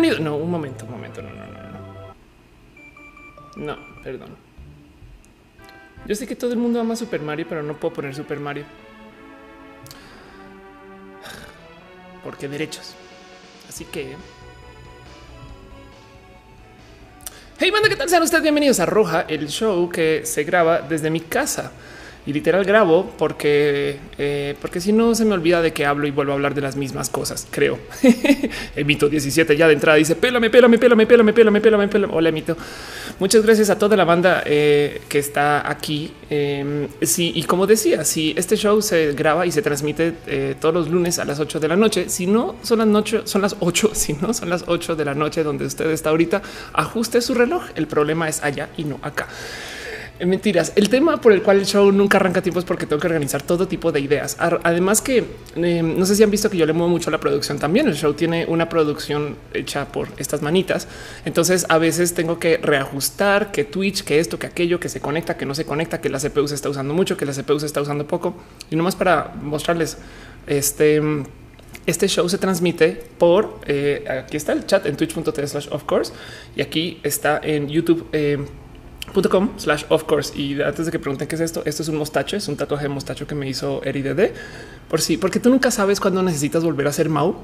No, un momento, un momento. No, no, no, no. No, perdón. Yo sé que todo el mundo ama Super Mario, pero no puedo poner Super Mario. Porque derechos. Así que. Hey, banda, ¿qué tal? Sean ustedes bienvenidos a Roja, el show que se graba desde mi casa y literal grabo porque, eh, porque si no se me olvida de que hablo y vuelvo a hablar de las mismas cosas. Creo. el mito 17 ya de entrada dice pélame, pélame, pélame, pélame, pélame, pélame, pélame. Hola, mito. Muchas gracias a toda la banda eh, que está aquí. Eh, sí, y como decía, si este show se graba y se transmite eh, todos los lunes a las 8 de la noche, si no son las noche, son las 8, si no son las 8 de la noche donde usted está ahorita, ajuste su reloj. El problema es allá y no acá. Mentiras. El tema por el cual el show nunca arranca tiempo es porque tengo que organizar todo tipo de ideas. Además que eh, no sé si han visto que yo le muevo mucho a la producción también. El show tiene una producción hecha por estas manitas. Entonces a veces tengo que reajustar que Twitch, que esto, que aquello, que se conecta, que no se conecta, que la CPU se está usando mucho, que la CPU se está usando poco. Y nomás para mostrarles este... Este show se transmite por eh, aquí está el chat en twitch.tv slash of course y aquí está en YouTube. Eh, .com slash of course. Y antes de que pregunten qué es esto, esto es un mostacho, es un tatuaje de mostacho que me hizo Eri Dede. Por si, porque tú nunca sabes cuándo necesitas volver a ser Mau.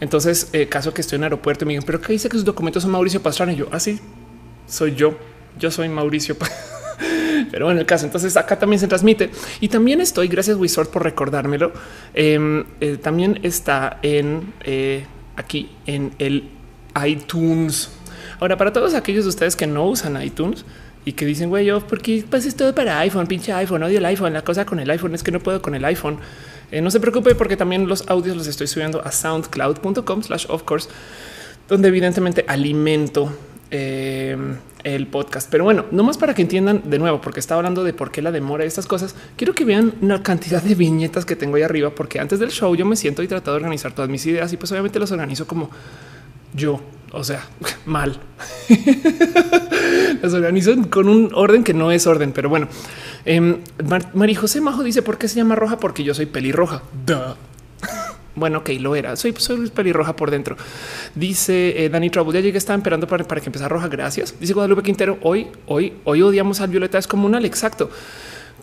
Entonces, eh, caso que estoy en aeropuerto y me digan, pero que dice que sus documentos son Mauricio Pastrana. Y yo, así ah, soy yo. Yo soy Mauricio. pero bueno, el caso. Entonces acá también se transmite y también estoy. Gracias, Wizard, por recordármelo. Em, eh, también está en eh, aquí en el iTunes. Ahora, para todos aquellos de ustedes que no usan iTunes, y que dicen, güey, yo, porque pues es todo para iPhone, pinche iPhone, odio el iPhone. La cosa con el iPhone es que no puedo con el iPhone. Eh, no se preocupe porque también los audios los estoy subiendo a soundcloud.com slash of course, donde evidentemente alimento eh, el podcast. Pero bueno, no más para que entiendan de nuevo, porque estaba hablando de por qué la demora y estas cosas. Quiero que vean una cantidad de viñetas que tengo ahí arriba, porque antes del show yo me siento y trato de organizar todas mis ideas y pues obviamente los organizo como yo, o sea, mal. Las organizan con un orden que no es orden, pero bueno. Eh, María José Majo dice por qué se llama roja, porque yo soy pelirroja. Bueno, ok, lo era. Soy, soy pelirroja por dentro. Dice eh, Dani Trouble. Ya llegué, estaba esperando para, para que empezara roja. Gracias. Dice Guadalupe Quintero. Hoy, hoy, hoy odiamos al Violeta. Es comunal. Exacto.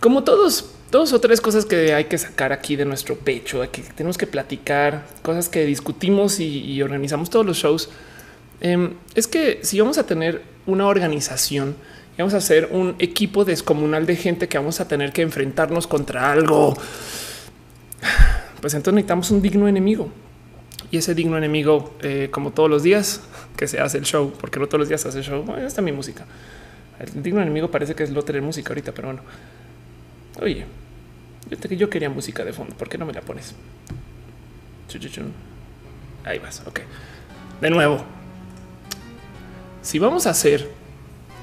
Como todos, dos o tres cosas que hay que sacar aquí de nuestro pecho, que tenemos que platicar, cosas que discutimos y, organizamos todos los shows. Em, es que si vamos a tener una organización vamos a hacer un equipo descomunal de gente que vamos a tener que enfrentarnos contra algo, pues entonces necesitamos un digno enemigo. Y ese digno enemigo, eh, como todos los días que se hace el show, porque no todos los días se hace el show, bueno, está mi música. El digno enemigo parece que es lo tener música ahorita, pero bueno. Oye, yo quería música de fondo. ¿Por qué no me la pones? Ahí vas. Ok. De nuevo, si vamos a hacer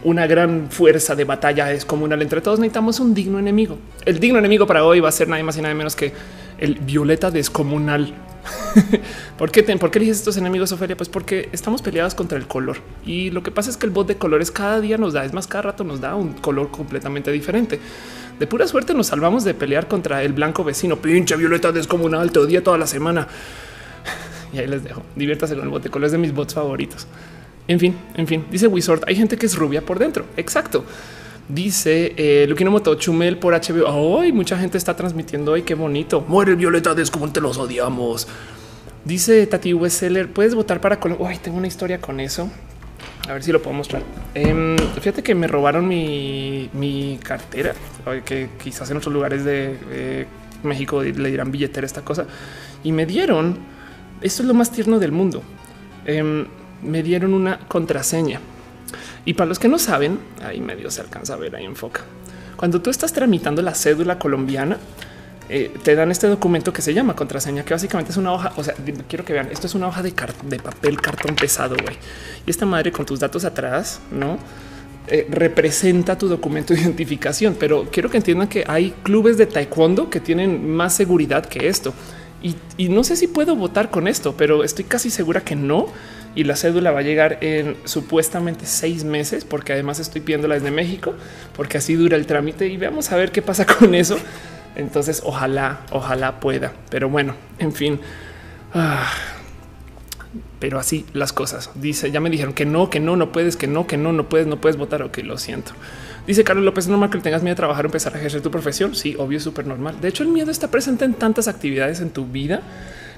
una gran fuerza de batalla descomunal entre todos, necesitamos un digno enemigo. El digno enemigo para hoy va a ser nada más y nada menos que el violeta descomunal. ¿Por qué, ¿Por qué eliges estos enemigos, Ofelia? Pues porque estamos peleados contra el color. Y lo que pasa es que el bot de colores cada día nos da, es más, cada rato nos da un color completamente diferente. De pura suerte nos salvamos de pelear contra el blanco vecino. Pinche violeta descomunal, te odia toda la semana. Y ahí les dejo. Diviértase con el bot de colores de mis bots favoritos. En fin, en fin, dice Wizard, hay gente que es rubia por dentro. Exacto. Dice eh, Moto Chumel por HBO. Hoy mucha gente está transmitiendo hoy. Qué bonito. Muere Violeta de como te los odiamos. Dice Tati Wesseller, puedes votar para Colombia. Hoy tengo una historia con eso. A ver si lo puedo mostrar. Em, fíjate que me robaron mi, cartera, que quizás en otros lugares de México le dirán billetera esta cosa y me dieron. Esto es lo más tierno del mundo. Em, me dieron una contraseña. Y para los que no saben, ahí medio se alcanza a ver, ahí enfoca. Cuando tú estás tramitando la cédula colombiana, eh, te dan este documento que se llama contraseña, que básicamente es una hoja. O sea, quiero que vean, esto es una hoja de, de papel cartón pesado. Y esta madre con tus datos atrás, no eh, representa tu documento de identificación. Pero quiero que entiendan que hay clubes de taekwondo que tienen más seguridad que esto. Y no sé si puedo votar con esto, pero estoy casi segura que no y la cédula va a llegar en supuestamente seis meses, porque además estoy pidiéndola desde México, porque así dura el trámite y veamos a ver qué pasa con eso. Entonces, ojalá, ojalá pueda. Pero bueno, en fin. Ah, pero así las cosas. Dice, ya me dijeron que no, que no, no puedes, que no, que no, no puedes, no puedes votar. Ok, lo siento. Dice Carlos López, ¿es normal que tengas miedo a trabajar empezar a ejercer tu profesión? Sí, obvio, súper normal. De hecho, el miedo está presente en tantas actividades en tu vida.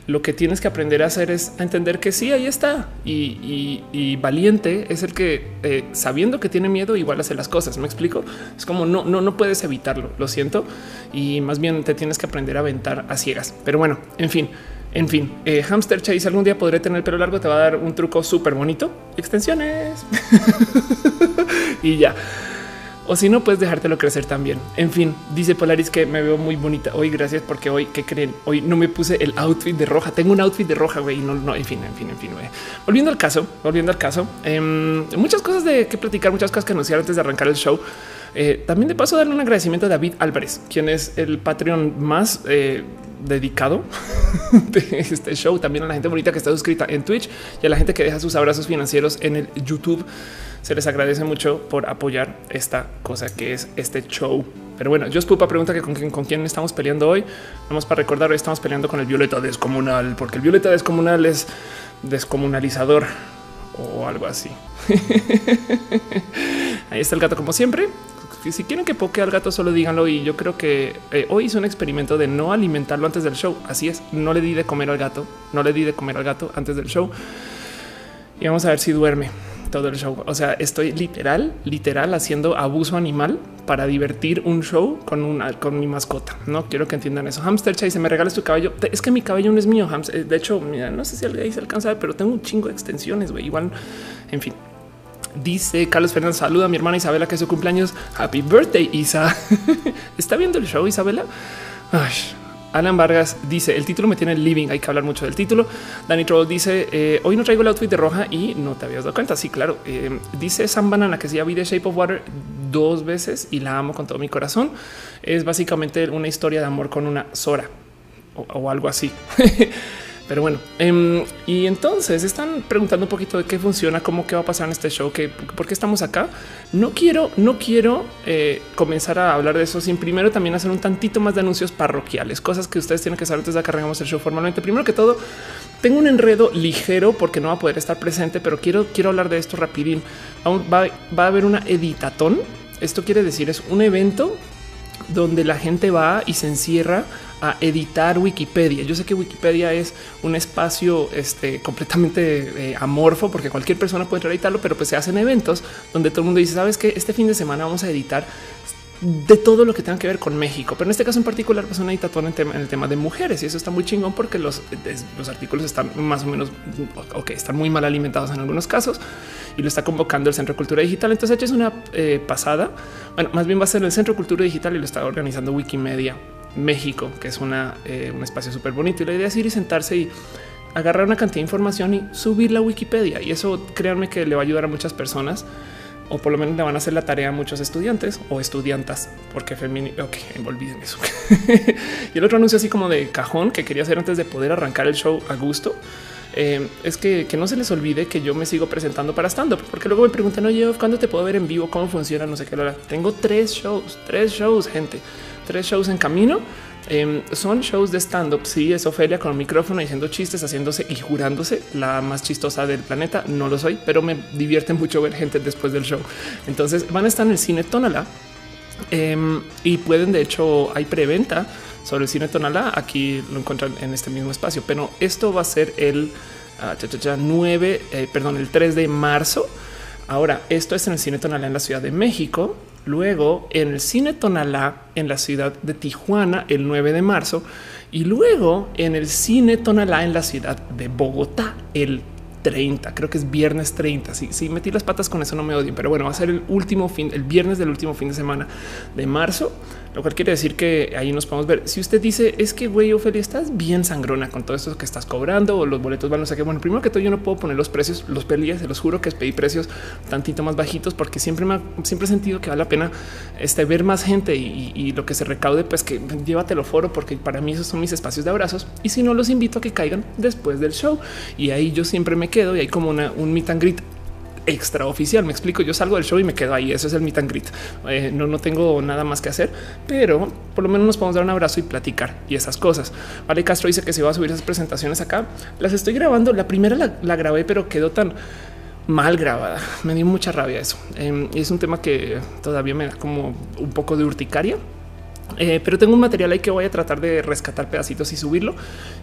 Lo que tienes que aprender a hacer es entender que sí, ahí está. Y, valiente es el que, eh, sabiendo que tiene miedo, igual hace las cosas. Me explico. Es como no, no, no puedes evitarlo. Lo siento. Y más bien te tienes que aprender a aventar a ciegas. Pero bueno, en fin. En fin, eh, Hamster Chase algún día podré tener el pelo largo, te va a dar un truco súper bonito. Extensiones. y ya. O si no, puedes dejártelo crecer también. En fin, dice Polaris que me veo muy bonita hoy. Gracias porque hoy, ¿qué creen? Hoy no me puse el outfit de roja. Tengo un outfit de roja, güey. No, no, en fin, en fin, en fin. Volviendo al caso, volviendo al caso, em, muchas cosas de que platicar, muchas cosas que anunciar antes de arrancar el show. Eh, también de paso darle un agradecimiento a David Álvarez, quien es el Patreon más eh, dedicado de este show. También a la gente bonita que está suscrita en Twitch y a la gente que deja sus abrazos financieros en el YouTube. Se les agradece mucho por apoyar esta cosa que es este show. Pero bueno, Jos Pupa pregunta que con quién, con quién estamos peleando hoy. Vamos para recordar, hoy estamos peleando con el violeta descomunal, porque el violeta descomunal es descomunalizador o algo así. Ahí está el gato como siempre si quieren que poke al gato, solo díganlo. Y yo creo que eh, hoy hice un experimento de no alimentarlo antes del show. Así es, no le di de comer al gato, no le di de comer al gato antes del show. Y vamos a ver si duerme todo el show. O sea, estoy literal, literal haciendo abuso animal para divertir un show con una con mi mascota. No quiero que entiendan eso. Hamster Chase, me regalas tu cabello. Es que mi cabello no es mío. Eh, de hecho, mira, no sé si alguien se alcanza, pero tengo un chingo de extensiones. güey. Igual, en fin, Dice Carlos Fernández, saluda a mi hermana Isabela que es su cumpleaños. Happy birthday, Isa. ¿Está viendo el show, Isabela? Alan Vargas dice el título me tiene living. Hay que hablar mucho del título. Danny Troll dice eh, hoy no traigo el outfit de roja y no te habías dado cuenta. Sí, claro. Eh, dice Sam Banana que si ya vi The Shape of Water dos veces y la amo con todo mi corazón. Es básicamente una historia de amor con una Sora o algo así. Pero bueno, em, y entonces están preguntando un poquito de qué funciona, cómo qué va a pasar en este show, que por qué estamos acá. No quiero, no quiero eh, comenzar a hablar de eso sin primero también hacer un tantito más de anuncios parroquiales, cosas que ustedes tienen que saber antes de que arrancamos el show formalmente. Primero que todo, tengo un enredo ligero porque no va a poder estar presente, pero quiero, quiero hablar de esto rapidín. Va, va a haber una editatón. Esto quiere decir es un evento donde la gente va y se encierra a editar Wikipedia. Yo sé que Wikipedia es un espacio este, completamente eh, amorfo porque cualquier persona puede entrar a editarlo, pero pues se hacen eventos donde todo el mundo dice, sabes que este fin de semana vamos a editar de todo lo que tenga que ver con México. Pero en este caso en particular, pues una en, en, el tema de mujeres y eso está muy chingón porque los, los artículos están más o menos, ok, están muy mal alimentados en algunos casos y lo está convocando el Centro de Cultura Digital. Entonces es una eh, pasada. Bueno, más bien va a ser el Centro de Cultura Digital y lo está organizando Wikimedia México, que es una, eh, un espacio súper bonito. Y la idea es ir y sentarse y agarrar una cantidad de información y subirla a Wikipedia. Y eso créanme que le va a ayudar a muchas personas o por lo menos le van a hacer la tarea muchos estudiantes o estudiantas, porque femenino. Ok, olviden eso. y el otro anuncio, así como de cajón que quería hacer antes de poder arrancar el show a gusto. Eh, es que, no se les olvide que yo me sigo presentando para stand up, porque luego me preguntan, oye, ¿cuándo te puedo ver en vivo? ¿Cómo funciona? No sé qué. Tengo tres shows, tres shows, gente tres shows en camino. Em, son shows de stand up. Sí, es Ofelia con micrófono diciendo chistes, haciéndose y jurándose la más chistosa del planeta. No lo soy, pero me divierte mucho ver gente después del show. Entonces van a estar en el cine Tonala em, y pueden, de hecho, hay preventa sobre el cine Tonala. Aquí lo encuentran en este mismo espacio, pero esto va a ser el 9, ah, eh, perdón, el 3 de marzo. Ahora, esto es en el cine Tonala en la Ciudad de México luego en el Cine Tonalá en la ciudad de Tijuana el 9 de marzo. Y luego en el Cine Tonalá en la ciudad de Bogotá el 30, creo que es viernes 30. Si sí, metí las patas con eso, no me odien, pero bueno, va a ser el último fin, el viernes del último fin de semana de marzo lo cual quiere decir que ahí nos podemos ver. Si usted dice es que güey, Ophelia, estás bien sangrona con todo esto que estás cobrando o los boletos van a ser que bueno, primero que todo, yo no puedo poner los precios, los pelías, se los juro que pedir precios tantito más bajitos porque siempre me ha, siempre he sentido que vale la pena este, ver más gente y, lo que se recaude, pues que llévatelo foro, porque para mí esos son mis espacios de abrazos. Y si no, los invito a que caigan después del show y ahí yo siempre me quedo y hay como una, un meet and greet extraoficial. Me explico. Yo salgo del show y me quedo ahí. Eso es el meet and greet. Eh, no, no tengo nada más que hacer, pero por lo menos nos podemos dar un abrazo y platicar y esas cosas. Vale, Castro dice que se va a subir esas presentaciones acá. Las estoy grabando. La primera la, grabé, pero quedó tan mal grabada. Me dio mucha rabia eso. Y es un tema que todavía me da como un poco de urticaria eh, pero tengo un material ahí que voy a tratar de rescatar pedacitos y subirlo.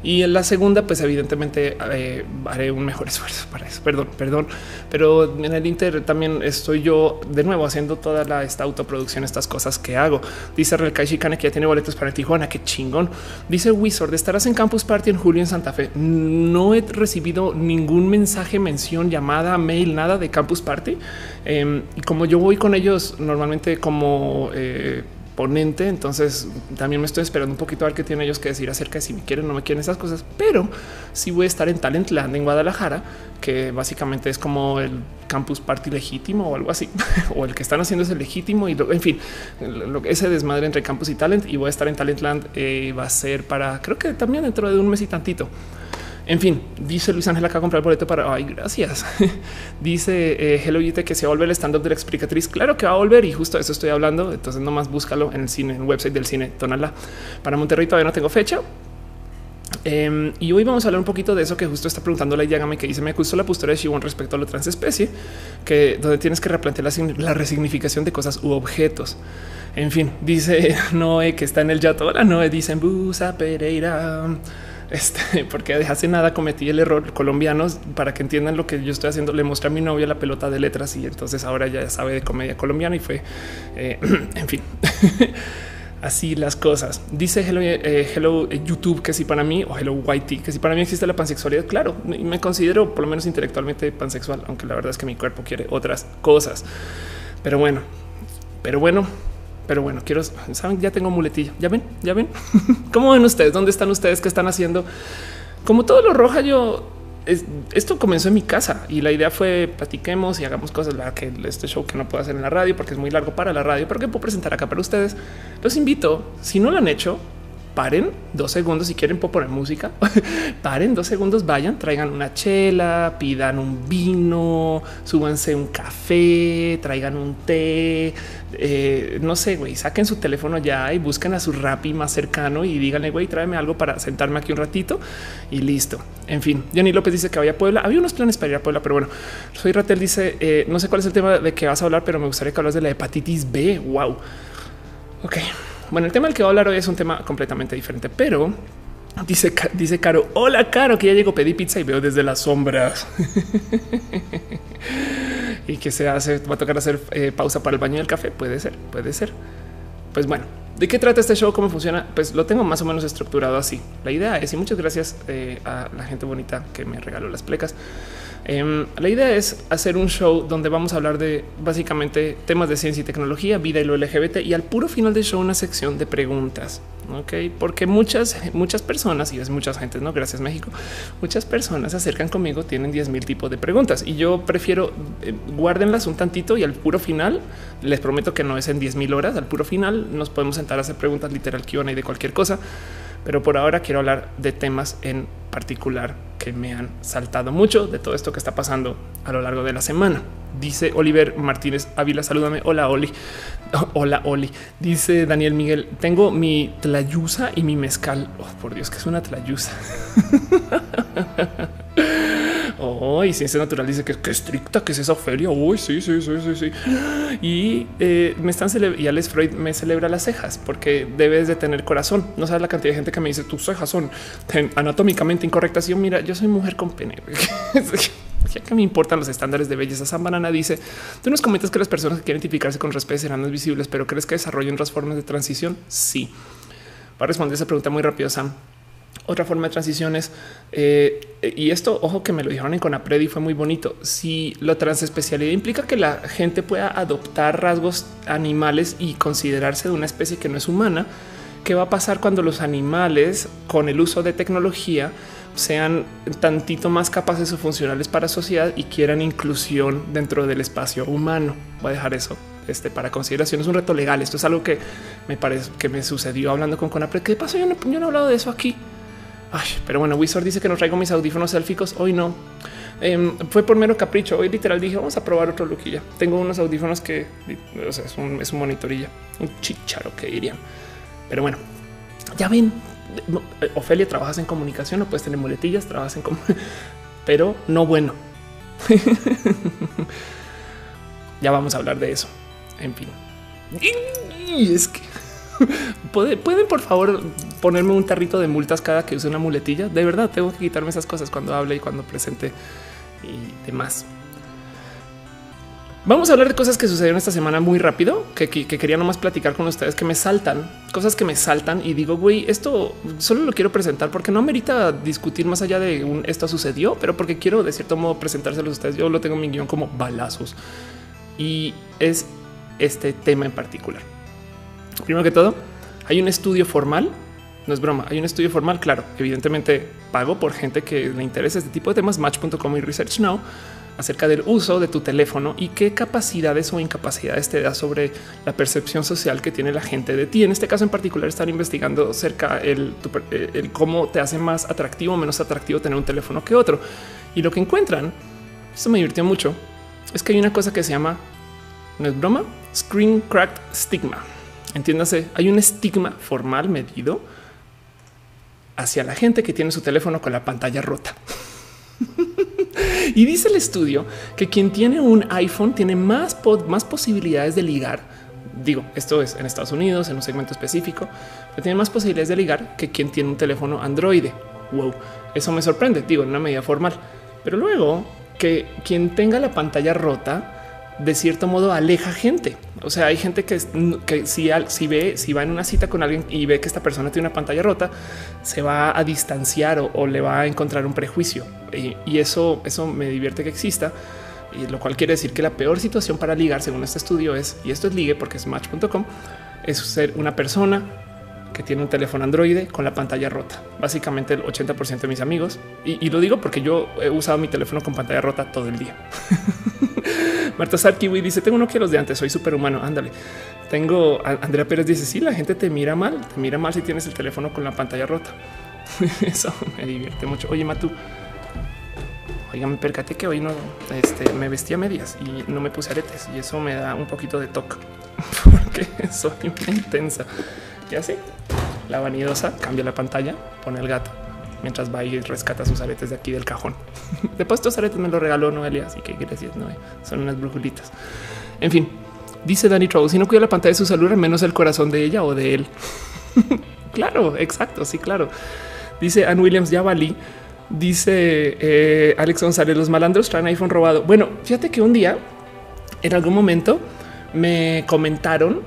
Y en la segunda, pues evidentemente eh, haré un mejor esfuerzo para eso. Perdón, perdón. Pero en el Inter también estoy yo de nuevo haciendo toda esta autoproducción, estas cosas que hago. Dice Relkai Shikane que ya tiene boletos para Tijuana. Qué chingón. Dice Wizard, estarás en Campus Party en julio en Santa Fe. No he recibido ningún mensaje, mención, llamada, mail, nada de Campus Party. Em, y como yo voy con ellos normalmente como eh, ponente. Entonces también me estoy esperando un poquito a ver qué tienen ellos que decir acerca de si me quieren o no me quieren esas cosas, pero sí voy a estar en Talentland en Guadalajara, que básicamente es como el campus party legítimo o algo así, o el que están haciendo es el legítimo y en fin, lo, ese desmadre entre campus y talent y voy a estar en Talentland eh, va a ser para creo que también dentro de un mes y tantito. En fin, dice Luis Ángel acá comprar el boleto para. Ay, gracias. dice eh, Hello Yute que se vuelve el stand up de la explicatriz. Claro que va a volver y justo de eso estoy hablando. Entonces, nomás búscalo en el cine, en el website del cine. Tonala para Monterrey. Todavía no tengo fecha. Em, y hoy vamos a hablar un poquito de eso que justo está preguntando la Yagame que dice me gustó la postura de Shibon respecto a la transespecie, que donde tienes que replantear la, la resignificación de cosas u objetos. En fin, dice Noé que está en el yato. Hola Noé, dicen Busa Pereira. Este, porque hace nada cometí el error colombianos para que entiendan lo que yo estoy haciendo. Le mostré a mi novia la pelota de letras y entonces ahora ya sabe de comedia colombiana y fue, eh, en fin. Así las cosas. Dice Hello, eh, eh, YouTube que si para mí o Hello Whitey que si para mí existe la pansexualidad, claro, me considero por lo menos intelectualmente pansexual, aunque la verdad es que mi cuerpo quiere otras cosas. Pero bueno, pero bueno, pero bueno, quiero saben, ya tengo muletilla. Ya ven, ya ven cómo ven ustedes, dónde están ustedes, qué están haciendo. Como todo lo roja, yo esto comenzó en mi casa y la idea fue platiquemos y hagamos cosas. La que este show que no puedo hacer en la radio porque es muy largo para la radio, pero que puedo presentar acá para ustedes. Los invito. Si no lo han hecho, paren dos segundos si quieren puedo poner música. paren dos segundos, vayan, traigan una chela, pidan un vino, súbanse un café, traigan un té. Eh, no sé, güey, saquen su teléfono ya y busquen a su Rappi más cercano y díganle, güey, tráeme algo para sentarme aquí un ratito y listo. En fin, Johnny López dice que vaya a Puebla. Había unos planes para ir a Puebla, pero bueno, soy Ratel dice, eh, no sé cuál es el tema de que vas a hablar, pero me gustaría que hablas de la hepatitis B. Wow. Ok. Bueno, el tema del que voy a hablar hoy es un tema completamente diferente, pero dice, dice Caro, hola Caro, que ya llego, pedí pizza y veo desde las sombras. y que se hace, va a tocar hacer eh, pausa para el baño del café. Puede ser, puede ser. Pues bueno, ¿de qué trata este show? ¿Cómo funciona? Pues lo tengo más o menos estructurado así. La idea es, y muchas gracias eh, a la gente bonita que me regaló las plecas. Em, la idea es hacer un show donde vamos a hablar de básicamente temas de ciencia y tecnología, vida y lo LGBT y al puro final del show una sección de preguntas. Ok, porque muchas, muchas personas y es muchas gentes, no gracias México, muchas personas se acercan conmigo, tienen 10 mil tipos de preguntas y yo prefiero eh, guárdenlas un tantito y al puro final les prometo que no es en 10 mil horas. Al puro final nos podemos sentar a hacer preguntas literal que y de cualquier cosa pero por ahora quiero hablar de temas en particular que me han saltado mucho de todo esto que está pasando a lo largo de la semana. Dice Oliver Martínez Ávila, salúdame. Hola, Oli. Hola, Oli. Dice Daniel Miguel, tengo mi tlayusa y mi mezcal. Oh, por Dios, que es una tlayusa. Oh, y ciencia natural dice que, que estricta, que es esa feria. Uy, sí, sí, sí, sí, sí. Y eh, me están y Alex Freud me celebra las cejas porque debes de tener corazón. No sabes la cantidad de gente que me dice tus cejas son anatómicamente incorrectas. Y yo, mira, yo soy mujer con pene. ya que me importan los estándares de belleza. San Banana dice: Tú nos comentas que las personas que quieren identificarse con respeto serán visibles, pero crees que desarrollen otras formas de transición? Sí. Para responder esa pregunta muy rápido, Sam. Otra forma de transiciones eh, y esto, ojo que me lo dijeron en Conapred y fue muy bonito. Si la transespecialidad implica que la gente pueda adoptar rasgos animales y considerarse de una especie que no es humana, ¿qué va a pasar cuando los animales con el uso de tecnología sean tantito más capaces o funcionales para sociedad y quieran inclusión dentro del espacio humano? Voy a dejar eso este, para consideración. Es un reto legal. Esto es algo que me parece que me sucedió hablando con Conapred. ¿Qué pasó? Yo yo no he hablado de eso aquí pero bueno, Wizard dice que no traigo mis audífonos élficos. Hoy no. Em, fue por mero capricho. Hoy literal dije vamos a probar otro look y ya. Tengo unos audífonos que o sea, es, un, es un monitorilla, un chicharo que dirían. Pero bueno, ya ven, Ofelia, trabajas en comunicación, no puedes tener muletillas, trabajas en, pero no bueno. ya vamos a hablar de eso. En fin, y es que pueden por favor ponerme un tarrito de multas cada que use una muletilla. De verdad, tengo que quitarme esas cosas cuando hable y cuando presente y demás. Vamos a hablar de cosas que sucedieron esta semana muy rápido, que, quería nomás platicar con ustedes, que me saltan, cosas que me saltan y digo, güey, esto solo lo quiero presentar porque no amerita discutir más allá de esto sucedió, pero porque quiero de cierto modo presentárselos a ustedes. Yo lo tengo en mi guion como balazos y es este tema en particular. Primero que todo, hay un estudio formal, no es broma, hay un estudio formal, claro, evidentemente pago por gente que le interesa este tipo de temas, match.com y research now acerca del uso de tu teléfono y qué capacidades o incapacidades te da sobre la percepción social que tiene la gente de ti. En este caso en particular están investigando acerca el, el cómo te hace más atractivo o menos atractivo tener un teléfono que otro. Y lo que encuentran, esto me divirtió mucho, es que hay una cosa que se llama, no es broma, screen cracked stigma. Entiéndase, hay un estigma formal medido hacia la gente que tiene su teléfono con la pantalla rota. y dice el estudio que quien tiene un iPhone tiene más, más posibilidades de ligar. Digo, esto es en Estados Unidos, en un segmento específico, pero tiene más posibilidades de ligar que quien tiene un teléfono Android. Wow, eso me sorprende, digo, en una medida formal. Pero luego que quien tenga la pantalla rota, de cierto modo aleja gente. O sea, hay gente que, que si, si ve, si va en una cita con alguien y ve que esta persona tiene una pantalla rota, se va a distanciar o, le va a encontrar un prejuicio. Y, eso, eso me divierte que exista. Y lo cual quiere decir que la peor situación para ligar, según este estudio, es, y esto es ligue porque es match.com, es ser una persona que tiene un teléfono Android con la pantalla rota. Básicamente el 80% de mis amigos. Y, lo digo porque yo he usado mi teléfono con pantalla rota todo el día. Marta Sarkiwi dice: Tengo uno que los de antes, soy superhumano. Ándale. Tengo Andrea Pérez dice: Sí, la gente te mira mal, te mira mal si tienes el teléfono con la pantalla rota. Eso me divierte mucho. Oye, Matu, oiga, me percaté que hoy no este, me vestía medias y no me puse aretes y eso me da un poquito de toque porque soy una intensa. Y así la vanidosa cambia la pantalla, pone el gato mientras va y rescata sus aretes de aquí del cajón. Después estos aretes me lo regaló Noelia, así que gracias, no son unas brujulitas. En fin, dice Danny Trout, si no cuida la pantalla de su salud, al menos el corazón de ella o de él. claro, exacto, sí, claro. Dice Ann Williams, ya valí. Dice eh, Alex González, los malandros traen iPhone robado. Bueno, fíjate que un día, en algún momento, me comentaron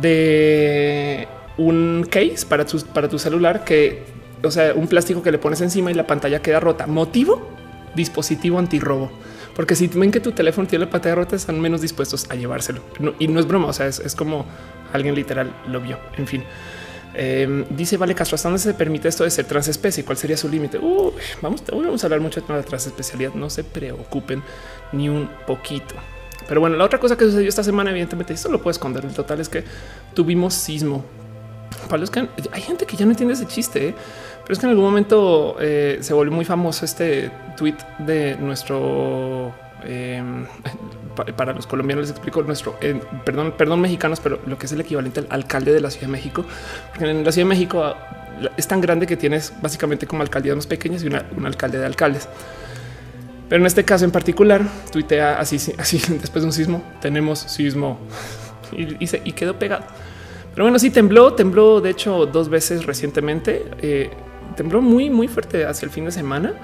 de un case para tu, para tu celular que, o sea, un plástico que le pones encima y la pantalla queda rota. Motivo, dispositivo antirrobo. Porque si ven que tu teléfono tiene la pantalla rota, están menos dispuestos a llevárselo. y no es broma, o sea, es, como alguien literal lo vio. En fin. Em, dice Vale Castro, ¿hasta dónde se permite esto de ser transespecie? ¿Cuál sería su límite? vamos, vamos a hablar mucho de la transespecialidad. No se preocupen ni un poquito. Pero bueno, la otra cosa que sucedió esta semana, evidentemente, esto lo puedo esconder. El total es que tuvimos sismo para los que hay gente que ya no entiende ese chiste, ¿eh? pero es que en algún momento eh, se volvió muy famoso este tweet de nuestro em, para los colombianos les explico nuestro perdón, perdón mexicanos, pero lo que es el equivalente al alcalde de la Ciudad de México, porque en la Ciudad de México ah, es tan grande que tienes básicamente como alcaldías más pequeñas y un alcalde de alcaldes. Pero en este caso en particular, tuitea así, así después de un sismo, tenemos sismo y, y quedó pegado. Pero bueno, sí tembló, tembló de hecho dos veces recientemente. Eh, tembló muy, muy fuerte hacia el fin de semana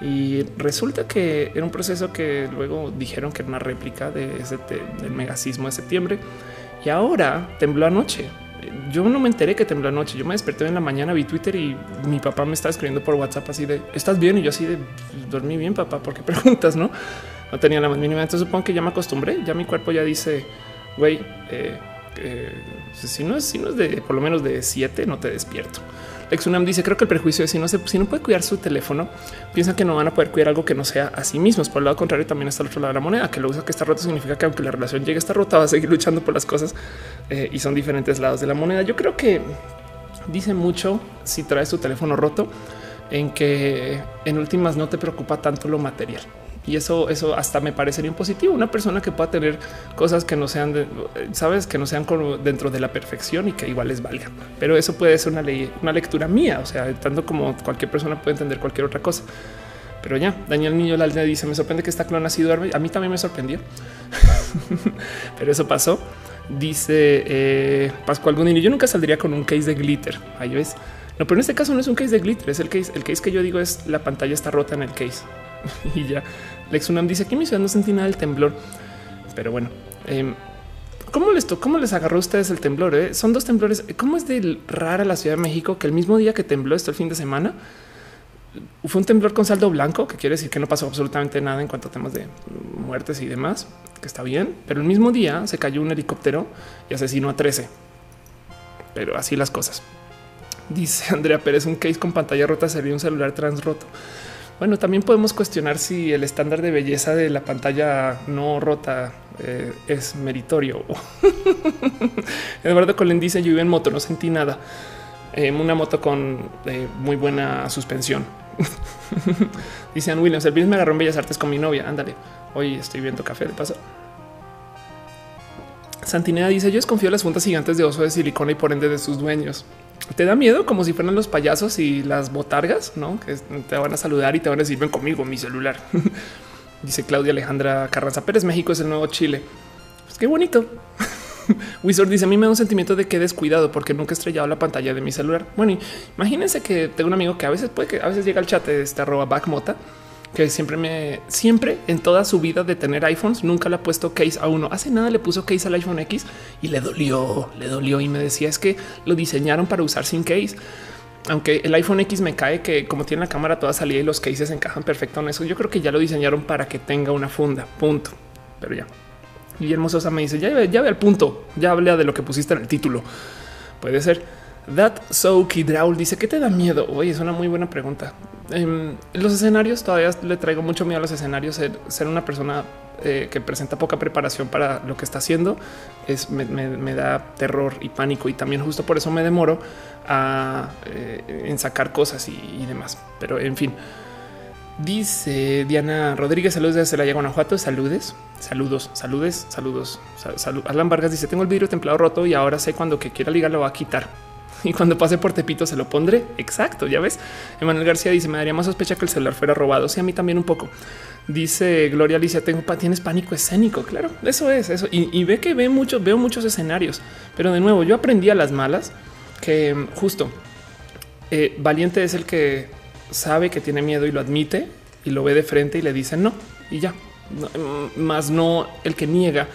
y resulta que era un proceso que luego dijeron que era una réplica de ese del megasismo de septiembre y ahora tembló anoche. Yo no me enteré que tembló anoche. Yo me desperté en la mañana, vi Twitter y mi papá me estaba escribiendo por WhatsApp así de estás bien y yo así de dormí bien, papá. ¿Por qué preguntas? No, no tenía la más mínima. Entonces supongo que ya me acostumbré. Ya mi cuerpo ya dice, güey, eh, si no es, si no es de por lo menos de siete, no te despierto. Exunam dice: Creo que el prejuicio es si no se, si no puede cuidar su teléfono, piensan que no van a poder cuidar algo que no sea a sí mismos. Por el lado contrario, también está el otro lado de la moneda, que lo usa que está roto significa que aunque la relación llegue a estar rota, va a seguir luchando por las cosas eh, y son diferentes lados de la moneda. Yo creo que dice mucho si traes tu teléfono roto en que en últimas no te preocupa tanto lo material. Y eso, eso hasta me parecería un positivo. Una persona que pueda tener cosas que no sean, de, sabes, que no sean como dentro de la perfección y que igual les valga. Pero eso puede ser una ley, una lectura mía. O sea, tanto como cualquier persona puede entender cualquier otra cosa. Pero ya, Daniel Niño Lalde dice: Me sorprende que esta clona así duerme. A mí también me sorprendió, pero eso pasó. Dice eh, Pascual Gondini: Yo nunca saldría con un case de glitter. Ahí ves. No, pero en este caso no es un case de glitter, es el case. El case que yo digo es la pantalla está rota en el case y ya. Lex Unam dice que mi ciudad no sentí nada del temblor, pero bueno, eh, ¿cómo les ¿Cómo les agarró ustedes el temblor? Eh? Son dos temblores. ¿Cómo es de rara la Ciudad de México que el mismo día que tembló esto el fin de semana fue un temblor con saldo blanco, que quiere decir que no pasó absolutamente nada en cuanto a temas de muertes y demás, que está bien, pero el mismo día se cayó un helicóptero y asesinó a 13. Pero así las cosas. Dice Andrea Pérez, un case con pantalla rota sería un celular transroto. Bueno, también podemos cuestionar si el estándar de belleza de la pantalla no rota eh, es meritorio. Eduardo Colén dice: Yo vivo en moto, no sentí nada. Eh, una moto con eh, muy buena suspensión. dice Ann Williams: El viernes me agarró en Bellas Artes con mi novia. Ándale, hoy estoy viendo café de paso. Santinea dice: Yo desconfío de las fundas gigantes de oso de silicona y por ende de sus dueños. Te da miedo como si fueran los payasos y las botargas, ¿no? Que te van a saludar y te van a decir ven conmigo mi celular. Dice Claudia Alejandra Carranza Pérez, México es el nuevo Chile. Pues qué bonito. Wizard dice a mí me da un sentimiento de que descuidado porque nunca he estrellado la pantalla de mi celular. Bueno, imagínense que tengo un amigo que a veces puede que a veces llega al chat de esta arroba backmota que siempre me, siempre en toda su vida de tener iPhones, nunca le ha puesto case a uno. Hace nada le puso case al iPhone X y le dolió, le dolió y me decía es que lo diseñaron para usar sin case. Aunque el iPhone X me cae que como tiene la cámara toda salida y los cases encajan perfecto en eso, yo creo que ya lo diseñaron para que tenga una funda, punto. Pero ya. Guillermo Sosa me dice, ya, ya ve al punto, ya habla de lo que pusiste en el título. Puede ser. That So Kidraul dice que te da miedo. Oye, es una muy buena pregunta. En em, los escenarios todavía le traigo mucho miedo a los escenarios. Ser, una persona eh, que presenta poca preparación para lo que está haciendo es me, da terror y pánico y también justo por eso me demoro a, eh, en sacar cosas y, demás. Pero en fin, dice Diana Rodríguez, saludos desde Celaya, Guanajuato. Saludes, saludos, saludes, saludos. Alan Vargas dice: Tengo el vidrio templado roto y ahora sé cuando que quiera ligar lo va a quitar. y cuando pase por Tepito se lo pondré. Exacto, ya ves. Emanuel García dice: Me daría más sospecha que el celular fuera robado. Sí, a mí también un poco. Dice Gloria Alicia: Tengo tienes pánico escénico. Claro, eso es eso. Y, ve que ve muchos, veo muchos escenarios, pero de nuevo, yo aprendí a las malas que justo eh, valiente es el que sabe que tiene miedo y lo admite y lo ve de frente y le dice no y ya, mm, más no el que niega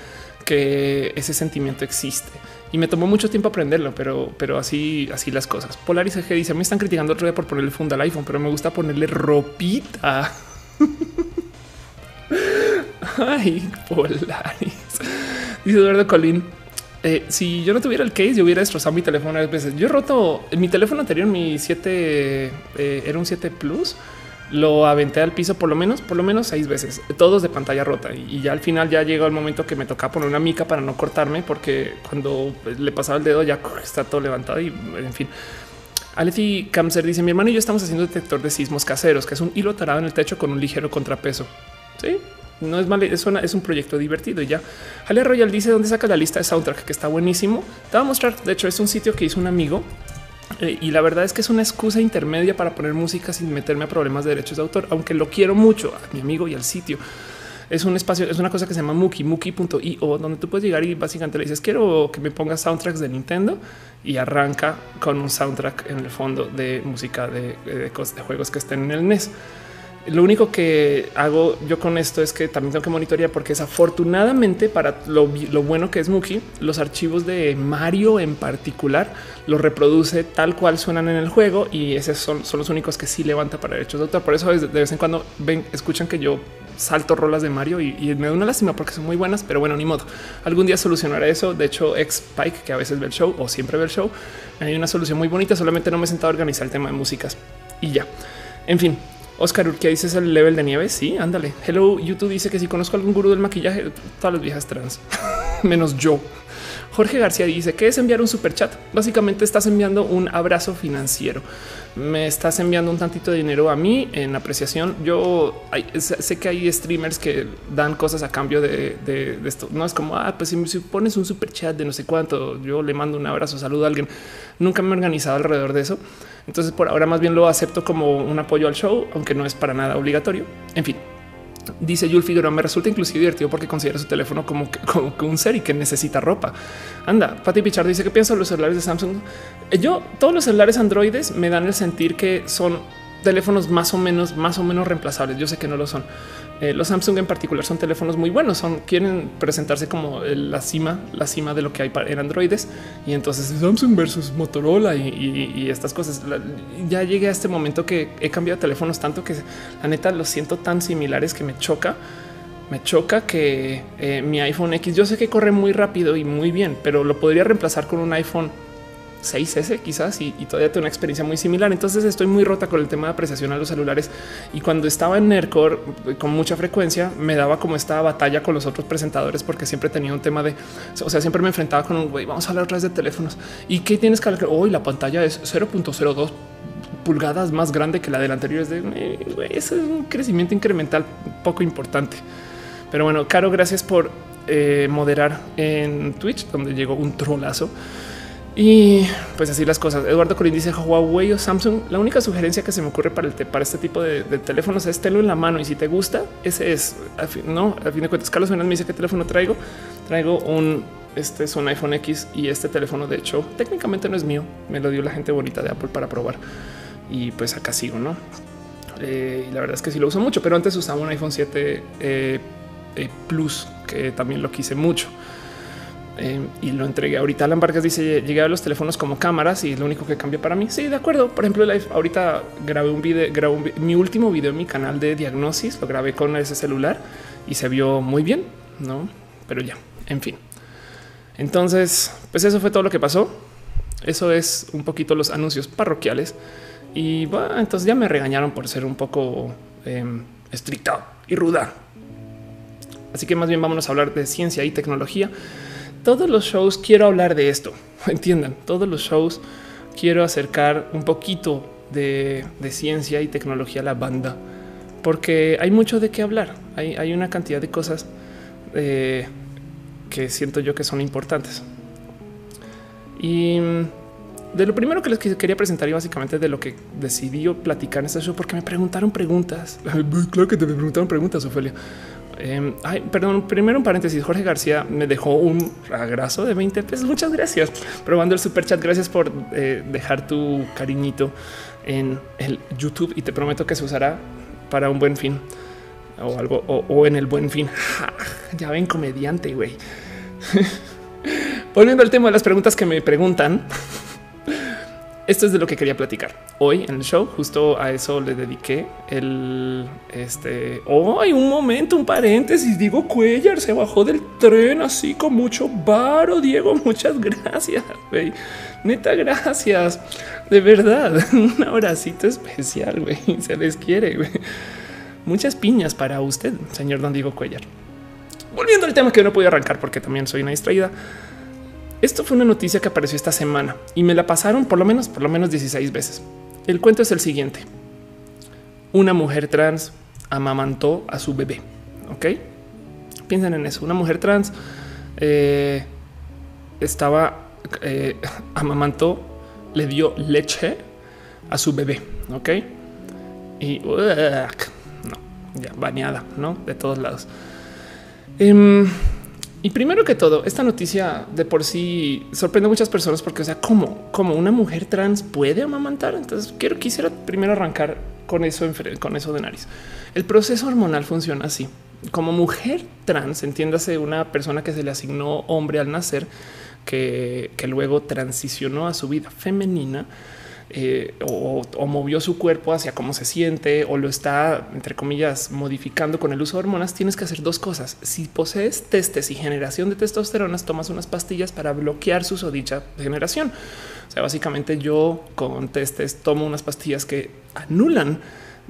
que ese sentimiento existe y me tomó mucho tiempo aprenderlo, pero, pero así, así las cosas. Polaris G dice: Me están criticando otro día por ponerle funda al iPhone, pero me gusta ponerle ropita. Ay, Polaris. Dice Eduardo Colín. Eh, si yo no tuviera el case, yo hubiera destrozado mi teléfono varias veces. Yo he roto mi teléfono anterior, mi 7 eh, era un 7 Plus lo aventé al piso por lo menos, por lo menos seis veces, todos de pantalla rota. Y, ya al final ya llegó el momento que me tocaba poner una mica para no cortarme, porque cuando le pasaba el dedo ya está todo levantado y en fin. Aleti Kamser dice: Mi hermano y yo estamos haciendo detector de sismos caseros, que es un hilo tarado en el techo con un ligero contrapeso. Sí, no es mal, es, es un proyecto divertido y ya. Ale Royal dice: ¿Dónde saca la lista de soundtrack? Que está buenísimo. Te voy a mostrar. De hecho, es un sitio que hizo un amigo eh, y la verdad es que es una excusa intermedia para poner música sin meterme a problemas de derechos de autor, aunque lo quiero mucho a mi amigo y al sitio. Es un espacio, es una cosa que se llama Muki, Muki.io, donde tú puedes llegar y básicamente le dices quiero que me pongas soundtracks de Nintendo y arranca con un soundtrack en el fondo de música de, de, de juegos que estén en el NES. Lo único que hago yo con esto es que también tengo que monitorear porque desafortunadamente para lo, bueno que es Muki, los archivos de Mario en particular los reproduce tal cual suenan en el juego y esos son, los únicos que sí levanta para derechos de autor. Por eso de vez en cuando ven, escuchan que yo salto rolas de Mario y, me da una lástima porque son muy buenas, pero bueno, ni modo. Algún día solucionaré eso. De hecho, ex Pike, que a veces ve el show o siempre ve el show, hay una solución muy bonita. Solamente no me he sentado a organizar el tema de músicas y ya. En fin, Oscar Urquía dice es el level de nieve. Sí, ándale. Hello, YouTube dice que si conozco algún gurú del maquillaje, todas las viejas trans, menos yo. Jorge García dice que es enviar un super chat. Básicamente estás enviando un abrazo financiero. Me estás enviando un tantito de dinero a mí en apreciación. Yo sé que hay streamers que dan cosas a cambio de, esto. No es como, ah, pues si, pones un super chat de no sé cuánto, yo le mando un abrazo, saludo a alguien. Nunca me he organizado alrededor de eso. Entonces por ahora más bien lo acepto como un apoyo al show, aunque no es para nada obligatorio. En fin, Dice Yul Figueroa, me resulta inclusive divertido porque considera su teléfono como, como, un ser y que necesita ropa. Anda, Pati Pichard dice que pienso los celulares de Samsung. Eh, yo, todos los celulares androides me dan el sentir que son teléfonos más o menos, más o menos reemplazables. Yo sé que no lo son. Eh, los Samsung en particular son teléfonos muy buenos. Son quieren presentarse como la cima, la cima de lo que hay en androides. Y entonces Samsung versus Motorola y, estas cosas. ya llegué a este momento que he cambiado teléfonos tanto que la neta los siento tan similares que me choca. Me choca que eh, mi iPhone X, yo sé que corre muy rápido y muy bien, pero lo podría reemplazar con un iPhone 6S quizás y, todavía tengo una experiencia muy similar. Entonces estoy muy rota con el tema de apreciación a los celulares y cuando estaba en Nercor con mucha frecuencia me daba como esta batalla con los otros presentadores porque siempre tenía un tema de, o sea, siempre me enfrentaba con un güey, vamos a hablar otra vez de teléfonos y qué tienes que hablar hoy la pantalla es 0.02 pulgadas más grande que la del anterior. Es de es un crecimiento incremental poco importante. Pero bueno, Caro, gracias por eh, moderar en Twitch, donde llegó un trolazo. Y pues así las cosas. Eduardo Corín dice Huawei o Samsung. La única sugerencia que se me ocurre para, el para este tipo de, teléfonos es tenerlo en la mano. Y si te gusta, ese es no. A fin de cuentas, Carlos Fernández me dice qué teléfono traigo. Traigo un este es un iPhone X y este teléfono, de hecho, técnicamente no es mío. Me lo dio la gente bonita de Apple para probar y pues acá sigo, no? Eh, y la verdad es que sí lo uso mucho, pero antes usaba un iPhone 7 eh, eh, Plus que también lo quise mucho. Eh, y lo entregué. Ahorita Alan Vargas dice llegué a los teléfonos como cámaras y es lo único que cambia para mí. Sí, de acuerdo. Por ejemplo, ahorita grabé un video, grabé mi último video en mi canal de diagnosis. Lo grabé con ese celular y se vio muy bien, no? Pero ya, en fin. Entonces, pues eso fue todo lo que pasó. Eso es un poquito los anuncios parroquiales. Y bueno, entonces ya me regañaron por ser un poco eh, estricta y ruda. Así que más bien vámonos a hablar de ciencia y tecnología todos los shows quiero hablar de esto. Entiendan, todos los shows quiero acercar un poquito de, ciencia y tecnología a la banda, porque hay mucho de qué hablar. Hay, una cantidad de cosas eh, que siento yo que son importantes. Y de lo primero que les quería presentar y básicamente de lo que decidí platicar en este show, porque me preguntaron preguntas. claro que te preguntaron preguntas, Ofelia. Em, ay, perdón, primero un paréntesis. Jorge García me dejó un ragrazo de 20 pesos. Muchas gracias. Probando el super chat. Gracias por eh, dejar tu cariñito en el YouTube y te prometo que se usará para un buen fin o algo o, en el buen fin. ya ven, comediante, güey. Volviendo al tema de las preguntas que me preguntan. Esto es de lo que quería platicar hoy en el show. Justo a eso le dediqué el este. Oh, hay un momento, un paréntesis. Digo, Cuellar se bajó del tren así con mucho varo. Diego, muchas gracias. Güey. Neta, gracias. De verdad, un abracito especial. Güey. Se les quiere. Güey. Muchas piñas para usted, señor Don Diego Cuellar. Volviendo al tema que no pude arrancar porque también soy una distraída. Esto fue una noticia que apareció esta semana y me la pasaron por lo menos, por lo menos 16 veces. El cuento es el siguiente. Una mujer trans amamantó a su bebé. Ok, piensen en eso. Una mujer trans eh, estaba eh, amamantó, le dio leche a su bebé. Ok, y no, ya bañada, no de todos lados. Em, y primero que todo, esta noticia de por sí sorprende a muchas personas porque, o sea, ¿cómo, como una mujer trans puede amamantar? Entonces, quiero quisiera primero arrancar con eso, con eso de nariz. El proceso hormonal funciona así. Como mujer trans, entiéndase una persona que se le asignó hombre al nacer, que, que luego transicionó a su vida femenina eh, o, movió su cuerpo hacia cómo se siente o lo está, entre comillas, modificando con el uso de hormonas, tienes que hacer dos cosas. Si posees testes y generación de testosteronas, tomas unas pastillas para bloquear su dicha generación. O sea, básicamente yo con testes tomo unas pastillas que anulan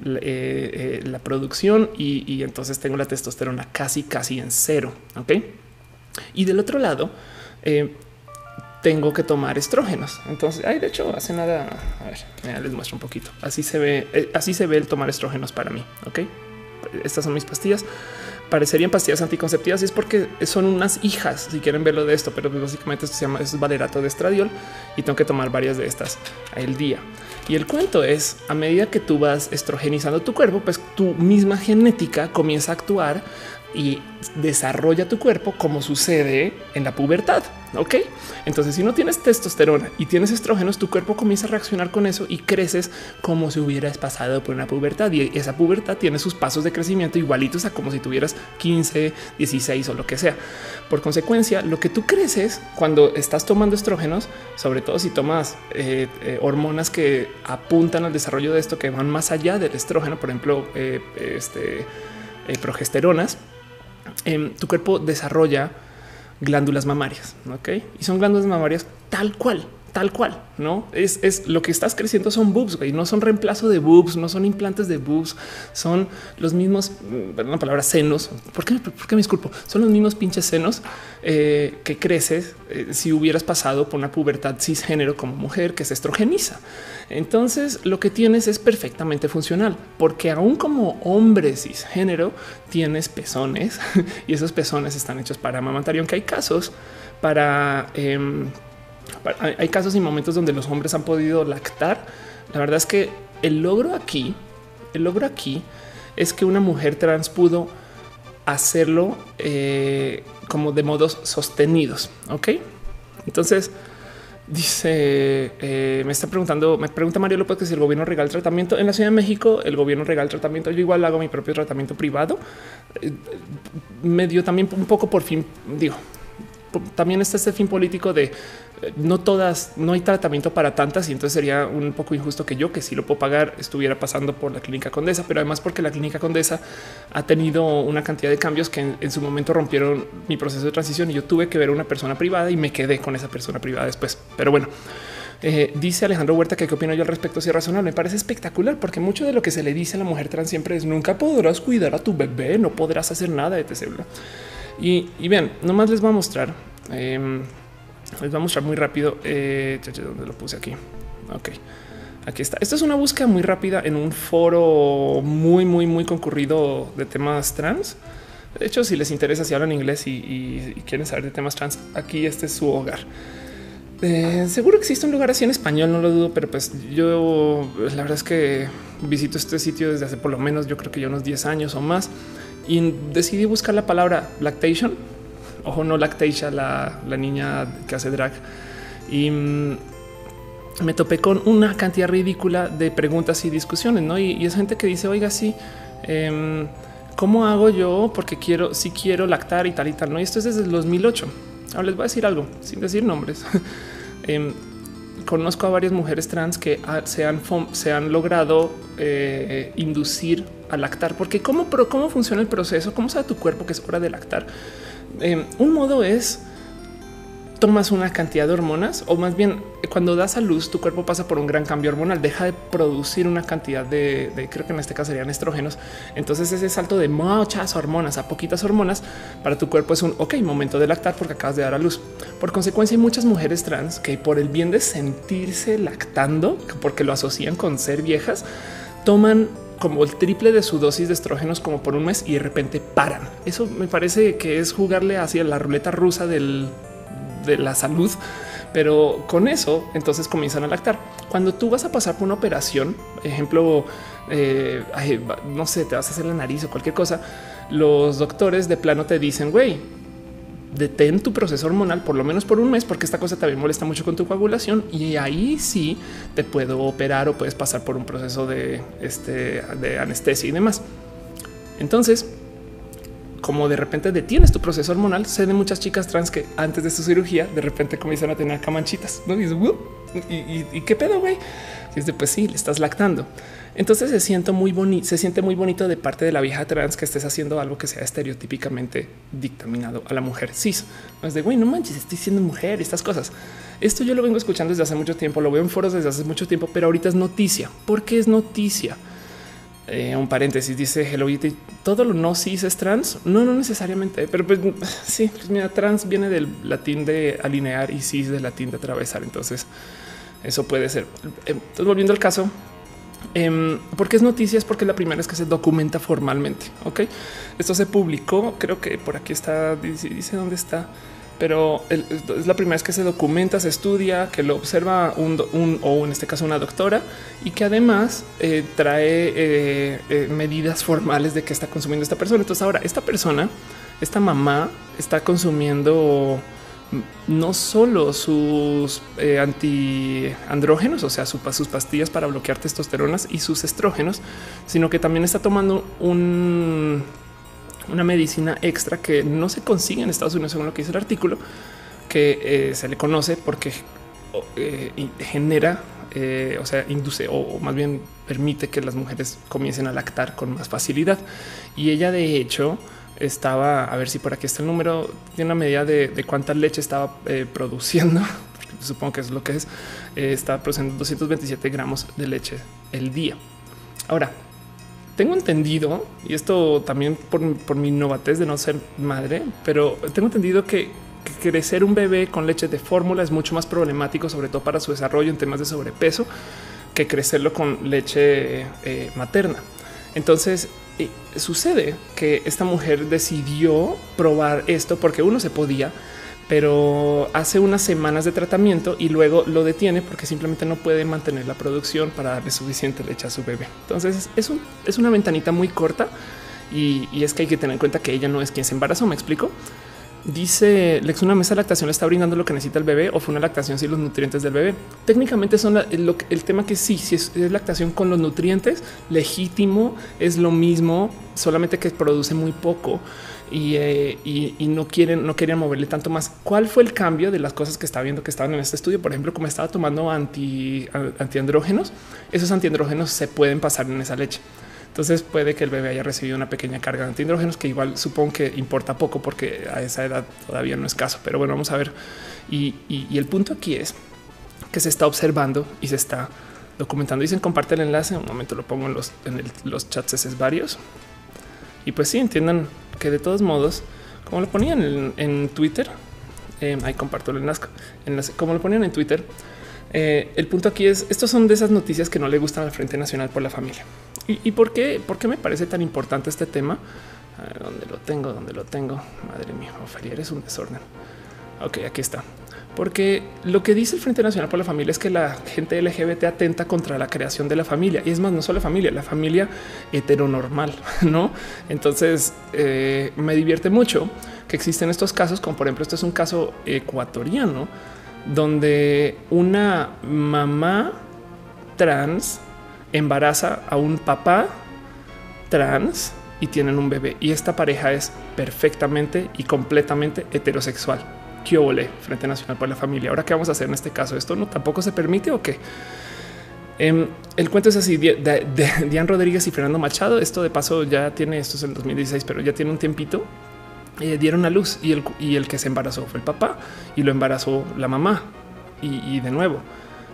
eh, eh, la producción y, entonces tengo la testosterona casi, casi en cero. Ok. Y del otro lado, tengo que tomar estrógenos. Entonces, ay, de hecho, hace nada. A ver, les muestro un poquito. Así se ve, eh, así se ve el tomar estrógenos para mí. Ok, estas son mis pastillas. Parecerían pastillas anticonceptivas y es porque son unas hijas, si quieren verlo de esto, pero básicamente esto se llama es valerato de estradiol y tengo que tomar varias de estas al día. Y el cuento es a medida que tú vas estrogenizando tu cuerpo, pues tu misma genética comienza a actuar y desarrolla tu cuerpo como sucede en la pubertad. Ok, entonces si no tienes testosterona y tienes estrógenos, tu cuerpo comienza a reaccionar con eso y creces como si hubieras pasado por una pubertad. Y esa pubertad tiene sus pasos de crecimiento igualitos a como si tuvieras 15, 16 o lo que sea. Por consecuencia, lo que tú creces cuando estás tomando estrógenos, sobre todo si tomas eh, eh, hormonas que apuntan al desarrollo de esto, que van más allá del estrógeno, por ejemplo, eh, este, progesteronas Em, tu cuerpo desarrolla glándulas mamarias, ¿ok? Y son glándulas mamarias tal cual, tal cual, ¿no? Es, es lo que estás creciendo son boobs, güey, no son reemplazo de boobs, no son implantes de boobs, son los mismos, mm, una palabra senos, ¿por qué, por qué me disculpo? Son los mismos pinches senos eh, que creces eh, si hubieras pasado por una pubertad cisgénero como mujer que se estrogeniza. Entonces lo que tienes es perfectamente funcional, porque aún como hombre cisgénero tienes pezones y esos pezones están hechos para amamantar y aunque hay casos para... Em, hay casos y momentos donde los hombres han podido lactar. La verdad es que el logro aquí, el logro aquí es que una mujer trans pudo hacerlo eh, como de modos sostenidos. Ok, entonces dice, eh, me está preguntando, me pregunta Mario López que si el gobierno regala tratamiento en la Ciudad de México, el gobierno regala tratamiento. Yo igual hago mi propio tratamiento privado. Eh, me dio también un poco por fin, digo, también está este fin político de no todas, no hay tratamiento para tantas y entonces sería un poco injusto que yo, que si lo puedo pagar, estuviera pasando por la clínica Condesa, pero además porque la clínica Condesa ha tenido una cantidad de cambios que en, su momento rompieron mi proceso de transición y yo tuve que ver a una persona privada y me quedé con esa persona privada después. Pero bueno, eh, dice Alejandro Huerta que qué opino yo al respecto si es razonable. Me parece espectacular porque mucho de lo que se le dice a la mujer trans siempre es nunca podrás cuidar a tu bebé, no podrás hacer nada, etc. Y, y bien, nomás les voy a mostrar. Em, les voy a mostrar muy rápido. Eh, ¿Dónde lo puse aquí? Ok. Aquí está. Esta es una búsqueda muy rápida en un foro muy, muy, muy concurrido de temas trans. De hecho, si les interesa, si hablan inglés y, quieren saber de temas trans, aquí este es su hogar. Eh, seguro existe un lugar así en español, no lo dudo, pero pues yo la verdad es que visito este sitio desde hace por lo menos yo creo que ya unos 10 años o más y decidí buscar la palabra lactation ojo, no Lactatia, la, la niña que hace drag. Y mm, me topé con una cantidad ridícula de preguntas y discusiones, ¿no? Y, es gente que dice, oiga, sí, em, ¿cómo hago yo? Porque quiero, si quiero lactar y tal y tal, ¿no? Y esto es desde el 2008. Ahora les voy a decir algo, sin decir nombres. Em, conozco a varias mujeres trans que se, han, se han logrado eh, inducir a lactar, porque ¿cómo, pero ¿cómo funciona el proceso? ¿Cómo sabe tu cuerpo que es hora de lactar? Eh, un modo es tomas una cantidad de hormonas o más bien cuando das a luz tu cuerpo pasa por un gran cambio hormonal, deja de producir una cantidad de, creo que en este caso serían estrógenos. Entonces ese salto de muchas hormonas a poquitas hormonas para tu cuerpo es un ok momento de lactar porque acabas de dar a luz. Por consecuencia hay muchas mujeres trans que por el bien de sentirse lactando, porque lo asocian con ser viejas, toman como el triple de su dosis de estrógenos como por un mes y de repente paran. Eso me parece que es jugarle hacia la ruleta rusa de la salud, pero con eso entonces comienzan a lactar. Cuando tú vas a pasar por una operación, ejemplo, eh, no sé, te vas a hacer la nariz o cualquier cosa, los doctores de plano te dicen, güey, detén tu proceso hormonal por lo menos por un mes, porque esta cosa también molesta mucho con tu coagulación y ahí sí te puedo operar o puedes pasar por un proceso de, este, de anestesia y demás. Entonces, como de repente detienes tu proceso hormonal, se de muchas chicas trans que antes de su cirugía de repente comienzan a tener camanchitas. ¿no? Y, y, y, qué pedo, güey. Y es de pues sí, le estás lactando. Entonces se siente muy bonito, se siente muy bonito de parte de la vieja trans que estés haciendo algo que sea estereotípicamente dictaminado a la mujer cis. No es de güey, no manches, estoy siendo mujer, estas cosas. Esto yo lo vengo escuchando desde hace mucho tiempo, lo veo en foros desde hace mucho tiempo, pero ahorita es noticia. ¿Por qué es noticia? Eh, un paréntesis dice Hello Kitty. Todo lo no cis es trans. No, no necesariamente, pero pues sí, pues mira, trans viene del latín de alinear y cis del latín de atravesar. Entonces, eso puede ser. Entonces, volviendo al caso, eh, ¿Por qué es noticias? Porque es la primera vez que se documenta formalmente. Ok, esto se publicó. Creo que por aquí está. Dice, dice dónde está, pero es la primera vez que se documenta, se estudia, que lo observa un, o en este caso una doctora y que además eh, trae eh, eh, medidas formales de que está consumiendo esta persona. Entonces, ahora esta persona, esta mamá, está consumiendo no solo sus eh, antiandrógenos, o sea, sus pastillas para bloquear testosteronas y sus estrógenos, sino que también está tomando un, una medicina extra que no se consigue en Estados Unidos, según lo que dice el artículo, que eh, se le conoce porque eh, genera, o sea, induce o más bien permite que las mujeres comiencen a lactar con más facilidad. Y ella, de hecho, estaba, a ver si por aquí está el número, tiene una medida de, cuánta leche estaba eh, produciendo, supongo que es lo que es, eh, estaba produciendo 227 gramos de leche el día. Ahora, tengo entendido, y esto también por, mi novatez de no ser madre, pero tengo entendido que, crecer un bebé con leche de fórmula es mucho más problemático, sobre todo para su desarrollo en temas de sobrepeso, que crecerlo con leche eh, materna. Entonces, sucede que esta mujer decidió probar esto porque uno se podía, pero hace unas semanas de tratamiento y luego lo detiene porque simplemente no puede mantener la producción para darle suficiente leche a su bebé. Entonces es, es una ventanita muy corta y, y, es que hay que tener en cuenta que ella no es quien se embarazó. Me explico. Dice Lex, una mesa de lactación le está brindando lo que necesita el bebé o fue una lactación sin los nutrientes del bebé. Técnicamente son el, tema que sí, si es, lactación con los nutrientes, legítimo, es lo mismo, solamente que produce muy poco y, eh, no quieren, no querían moverle tanto más. ¿Cuál fue el cambio de las cosas que está viendo que estaban en este estudio? Por ejemplo, como estaba tomando anti, antiandrógenos, esos antiandrógenos se pueden pasar en esa leche. Entonces puede que el bebé haya recibido una pequeña carga de antihidrógenos que igual supongo que importa poco porque a esa edad todavía no es caso. Pero bueno, vamos a ver. Y, el punto aquí es que se está observando y se está documentando. Dicen comparte el enlace. Un momento lo pongo en los, en los chats es varios. Y pues sí, entiendan que de todos modos, como lo ponían en, Twitter, eh, ahí comparto el enlace, enlace, como lo ponían en Twitter, eh, el punto aquí es, estos son de esas noticias que no le gustan al Frente Nacional por la Familia. ¿Y, por qué? ¿Por qué me parece tan importante este tema? ¿Dónde lo tengo? ¿Dónde lo tengo? Madre mía, Ofelia, eres un desorden. Ok, aquí está. Porque lo que dice el Frente Nacional por la Familia es que la gente LGBT atenta contra la creación de la familia. Y es más, no solo la familia, la familia heteronormal, ¿no? Entonces, eh, me divierte mucho que existen estos casos, como por ejemplo, este es un caso ecuatoriano, donde una mamá trans embaraza a un papá trans y tienen un bebé. Y esta pareja es perfectamente y completamente heterosexual. ¿Qué Frente Nacional por la Familia. Ahora, ¿qué vamos a hacer en este caso? ¿Esto no tampoco se permite o qué? Em, el cuento es así, de, Rodríguez y Fernando Machado. Esto de paso ya tiene, esto es en 2016, pero ya tiene un tiempito. Eh, dieron a luz y el, y el que se embarazó fue el papá y lo embarazó la mamá. y de nuevo,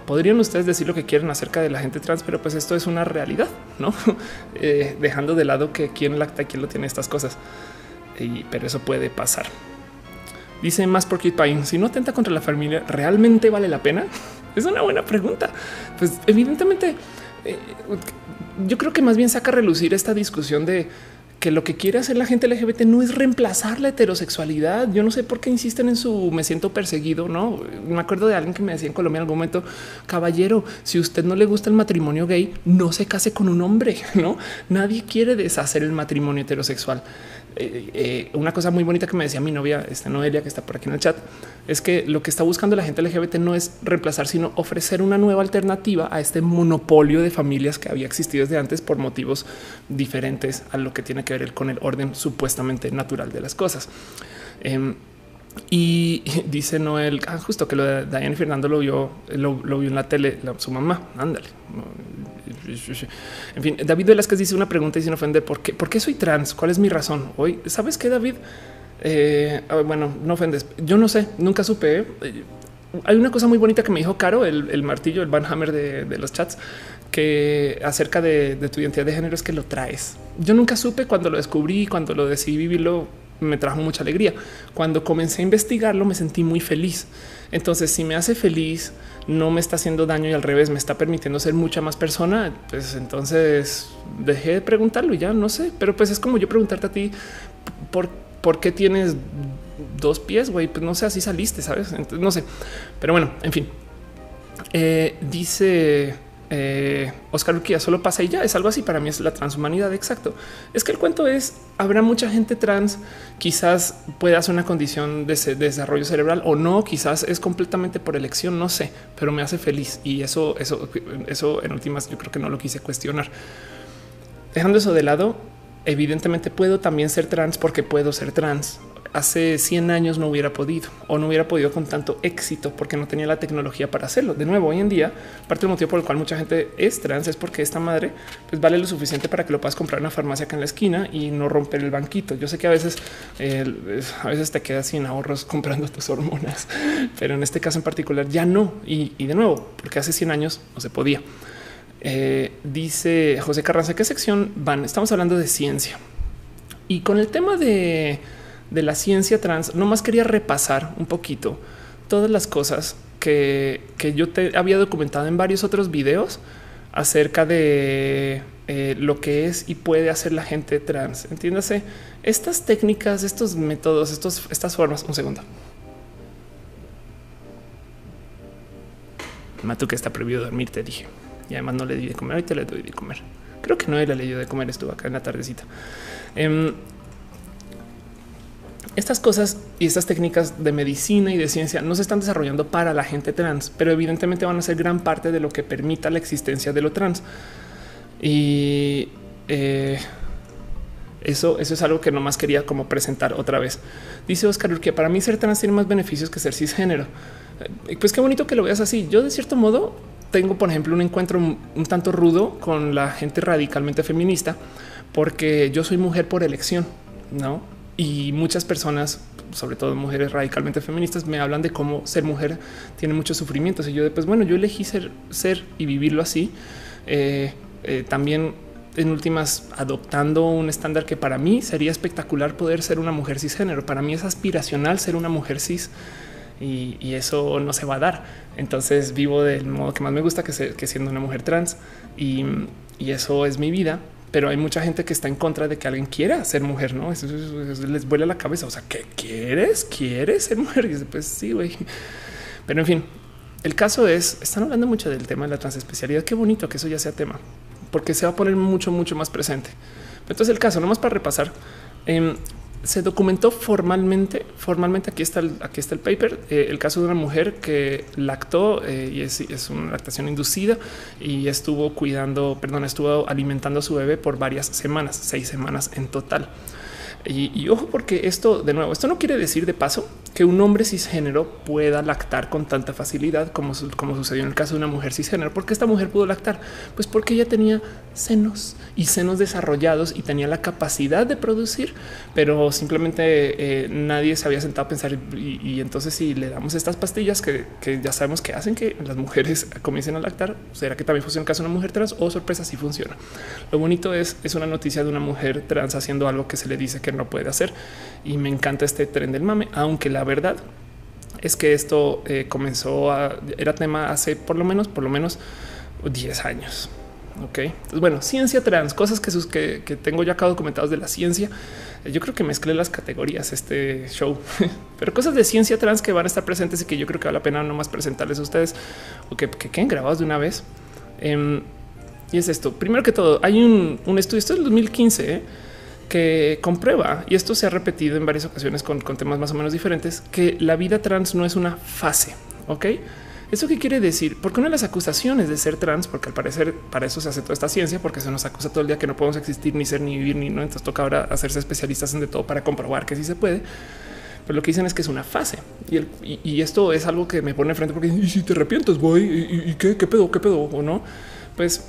podrían ustedes decir lo que quieren acerca de la gente trans, pero pues esto es una realidad, no eh, dejando de lado que quién lacta, quién lo tiene estas cosas. Y, pero eso puede pasar. Dice más por Pine, si no atenta contra la familia, ¿realmente vale la pena? Es una buena pregunta. Pues evidentemente, eh, yo creo que más bien saca a relucir esta discusión de que lo que quiere hacer la gente LGBT no es reemplazar la heterosexualidad. Yo no sé por qué insisten en su me siento perseguido. No me acuerdo de alguien que me decía en Colombia en algún momento, caballero, si usted no le gusta el matrimonio gay, no se case con un hombre. No nadie quiere deshacer el matrimonio heterosexual. Eh, eh, una cosa muy bonita que me decía mi novia, esta Noelia, que está por aquí en el chat, es que lo que está buscando la gente LGBT no es reemplazar, sino ofrecer una nueva alternativa a este monopolio de familias que había existido desde antes por motivos diferentes a lo que tiene que ver con el orden supuestamente natural de las cosas. Em, y dice Noel, ah, justo que lo de Diane Fernando lo vio, lo, vio en la tele, su mamá. Ándale. En fin, David Velázquez dice una pregunta y sin ofender: ¿por qué, ¿por qué soy trans? ¿Cuál es mi razón? Hoy, ¿sabes qué, David? Eh, bueno, no ofendes. Yo no sé, nunca supe. hay una cosa muy bonita que me dijo Caro, el, martillo, el Van Hammer de, los chats, que acerca de, tu identidad de género es que lo traes. Yo nunca supe cuando lo descubrí, cuando lo decidí vivirlo, me trajo mucha alegría. Cuando comencé a investigarlo, me sentí muy feliz. Entonces, si me hace feliz, no me está haciendo daño y al revés me está permitiendo ser mucha más persona, pues entonces dejé de preguntarlo y ya no sé. Pero pues es como yo preguntarte a ti por, por qué tienes dos pies, güey, pues no sé, así saliste, sabes? Entonces, no sé, pero bueno, en fin. Eh, dice eh, Oscar Luquía, solo pasa y ya es algo así. Para mí es la transhumanidad. Exacto. Es que el cuento es habrá mucha gente trans, quizás pueda ser una condición de, desarrollo cerebral o no, quizás es completamente por elección, no sé, pero me hace feliz y eso, eso, eso en últimas yo creo que no lo quise cuestionar. Dejando eso de lado, evidentemente puedo también ser trans porque puedo ser trans hace 100 años no hubiera podido o no hubiera podido con tanto éxito porque no tenía la tecnología para hacerlo. De nuevo, hoy en día, parte del motivo por el cual mucha gente es trans es porque esta madre pues vale lo suficiente para que lo puedas comprar en una farmacia acá en la esquina y no romper el banquito. Yo sé que a veces, a veces te quedas sin ahorros comprando tus hormonas, pero en este caso en particular ya no. Y, de nuevo, porque hace 100 años no se podía. Eh, dice José Carranza, ¿qué sección van? Estamos hablando de ciencia. Y con el tema de de la ciencia trans, nomás quería repasar un poquito todas las cosas que, yo te había documentado en varios otros videos acerca de eh, lo que es y puede hacer la gente trans. Entiéndase, estas técnicas, estos métodos, estos, estas formas. Un segundo. Matu que está prohibido dormir, te dije. Y además no le di de comer, ahorita le doy de comer. Creo que no le leyó de comer, estuvo acá en la tardecita. Em, estas cosas y estas técnicas de medicina y de ciencia no se están desarrollando para la gente trans, pero evidentemente van a ser gran parte de lo que permita la existencia de lo trans. Y eh, eso, eso es algo que nomás quería como presentar otra vez. Dice Oscar que para mí ser trans tiene más beneficios que ser cisgénero. Eh, pues qué bonito que lo veas así. Yo de cierto modo tengo, por ejemplo, un encuentro un tanto rudo con la gente radicalmente feminista, porque yo soy mujer por elección, no? Y muchas personas, sobre todo mujeres radicalmente feministas, me hablan de cómo ser mujer tiene muchos sufrimientos. Y yo, pues bueno, yo elegí ser, ser y vivirlo así. Eh, eh, también en últimas adoptando un estándar que para mí sería espectacular poder ser una mujer cisgénero. Para mí es aspiracional ser una mujer cis y, eso no se va a dar. Entonces vivo del modo que más me gusta, que, que siendo una mujer trans y eso es mi vida pero hay mucha gente que está en contra de que alguien quiera ser mujer, no eso, les vuela la cabeza. O sea, ¿qué quieres? ¿Quieres ser mujer? Y dice, pues sí, güey. Pero en fin, el caso es, están hablando mucho del tema de la transespecialidad. Qué bonito que eso ya sea tema, porque se va a poner mucho, mucho más presente. Entonces el caso, nomás para repasar, eh, se documentó formalmente, formalmente aquí está el, aquí está el paper, eh, el caso de una mujer que lactó eh, y es, es, una lactación inducida y estuvo cuidando, perdón, estuvo alimentando a su bebé por varias semanas, seis semanas en total. Y, ojo, porque esto de nuevo, esto no quiere decir de paso que un hombre cisgénero pueda lactar con tanta facilidad como, como sucedió en el caso de una mujer cisgénero. porque esta mujer pudo lactar? Pues porque ella tenía senos y senos desarrollados y tenía la capacidad de producir, pero simplemente eh, nadie se había sentado a pensar. Y, entonces, si le damos estas pastillas que, ya sabemos que hacen que las mujeres comiencen a lactar, será que también funciona caso de una mujer trans o sorpresa si funciona. Lo bonito es, es una noticia de una mujer trans haciendo algo que se le dice que no puede hacer. Y me encanta este tren del mame, aunque la verdad es que esto eh, comenzó a era tema hace por lo menos, por lo menos 10 años. Ok, entonces, bueno, ciencia trans, cosas que, sus, que, tengo ya acá documentados de la ciencia. Yo creo que mezclé las categorías este show, pero cosas de ciencia trans que van a estar presentes y que yo creo que vale la pena nomás presentarles a ustedes o que, queden grabados de una vez. Em, y es esto. Primero que todo, hay un, un estudio, esto es el 2015, que comprueba, y esto se ha repetido en varias ocasiones con, temas más o menos diferentes, que la vida trans no es una fase. Ok, ¿Eso qué quiere decir? Porque una de las acusaciones de ser trans, porque al parecer para eso se hace toda esta ciencia, porque se nos acusa todo el día que no podemos existir, ni ser, ni vivir, ni no. Entonces toca ahora hacerse especialistas en de todo para comprobar que sí se puede. Pero lo que dicen es que es una fase y, esto es algo que me pone frente porque y si te arrepientes, voy y, qué, qué pedo, qué pedo o no, pues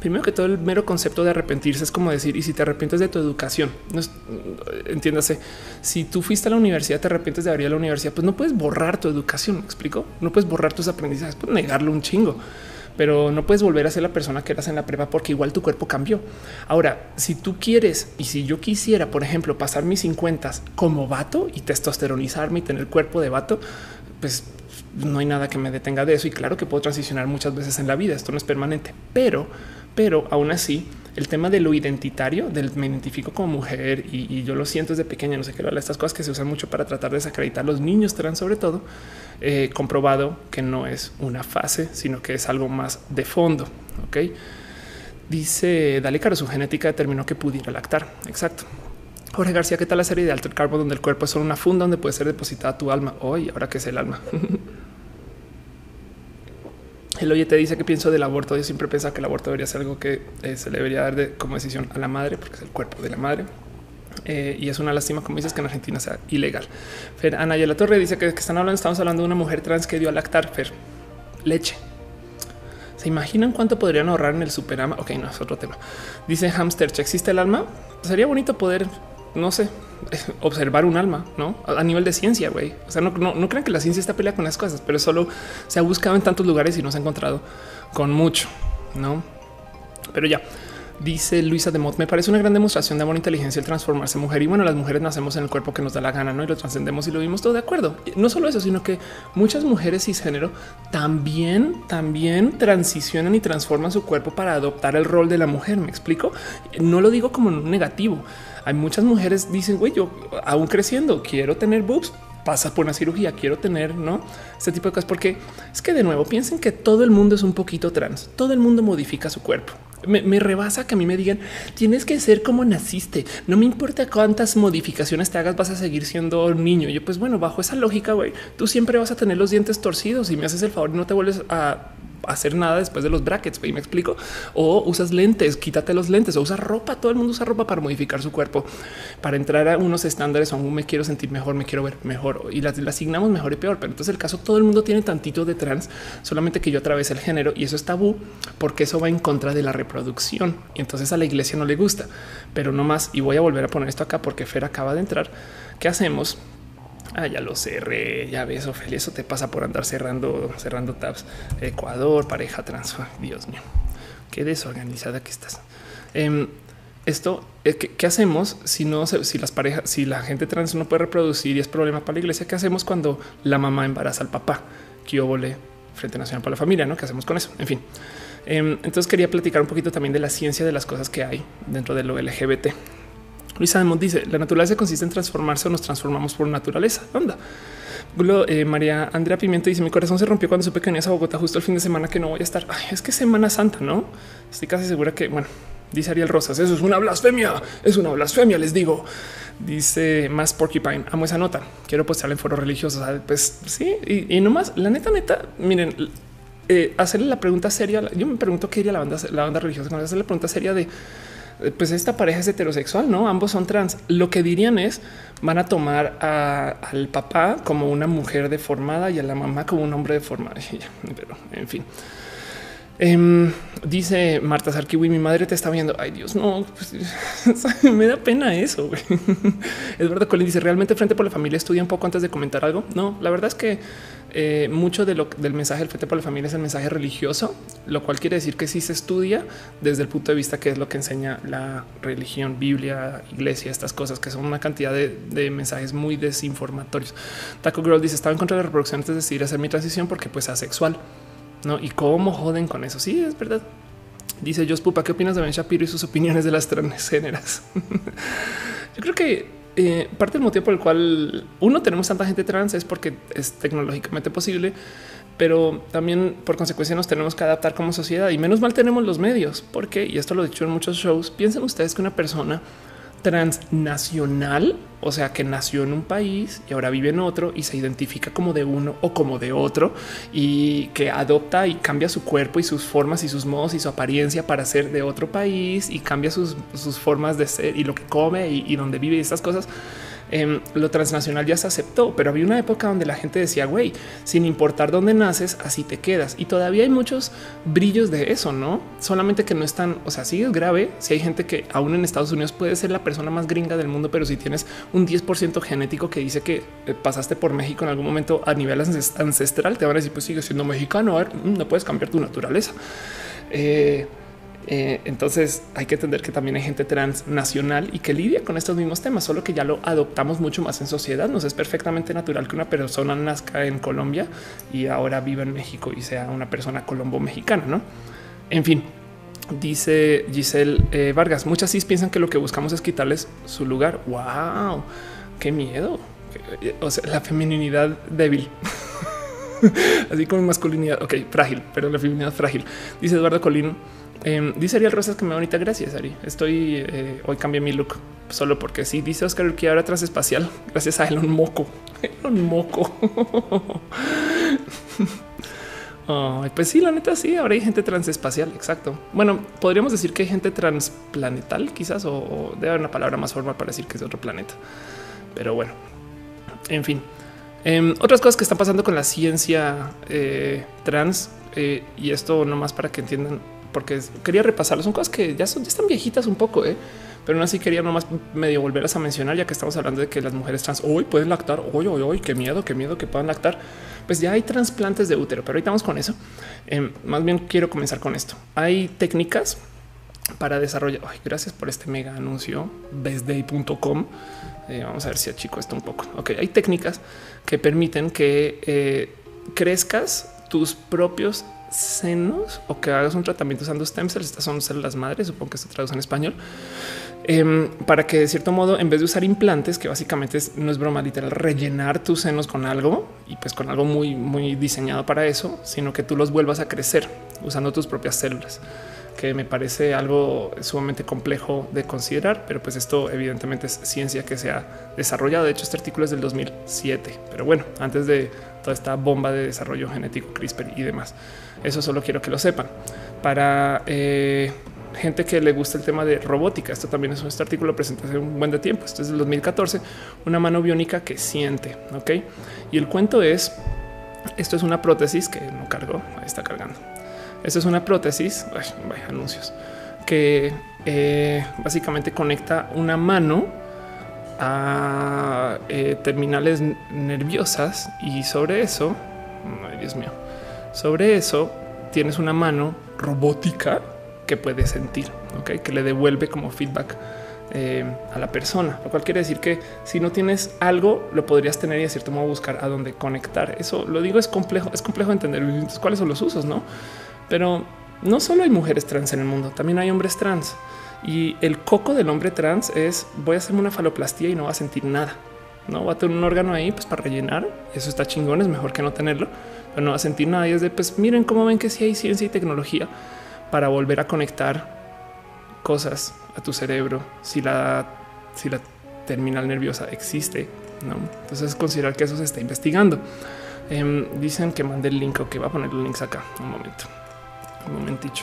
Primero que todo, el mero concepto de arrepentirse es como decir, y si te arrepientes de tu educación, entiéndase, si tú fuiste a la universidad, te arrepientes de haber ido a la universidad, pues no puedes borrar tu educación, ¿me explico? No puedes borrar tus aprendizajes, puedes negarlo un chingo pero no puedes volver a ser la persona que eras en la prepa porque igual tu cuerpo cambió. Ahora, si tú quieres y si yo quisiera, por ejemplo, pasar mis 50 como vato y testosteronizarme y tener cuerpo de vato, pues no hay nada que me detenga de eso. Y claro que puedo transicionar muchas veces en la vida. Esto no es permanente, pero, pero aún así, el tema de lo identitario, del me identifico como mujer y, yo lo siento desde pequeña, no sé qué, estas cosas que se usan mucho para tratar de desacreditar a los niños trans, sobre todo, eh, comprobado que no es una fase, sino que es algo más de fondo. Ok, dice Dale Caro, su genética determinó que pudiera lactar. Exacto. Jorge García, ¿qué tal la serie de Alter Carbo donde el cuerpo es solo una funda donde puede ser depositada tu alma? Hoy, ahora que es el alma. el oye te dice que pienso del aborto. Yo siempre pensaba que el aborto debería ser algo que eh, se le debería dar de, como decisión a la madre, porque es el cuerpo de la madre. Eh, y es una lástima, como dices, que en Argentina sea ilegal. Fer Anaya La Torre dice que, están hablando, estamos hablando de una mujer trans que dio a lactar Fer leche. ¿Se imaginan cuánto podrían ahorrar en el superama? Ok, no es otro tema. Dice Hamster, ¿existe el alma? Sería bonito poder no sé, observar un alma, ¿no? A nivel de ciencia, güey. O sea, no, no, crean que la ciencia está pelea con las cosas, pero solo se ha buscado en tantos lugares y no se ha encontrado con mucho, ¿no? Pero ya, dice Luisa de Mott, me parece una gran demostración de amor e inteligencia el transformarse en mujer. Y bueno, las mujeres nacemos en el cuerpo que nos da la gana, ¿no? Y lo trascendemos y lo vimos todo de acuerdo. No solo eso, sino que muchas mujeres cisgénero también, también transicionan y transforman su cuerpo para adoptar el rol de la mujer. ¿Me explico? No lo digo como negativo hay muchas mujeres dicen, güey, yo aún creciendo quiero tener boobs, pasa por una cirugía, quiero tener, ¿no? Este tipo de cosas, porque es que de nuevo piensen que todo el mundo es un poquito trans, todo el mundo modifica su cuerpo. Me, rebasa que a mí me digan tienes que ser como naciste. No me importa cuántas modificaciones te hagas, vas a seguir siendo niño. Yo, pues bueno, bajo esa lógica, güey, tú siempre vas a tener los dientes torcidos y me haces el favor y no te vuelves a hacer nada después de los brackets. Y me explico. O usas lentes, quítate los lentes o usa ropa. Todo el mundo usa ropa para modificar su cuerpo, para entrar a unos estándares. Aún me quiero sentir mejor, me quiero ver mejor y las, asignamos mejor y peor. Pero entonces el caso todo el mundo tiene tantito de trans, solamente que yo atravesé el género y eso es tabú porque eso va en contra de la reproducción. Y entonces a la iglesia no le gusta, pero no más. Y voy a volver a poner esto acá porque Fer acaba de entrar. ¿Qué hacemos? Ah, ya lo cerré, ya ves, Ophelia, eso te pasa por andar cerrando, cerrando tabs. Ecuador, pareja trans. Dios mío, qué desorganizada que estás. Em, esto, eh, ¿qué, hacemos si no, si las parejas, si la gente trans no puede reproducir y es problema para la iglesia? ¿Qué hacemos cuando la mamá embaraza al papá? Volé Frente Nacional para la Familia, ¿no? ¿Qué hacemos con eso? En fin. Em, entonces quería platicar un poquito también de la ciencia de las cosas que hay dentro de lo LGBT. Luisa Demont dice la naturaleza consiste en transformarse o nos transformamos por naturaleza. Onda. Eh, María Andrea Pimiento dice mi corazón se rompió cuando supe que venías a Bogotá justo el fin de semana que no voy a estar. es que Semana Santa, no estoy casi segura que bueno, dice Ariel Rosas. Eso es una blasfemia. Es una blasfemia. Les digo, dice más Porcupine. Amo esa nota. Quiero postarla en foros religiosos. Pues sí, y, no más. La neta, neta, miren, eh, hacerle la pregunta seria. Yo me pregunto qué diría la banda, la banda religiosa hacerle la pregunta seria de pues esta pareja es heterosexual, no ambos son trans. Lo que dirían es van a tomar al papá como una mujer deformada y a la mamá como un hombre deformado. Pero en fin. Em, dice Marta Sarkiwi, mi madre te está viendo. Ay Dios, no, pues, me da pena eso. es verdad, Colin dice, realmente frente por la familia estudia un poco antes de comentar algo. No, la verdad es que eh, mucho de lo, del mensaje del frente por la familia es el mensaje religioso, lo cual quiere decir que sí se estudia desde el punto de vista que es lo que enseña la religión, Biblia, iglesia, estas cosas que son una cantidad de, mensajes muy desinformatorios. Taco Girl dice, estaba en contra de la reproducción antes de decidir hacer mi transición porque pues asexual. No, y cómo joden con eso. Sí, es verdad. Dice Jos Pupa, ¿qué opinas de Ben Shapiro y sus opiniones de las transgéneras? Yo creo que eh, parte del motivo por el cual uno tenemos tanta gente trans es porque es tecnológicamente posible, pero también por consecuencia nos tenemos que adaptar como sociedad y menos mal tenemos los medios, porque, y esto lo he dicho en muchos shows, piensen ustedes que una persona transnacional, o sea, que nació en un país y ahora vive en otro y se identifica como de uno o como de otro y que adopta y cambia su cuerpo y sus formas y sus modos y su apariencia para ser de otro país y cambia sus, formas de ser y lo que come y, y donde vive y estas cosas. Em, lo transnacional ya se aceptó, pero había una época donde la gente decía, güey, sin importar dónde naces, así te quedas. Y todavía hay muchos brillos de eso, no solamente que no están, o sea, sí es grave. Si hay gente que aún en Estados Unidos puede ser la persona más gringa del mundo, pero si tienes un 10% genético que dice que eh, pasaste por México en algún momento a nivel ancestral, te van a decir, pues sigue siendo mexicano, a ver, mm, no puedes cambiar tu naturaleza. Eh, eh, entonces hay que entender que también hay gente transnacional y que lidia con estos mismos temas, solo que ya lo adoptamos mucho más en sociedad. Nos es perfectamente natural que una persona nazca en Colombia y ahora viva en México y sea una persona colombo mexicana, ¿no? En fin, dice Giselle eh, Vargas, muchas sí piensan que lo que buscamos es quitarles su lugar. ¡Wow! ¡Qué miedo! O sea, la feminidad débil. Así como masculinidad, ok, frágil, pero la feminidad frágil. Dice Eduardo Colino eh, dice Ariel Rosas que me bonita. Gracias, Ari. Estoy eh, hoy cambié mi look solo porque sí. Dice Oscar que ahora transespacial. Gracias a Elon Moco. Elon Moco. pues sí, la neta, sí. Ahora hay gente transespacial. Exacto. Bueno, podríamos decir que hay gente transplanetal, quizás, o, debe haber una palabra más formal para decir que es otro planeta. Pero bueno, en fin. Em, otras cosas que están pasando con la ciencia eh, trans, y esto nomás para que entiendan porque quería repasarlo. Son cosas que ya, son, ya están viejitas un poco, ¿eh? pero aún así quería nomás medio volverlas a mencionar, ya que estamos hablando de que las mujeres trans hoy pueden lactar. Hoy, hoy, hoy, qué miedo, qué miedo que puedan lactar. Pues ya hay trasplantes de útero, pero ahorita vamos con eso. Em, más bien quiero comenzar con esto. Hay técnicas para desarrollar. gracias por este mega anuncio. Bestday.com. Eh, vamos a ver si achico esto un poco. Ok, hay técnicas que permiten que eh, crezcas tus propios senos o que hagas un tratamiento usando stem cells. Estas son células madres, supongo que se traduce en español. Em, para que de cierto modo, en vez de usar implantes, que básicamente no es broma literal, rellenar tus senos con algo y pues con algo muy, muy diseñado para eso, sino que tú los vuelvas a crecer usando tus propias células que me parece algo sumamente complejo de considerar, pero pues esto evidentemente es ciencia que se ha desarrollado. De hecho, este artículo es del 2007, pero bueno, antes de toda esta bomba de desarrollo genético CRISPR y demás. Eso solo quiero que lo sepan. Para eh, gente que le gusta el tema de robótica, esto también es un este artículo presentado hace un buen de tiempo. Esto es del 2014, una mano biónica que siente. Ok, y el cuento es: esto es una prótesis que no cargó, ahí está cargando. Esto es una prótesis, vaya anuncios, que eh, básicamente conecta una mano a eh, terminales nerviosas y sobre eso, Dios mío, sobre eso tienes una mano robótica que puede sentir, ¿okay? que le devuelve como feedback eh, a la persona, lo cual quiere decir que si no tienes algo, lo podrías tener y de cierto modo buscar a dónde conectar. Eso lo digo, es complejo, es complejo entender cuáles son los usos, no? Pero no solo hay mujeres trans en el mundo, también hay hombres trans. Y el coco del hombre trans es voy a hacerme una faloplastía y no va a sentir nada. No va a tener un órgano ahí pues para rellenar. Eso está chingón, es mejor que no tenerlo pero no va a sentir nada. Y es de pues miren cómo ven que si hay ciencia y tecnología para volver a conectar cosas a tu cerebro. Si la, si la terminal nerviosa existe, no? Entonces considerar que eso se está investigando. Em, dicen que mande el link o que va a poner los links acá. Un momento, un momentito.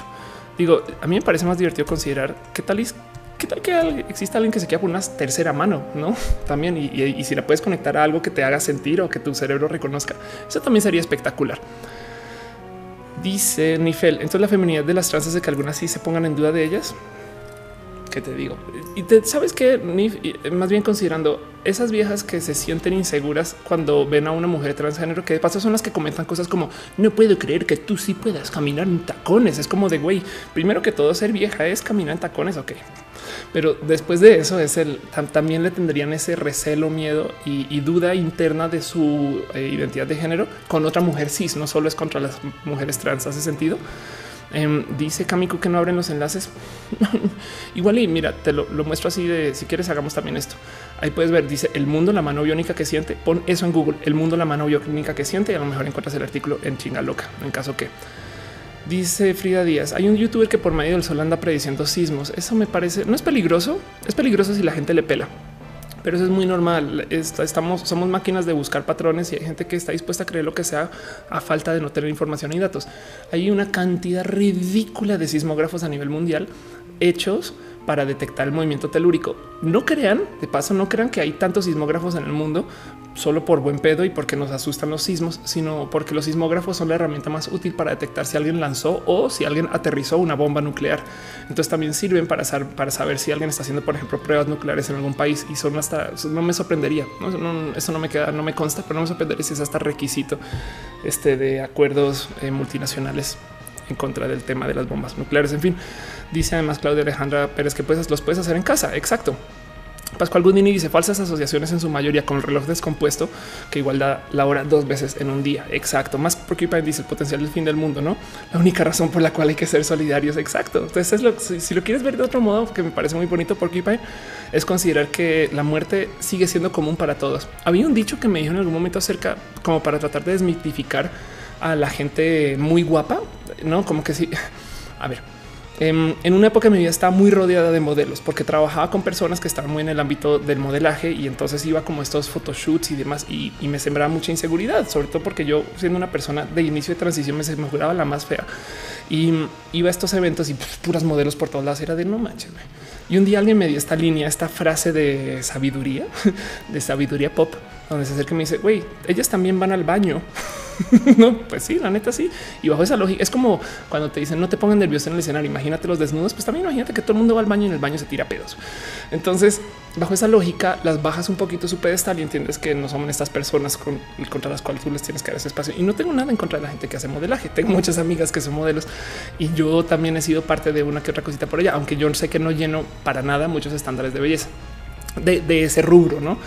Digo, a mí me parece más divertido considerar qué tal es ¿Qué tal que exista alguien que se quiera por una tercera mano? No también. Y, si la puedes conectar a algo que te haga sentir o que tu cerebro reconozca, eso también sería espectacular. Dice Nifel. Entonces, la feminidad de las trans es de que algunas sí se pongan en duda de ellas. ¿Qué te digo? Y te sabes que más bien considerando esas viejas que se sienten inseguras cuando ven a una mujer transgénero, que de paso son las que comentan cosas como no puedo creer que tú sí puedas caminar en tacones. Es como de güey, primero que todo, ser vieja es caminar en tacones. Ok, pero después de eso es el también le tendrían ese recelo, miedo y, duda interna de su eh, identidad de género con otra mujer cis. No solo es contra las mujeres trans. Hace sentido. Em, dice Kamiko que no abren los enlaces. Igual y mira, te lo, muestro así de si quieres hagamos también esto. Ahí puedes ver, dice el mundo, la mano biónica que siente. Pon eso en Google, el mundo, la mano biónica que siente y a lo mejor encuentras el artículo en chinga loca, en caso que. Dice Frida Díaz, hay un youtuber que por medio del sol anda prediciendo sismos. Eso me parece, no es peligroso, es peligroso si la gente le pela pero eso es muy normal. Estamos, somos máquinas de buscar patrones y hay gente que está dispuesta a creer lo que sea a falta de no tener información y datos. Hay una cantidad ridícula de sismógrafos a nivel mundial hechos para detectar el movimiento telúrico. No crean, de paso, no crean que hay tantos sismógrafos en el mundo solo por buen pedo y porque nos asustan los sismos, sino porque los sismógrafos son la herramienta más útil para detectar si alguien lanzó o si alguien aterrizó una bomba nuclear. Entonces también sirven para, para saber si alguien está haciendo, por ejemplo, pruebas nucleares en algún país y son hasta no me sorprendería. ¿no? eso no me queda, no me consta, pero no me sorprendería si es hasta requisito este de acuerdos eh, multinacionales en contra del tema de las bombas nucleares. En fin, dice además Claudia Alejandra Pérez que puedes, los puedes hacer en casa. Exacto. Pascual Gundini dice falsas asociaciones en su mayoría con el reloj descompuesto que igual da la hora dos veces en un día. Exacto. Más porque dice el potencial del fin del mundo, no la única razón por la cual hay que ser solidarios. Exacto. Entonces, es si, lo quieres ver de otro modo, que me parece muy bonito, Porcupine es considerar que la muerte sigue siendo común para todos. Había un dicho que me dijo en algún momento acerca, como para tratar de desmitificar a la gente muy guapa, no como que sí. A ver, Em, en una época de mi vida estaba muy rodeada de modelos porque trabajaba con personas que estaban muy en el ámbito del modelaje y entonces iba como estos photoshoots y demás y, me sembraba mucha inseguridad, sobre todo porque yo siendo una persona de inicio de transición me juraba la más fea y iba a estos eventos y pues, puras modelos por todas las era de no manches. Y un día alguien me dio esta línea, esta frase de sabiduría, de sabiduría pop, donde se acerca y me dice, güey, ellas también van al baño. no, pues sí, la neta sí. Y bajo esa lógica es como cuando te dicen no te pongan nervioso en el escenario. Imagínate los desnudos, pues también imagínate que todo el mundo va al baño y en el baño se tira pedos. Entonces, bajo esa lógica, las bajas un poquito su pedestal y entiendes que no son estas personas con, contra las cuales tú les tienes que dar ese espacio. Y no tengo nada en contra de la gente que hace modelaje. Tengo muchas amigas que son modelos y yo también he sido parte de una que otra cosita por ella, aunque yo sé que no lleno para nada muchos estándares de belleza de, ese rubro. No,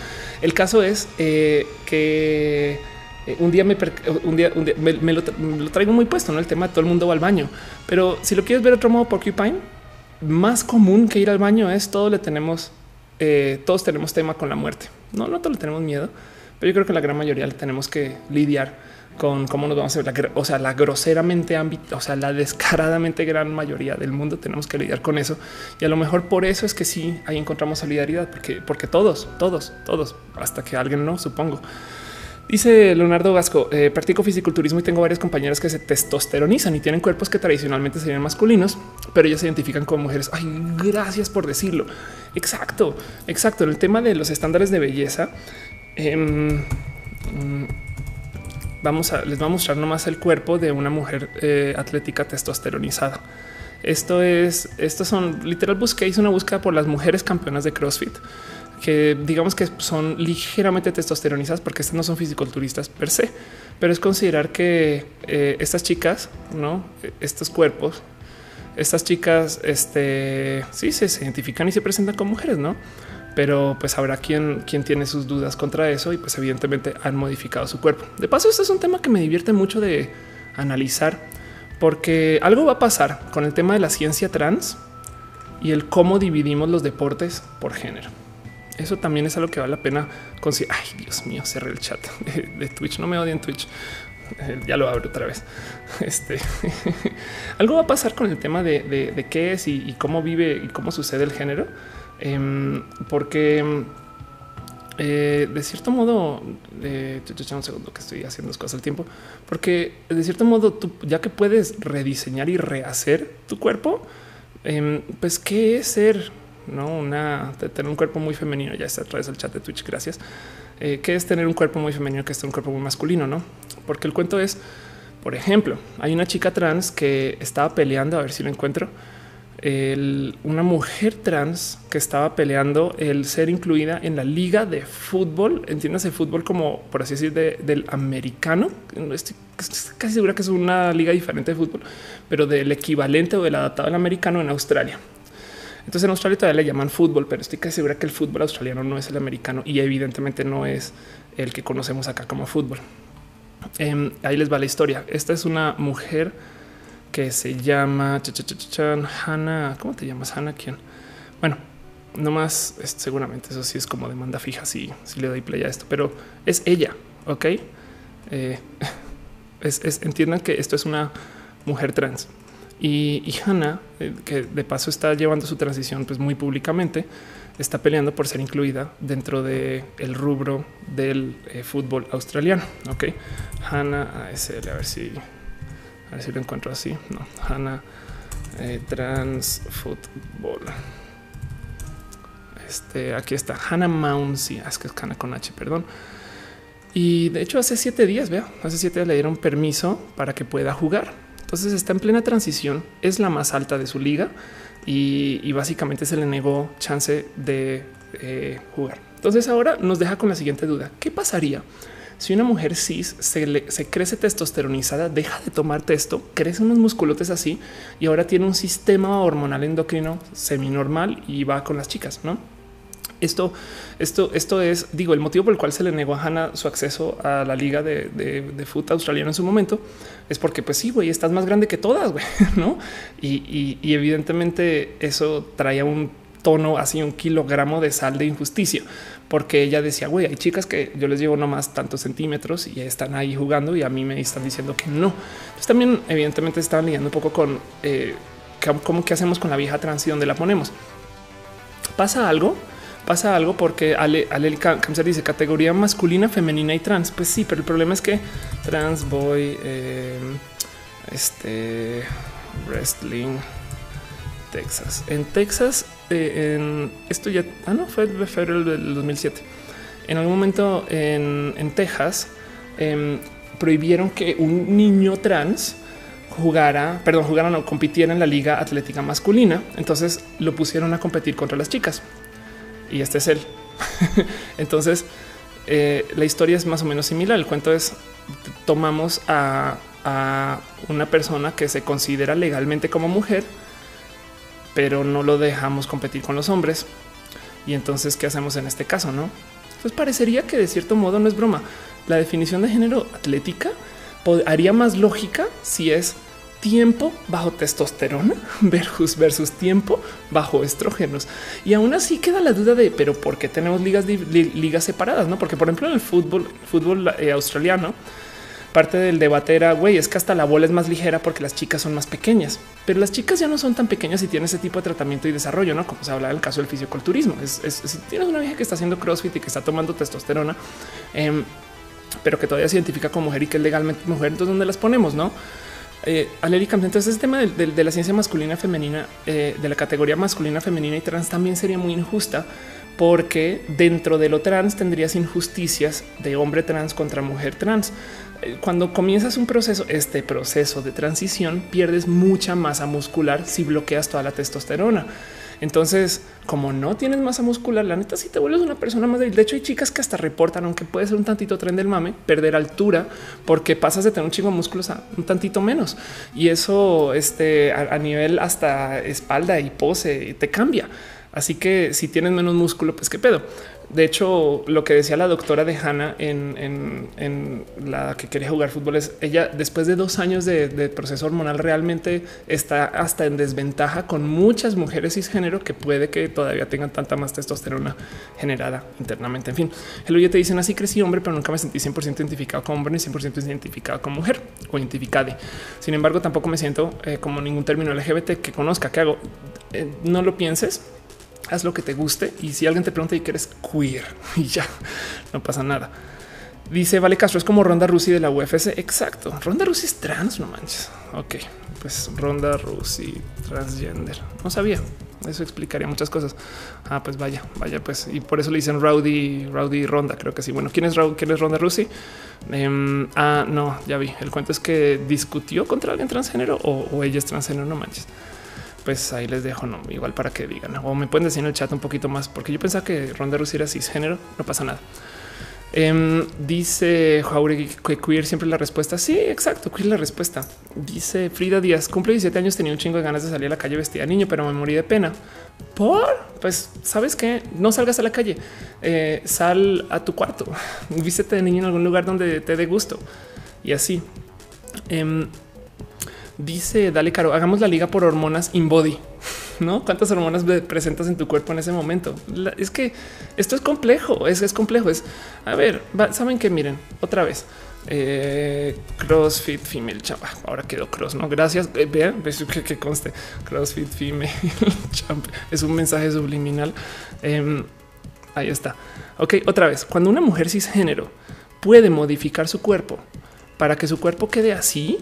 el caso es eh, que eh, un día me, lo, traigo muy puesto, no el tema de todo el mundo va al baño, pero si lo quieres ver otro modo, Porcupine, más común que ir al baño es todo le tenemos, eh, todos tenemos tema con la muerte. No, no todos le tenemos miedo, pero yo creo que la gran mayoría le tenemos que lidiar con cómo nos vamos a ver. o sea, la groseramente o sea, la descaradamente gran mayoría del mundo tenemos que lidiar con eso. Y a lo mejor por eso es que sí ahí encontramos solidaridad, porque, porque todos, todos, todos, hasta que alguien no, supongo. Dice Leonardo Vasco, eh, practico fisiculturismo y tengo varias compañeras que se testosteronizan y tienen cuerpos que tradicionalmente serían masculinos, pero ellas se identifican como mujeres. Ay, gracias por decirlo. Exacto, exacto. El tema de los estándares de belleza, em, vamos a les va a mostrar nomás el cuerpo de una mujer eh, atlética testosteronizada. Esto es, estos son literal busqué, hice una búsqueda por las mujeres campeonas de CrossFit que digamos que son ligeramente testosteronizadas porque estas no son fisiculturistas per se, pero es considerar que eh, estas chicas, no estos cuerpos, estas chicas, este sí se, identifican y se presentan como mujeres, no? Pero pues habrá quien, quien tiene sus dudas contra eso y pues evidentemente han modificado su cuerpo. De paso, este es un tema que me divierte mucho de analizar porque algo va a pasar con el tema de la ciencia trans y el cómo dividimos los deportes por género. Eso también es algo que vale la pena considerar. Ay, Dios mío, cerré el chat de, Twitch. No me odien Twitch. Eh, ya lo abro otra vez. Este algo va a pasar con el tema de, qué es y, cómo vive y cómo sucede el género, em, porque eh, de cierto modo, eh, un segundo que estoy haciendo dos cosas al tiempo, porque de cierto modo, tú, ya que puedes rediseñar y rehacer tu cuerpo, em, pues qué es ser no una tener un cuerpo muy femenino. Ya está a través del chat de Twitch. Gracias. Eh, ¿Qué es tener un cuerpo muy femenino que es un cuerpo muy masculino? No, porque el cuento es, por ejemplo, hay una chica trans que estaba peleando, a ver si lo encuentro. Una mujer trans que estaba peleando el ser incluida en la liga de fútbol, entiéndase fútbol como por así decir del americano. Estoy casi segura que es una liga diferente de fútbol, pero del equivalente o del adaptado al americano en Australia. Entonces en Australia todavía le llaman fútbol, pero estoy casi segura que el fútbol australiano no es el americano y evidentemente no es el que conocemos acá como fútbol. Em, ahí les va la historia. Esta es una mujer que se llama Hannah. ¿Cómo te llamas? Hannah, ¿quién? Bueno, no más seguramente eso sí es como demanda fija si, si le doy play a esto, pero es ella. Ok. Eh, entiendan que esto es una mujer trans. Y, y Hannah, eh, que de paso está llevando su transición pues muy públicamente, está peleando por ser incluida dentro el rubro del eh, fútbol australiano. Ok, Hannah ASL, a ver si a ver si lo encuentro así. No, Hannah eh, Trans Fútbol. Este aquí está Hannah Mouncy, ah, es que es Hannah con H, perdón. Y de hecho, hace siete días, veo, hace siete días le dieron permiso para que pueda jugar. Entonces está en plena transición, es la más alta de su liga y, básicamente se le negó chance de eh, jugar. Entonces ahora nos deja con la siguiente duda. ¿Qué pasaría si una mujer cis se, se crece testosteronizada, deja de tomar testo, crece unos musculotes así y ahora tiene un sistema hormonal endocrino seminormal y va con las chicas, ¿no? Esto, esto, esto es, digo, el motivo por el cual se le negó a Hannah su acceso a la liga de, de, fútbol australiano en su momento es porque, pues sí, güey, estás más grande que todas, güey, no? Y, y evidentemente eso traía un tono así, un kilogramo de sal de injusticia porque ella decía, güey, hay chicas que yo les llevo nomás tantos centímetros y están ahí jugando y a mí me están diciendo que no. Entonces también evidentemente estaban lidiando un poco con eh, cómo que hacemos con la vieja trans y dónde la ponemos. Pasa algo, pasa algo porque Ale, Ale se dice categoría masculina, femenina y trans. Pues sí, pero el problema es que trans, boy, eh, este wrestling, Texas. En Texas, eh, en esto ya ah, no fue de febrero del 2007. En algún momento en, Texas em, prohibieron que un niño trans jugara, perdón, jugaran o compitiera en la liga atlética masculina. Entonces lo pusieron a competir contra las chicas y este es él. Entonces eh, la historia es más o menos similar. El cuento es tomamos a, a una persona que se considera legalmente como mujer pero no lo dejamos competir con los hombres. Y entonces, ¿qué hacemos en este caso? No, pues parecería que de cierto modo no es broma. La definición de género atlética haría más lógica si es tiempo bajo testosterona versus versus tiempo bajo estrógenos. Y aún así queda la duda de, pero ¿por qué tenemos ligas, ligas separadas? No, porque por ejemplo en el fútbol, fútbol eh, australiano, parte del debate era, güey, es que hasta la bola es más ligera porque las chicas son más pequeñas, pero las chicas ya no son tan pequeñas y tienen ese tipo de tratamiento y desarrollo, ¿no? Como se habla del caso del fisioculturismo. Es, si tienes una vieja que está haciendo CrossFit y que está tomando testosterona, em, pero que todavía se identifica como mujer y que es legalmente mujer, entonces ¿dónde las ponemos, no? Eh, Alérica, entonces este tema de, la ciencia masculina femenina, eh, de la categoría masculina, femenina y trans también sería muy injusta porque dentro de lo trans tendrías injusticias de hombre trans contra mujer trans cuando comienzas un proceso, este proceso de transición, pierdes mucha masa muscular si bloqueas toda la testosterona. Entonces, como no tienes masa muscular, la neta, si te vuelves una persona más débil. De hecho, hay chicas que hasta reportan, aunque puede ser un tantito tren del mame, perder altura porque pasas de tener un chingo de músculos a un tantito menos. Y eso este, a, a nivel hasta espalda y pose te cambia. Así que si tienes menos músculo, pues qué pedo. De hecho, lo que decía la doctora de Hannah en, la que quería jugar fútbol es ella después de dos años de, proceso hormonal realmente está hasta en desventaja con muchas mujeres cisgénero que puede que todavía tengan tanta más testosterona generada internamente. En fin, el oye te dicen así crecí hombre, pero nunca me sentí 100% identificado como hombre ni 100% identificado como mujer o identificada. Sin embargo, tampoco me siento eh, como ningún término LGBT que conozca. ¿Qué hago? Eh, no lo pienses haz lo que te guste y si alguien te pregunta y que eres queer y ya no pasa nada. Dice Vale Castro es como Ronda Rusi de la UFC. Exacto. Ronda Rusi es trans, no manches. Ok, pues Ronda Rusi transgender. No sabía. Eso explicaría muchas cosas. Ah, pues vaya, vaya, pues y por eso le dicen Rowdy, Rowdy Ronda. Creo que sí. Bueno, quién es, ¿Quién es Ronda Rusi? Em, ah, no, ya vi. El cuento es que discutió contra alguien transgénero o, o ella es transgénero. No manches pues ahí les dejo, no igual para que digan o me pueden decir en el chat un poquito más, porque yo pensaba que Ronda Rousey era cisgénero, no pasa nada. Em, dice Jauregui que queer siempre la respuesta. Sí, exacto. Queer la respuesta. Dice Frida Díaz cumple 17 años. Tenía un chingo de ganas de salir a la calle vestida niño, pero me morí de pena. Por pues sabes que no salgas a la calle, eh, sal a tu cuarto, vístete de niño en algún lugar donde te dé gusto y así. Em, Dice Dale Caro, hagamos la liga por hormonas in body. ¿No? ¿Cuántas hormonas presentas en tu cuerpo en ese momento? es que esto es complejo, es, es complejo. Es a ver, saben que miren otra vez. Eh, CrossFit female champ. Ahora quedó cross, no? Gracias. Eh, vean, que, que, conste CrossFit female champ. Es un mensaje subliminal. Em, ahí está. Ok, otra vez. Cuando una mujer cisgénero puede modificar su cuerpo para que su cuerpo quede así,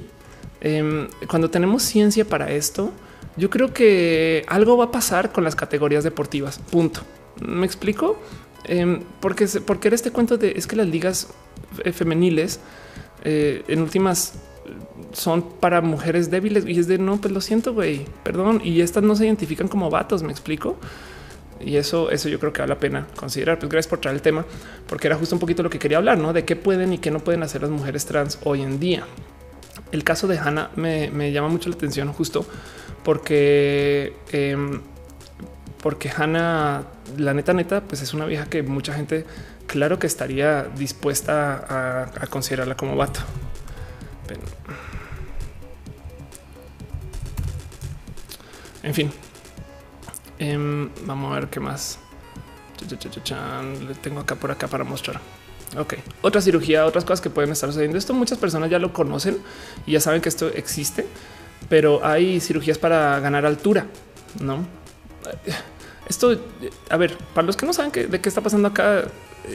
Em, cuando tenemos ciencia para esto, yo creo que algo va a pasar con las categorías deportivas. Punto. Me explico em, porque porque era este cuento de es que las ligas femeniles eh, en últimas son para mujeres débiles y es de no, pues lo siento, güey, perdón. Y estas no se identifican como vatos, me explico. Y eso, eso yo creo que vale la pena considerar. Pues gracias por traer el tema, porque era justo un poquito lo que quería hablar, ¿no? De qué pueden y qué no pueden hacer las mujeres trans hoy en día. El caso de Hannah me, llama mucho la atención justo porque, em, porque Hannah, la neta, neta, pues es una vieja que mucha gente, claro que estaría dispuesta a, considerarla como vato. En fin, em, vamos a ver qué más. Le tengo acá por acá para mostrar. Ok, otra cirugía, otras cosas que pueden estar sucediendo. Esto muchas personas ya lo conocen y ya saben que esto existe, pero hay cirugías para ganar altura, no? Esto, a ver, para los que no saben de qué está pasando acá,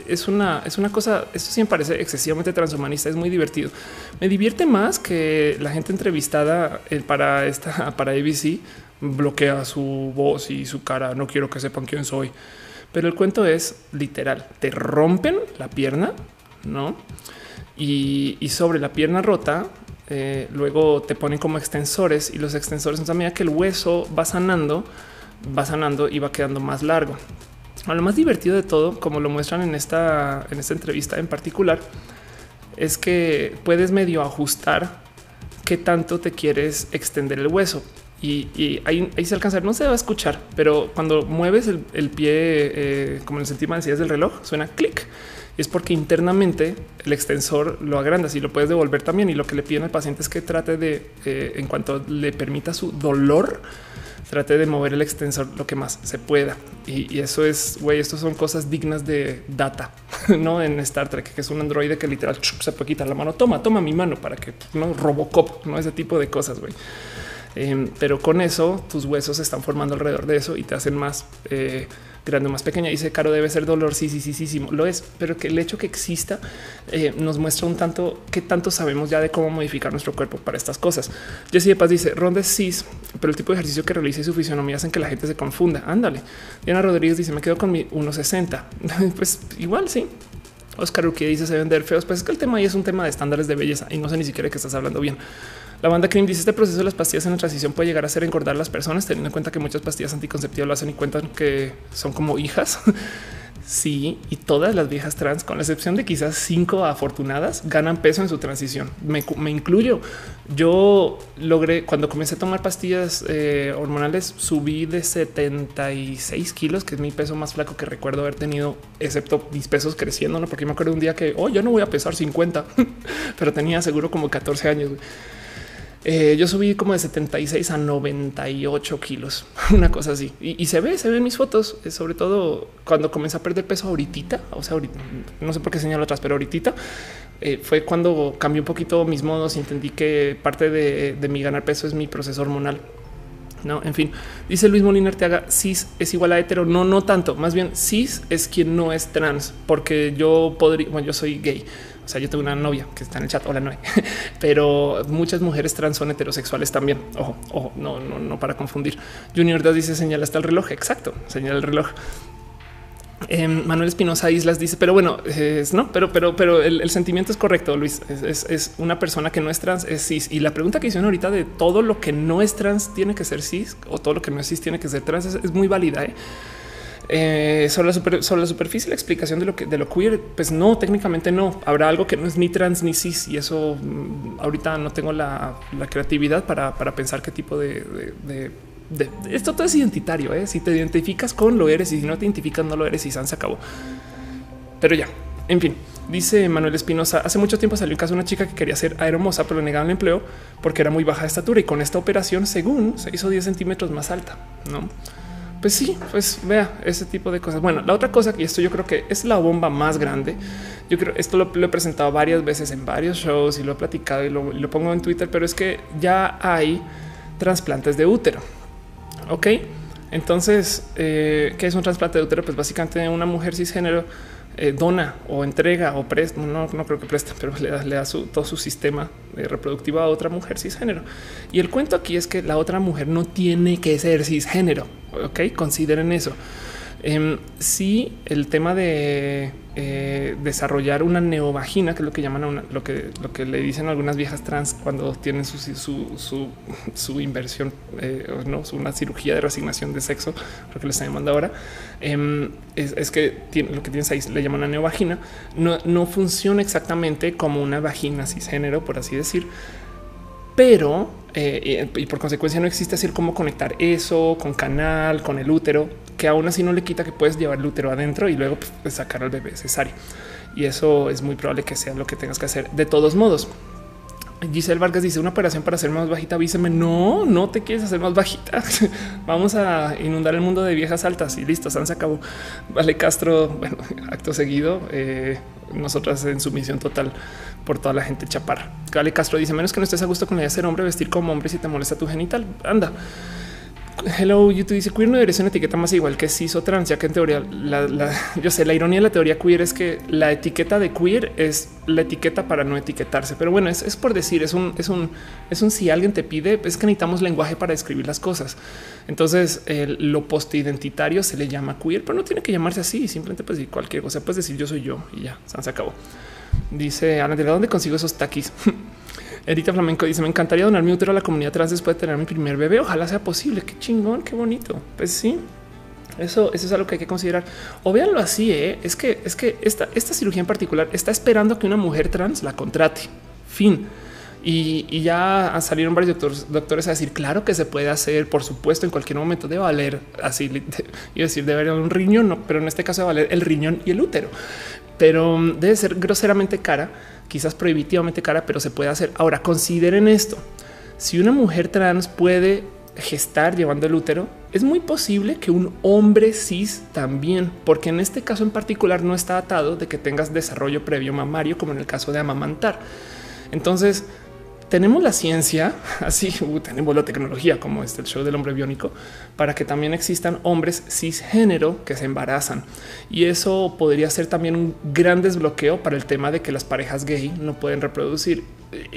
es una, es una cosa, esto sí me parece excesivamente transhumanista, es muy divertido. Me divierte más que la gente entrevistada eh, para esta, para ABC bloquea su voz y su cara. No quiero que sepan quién soy. Pero el cuento es literal. Te rompen la pierna, ¿no? Y, sobre la pierna rota, eh, luego te ponen como extensores y los extensores, a medida que el hueso va sanando, va sanando y va quedando más largo. lo más divertido de todo, como lo muestran en esta, en esta entrevista en particular, es que puedes medio ajustar qué tanto te quieres extender el hueso y, ahí, se alcanza, no se va a escuchar, pero cuando mueves el, pie eh, como en el sentido de del reloj, suena clic. Es porque internamente el extensor lo agranda y lo puedes devolver también. Y lo que le piden al paciente es que trate de, eh, en cuanto le permita su dolor, trate de mover el extensor lo que más se pueda. Y, eso es, güey, esto son cosas dignas de data, no en Star Trek, que es un androide que literal se puede quitar la mano. Toma, toma mi mano para que no Robocop, no ese tipo de cosas, güey. Em, pero con eso tus huesos se están formando alrededor de eso y te hacen más eh, grande más pequeña. Dice Caro debe ser dolor. Sí, sí, sí, sí, sí, lo es, pero que el hecho que exista eh, nos muestra un tanto que tanto sabemos ya de cómo modificar nuestro cuerpo para estas cosas. Jessy de Paz dice Ronda cis, pero el tipo de ejercicio que realiza y su fisionomía hacen que la gente se confunda. Ándale. Diana Rodríguez dice me quedo con mi 1.60. pues igual sí. Oscar Urquía dice se vender feos. Pues es que el tema ahí es un tema de estándares de belleza y no sé ni siquiera que estás hablando bien. La banda Cream dice este proceso de las pastillas en la transición puede llegar a ser engordar a las personas, teniendo en cuenta que muchas pastillas anticonceptivas lo hacen y cuentan que son como hijas. Sí, y todas las viejas trans, con la excepción de quizás cinco afortunadas, ganan peso en su transición. Me, incluyo. Yo logré cuando comencé a tomar pastillas eh, hormonales, subí de 76 kilos, que es mi peso más flaco que recuerdo haber tenido, excepto mis pesos creciendo, ¿no? porque me acuerdo un día que oh, yo no voy a pesar 50, pero tenía seguro como 14 años. Eh, yo subí como de 76 a 98 kilos, una cosa así. Y, se ve, se ven mis fotos, eh, sobre todo cuando comencé a perder peso ahorita, o sea, ahorita, no sé por qué señalo atrás, pero ahorita eh, fue cuando cambié un poquito mis modos y entendí que parte de, mi ganar peso es mi proceso hormonal. No, en fin, dice Luis Molina Arteaga, cis es igual a hetero. No, no tanto. Más bien, cis es quien no es trans, porque yo podría, bueno, yo soy gay. O sea, yo tengo una novia que está en el chat. Hola, Noé. Pero muchas mujeres trans son heterosexuales también. Ojo, ojo, no, no, no para confundir. Junior Das dice señala hasta el reloj. Exacto, señala el reloj. Em, Manuel Espinosa Islas dice, pero bueno, es, no, pero, pero, pero el, sentimiento es correcto, Luis. Es, una persona que no es trans, es cis. Y la pregunta que hicieron ahorita de todo lo que no es trans tiene que ser cis o todo lo que no es cis tiene que ser trans es, muy válida. ¿eh? Eh, sobre, la superficie, la explicación de lo que de lo queer, pues no, técnicamente no. Habrá algo que no es ni trans ni cis y eso mm, ahorita no tengo la, creatividad para, pensar qué tipo de, esto todo es identitario. ¿eh? Si te identificas con lo eres y si no te identificas no lo eres y se acabó. Pero ya, en fin, dice Manuel Espinosa. Hace mucho tiempo salió un caso de una chica que quería ser aeromosa, pero le negaron el empleo porque era muy baja de estatura y con esta operación, según se hizo 10 centímetros más alta. Pues sí, pues vea ese tipo de cosas. Bueno, la otra cosa que esto yo creo que es la bomba más grande. Yo creo esto lo, he presentado varias veces en varios shows y lo he platicado y lo, pongo en Twitter, pero es que ya hay trasplantes de útero. Ok, entonces, eh, ¿qué es un trasplante de útero? Pues básicamente una mujer cisgénero eh, dona o entrega o presta, no, no creo que presta, pero le da, le da su, todo su sistema eh, reproductivo a otra mujer cisgénero. Y el cuento aquí es que la otra mujer no tiene que ser cisgénero. Ok, consideren eso. Eh, sí, el tema de eh, desarrollar una neovagina, que es lo que llaman una, lo que lo que le dicen algunas viejas trans cuando tienen su, su, su, inversión, eh, no una cirugía de resignación de sexo, lo que le están llamando ahora, em, es, que lo que tienes ahí le llaman una neovagina. No, no funciona exactamente como una vagina cisgénero, por así decir, pero eh, y por consecuencia no existe así cómo conectar eso con canal, con el útero, que aún así no le quita que puedes llevar el útero adentro y luego pues, sacar al bebé cesárea. Y eso es muy probable que sea lo que tengas que hacer de todos modos. Giselle Vargas dice una operación para hacer más bajita. Avíseme. No, no te quieres hacer más bajita. Vamos a inundar el mundo de viejas altas y listo. Se acabó. Vale, Castro. Bueno, acto seguido. Eh, nosotras en sumisión total por toda la gente chaparra. Vale, Castro dice menos que no estés a gusto con la idea de ser hombre, vestir como hombre si te molesta tu genital. Anda. Hello, YouTube dice queer no debería ser una etiqueta más igual que cis o trans, ya que en teoría, la, yo sé, la ironía de la teoría queer es que la etiqueta de queer es la etiqueta para no etiquetarse. Pero bueno, es, por decir, es un, es un, es un si alguien te pide, es que necesitamos lenguaje para escribir las cosas. Entonces, el, lo postidentitario se le llama queer, pero no tiene que llamarse así. Simplemente pues cualquier cosa, puedes decir yo soy yo y ya se acabó. Dice Ana, ¿de dónde consigo esos taquis? Edita Flamenco dice: Me encantaría donar mi útero a la comunidad trans después de tener mi primer bebé. Ojalá sea posible. Qué chingón, qué bonito. Pues sí, eso, eso es algo que hay que considerar. O véanlo así: ¿eh? es que es que esta, esta cirugía en particular está esperando que una mujer trans la contrate. Fin. Y, ya salieron varios doctores, doctores, a decir, claro que se puede hacer, por supuesto, en cualquier momento de valer así y decir, debería un riñón, no, pero en este caso de valer el riñón y el útero, pero mm, debe ser groseramente cara quizás prohibitivamente cara, pero se puede hacer. Ahora consideren esto. Si una mujer trans puede gestar llevando el útero, es muy posible que un hombre cis también, porque en este caso en particular no está atado de que tengas desarrollo previo mamario, como en el caso de amamantar. Entonces, tenemos la ciencia, así uh, tenemos la tecnología como este el show del hombre biónico para que también existan hombres cisgénero que se embarazan y eso podría ser también un gran desbloqueo para el tema de que las parejas gay no pueden reproducir.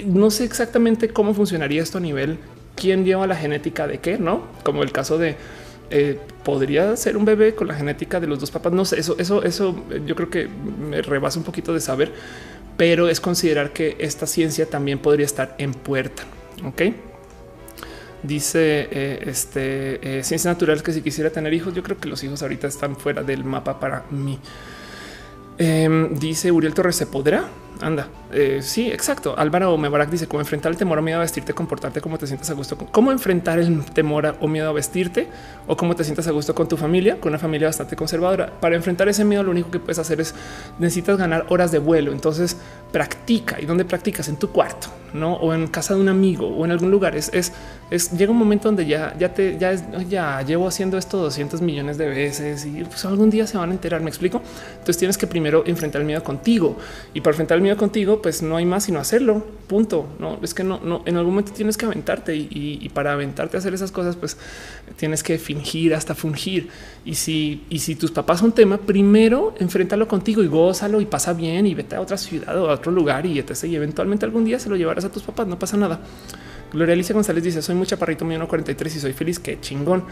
No sé exactamente cómo funcionaría esto a nivel quién lleva la genética de qué, no como el caso de eh, podría ser un bebé con la genética de los dos papás. No sé, eso, eso, eso yo creo que me rebasa un poquito de saber, pero es considerar que esta ciencia también podría estar en puerta. Ok. Dice eh, este eh, ciencia natural que si quisiera tener hijos, yo creo que los hijos ahorita están fuera del mapa para mí. Em, dice Uriel Torres, ¿se podrá? Anda, eh, sí, exacto. Álvaro Mebarak dice cómo enfrentar el temor o miedo a vestirte, comportarte, cómo te sientas a gusto. ¿Cómo enfrentar el temor o miedo a vestirte o cómo te sientas a gusto con tu familia, con una familia bastante conservadora? Para enfrentar ese miedo, lo único que puedes hacer es necesitas ganar horas de vuelo. Entonces practica y dónde practicas en tu cuarto, no? O en casa de un amigo o en algún lugar. Es, es, llega un momento donde ya, ya te, ya ya llevo haciendo esto 200 millones de veces y pues algún día se van a enterar. Me explico. Entonces tienes que primero enfrentar el miedo contigo y para enfrentar el miedo contigo, pues no hay más sino hacerlo. Punto. No es que no, no en algún momento tienes que aventarte y, para aventarte a hacer esas cosas, pues tienes que fingir hasta fungir. Y si, y si tus papás son tema, primero enfréntalo contigo y gózalo y pasa bien y vete a otra ciudad o a otro lugar y etc. Y eventualmente algún día se lo llevarás a tus papás. No pasa nada. Gloria Alicia González dice: Soy muy chaparrito, mi 1.43 y soy feliz. Qué chingón.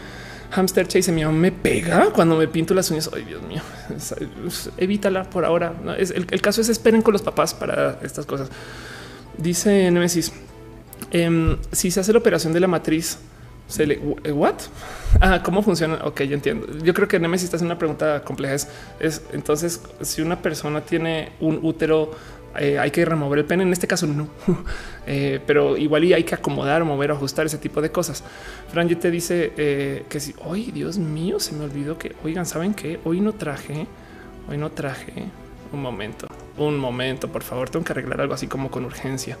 Hamster Chase mi me pega cuando me pinto las uñas. Ay, Dios mío, evítala por ahora. el, caso es esperen con los papás para estas cosas. Dice Nemesis: em, Si se hace la operación de la matriz, se le what? Ah, cómo funciona? Ok, ya entiendo. Yo creo que Nemesis está haciendo una pregunta compleja. es entonces, si una persona tiene un útero eh, hay que remover el pene. En este caso, no, eh, pero igual y hay que acomodar, mover, ajustar ese tipo de cosas. Fran te dice eh, que si hoy, Dios mío, se me olvidó que oigan, saben que hoy no traje, hoy no traje un momento, un momento, por favor, tengo que arreglar algo así como con urgencia.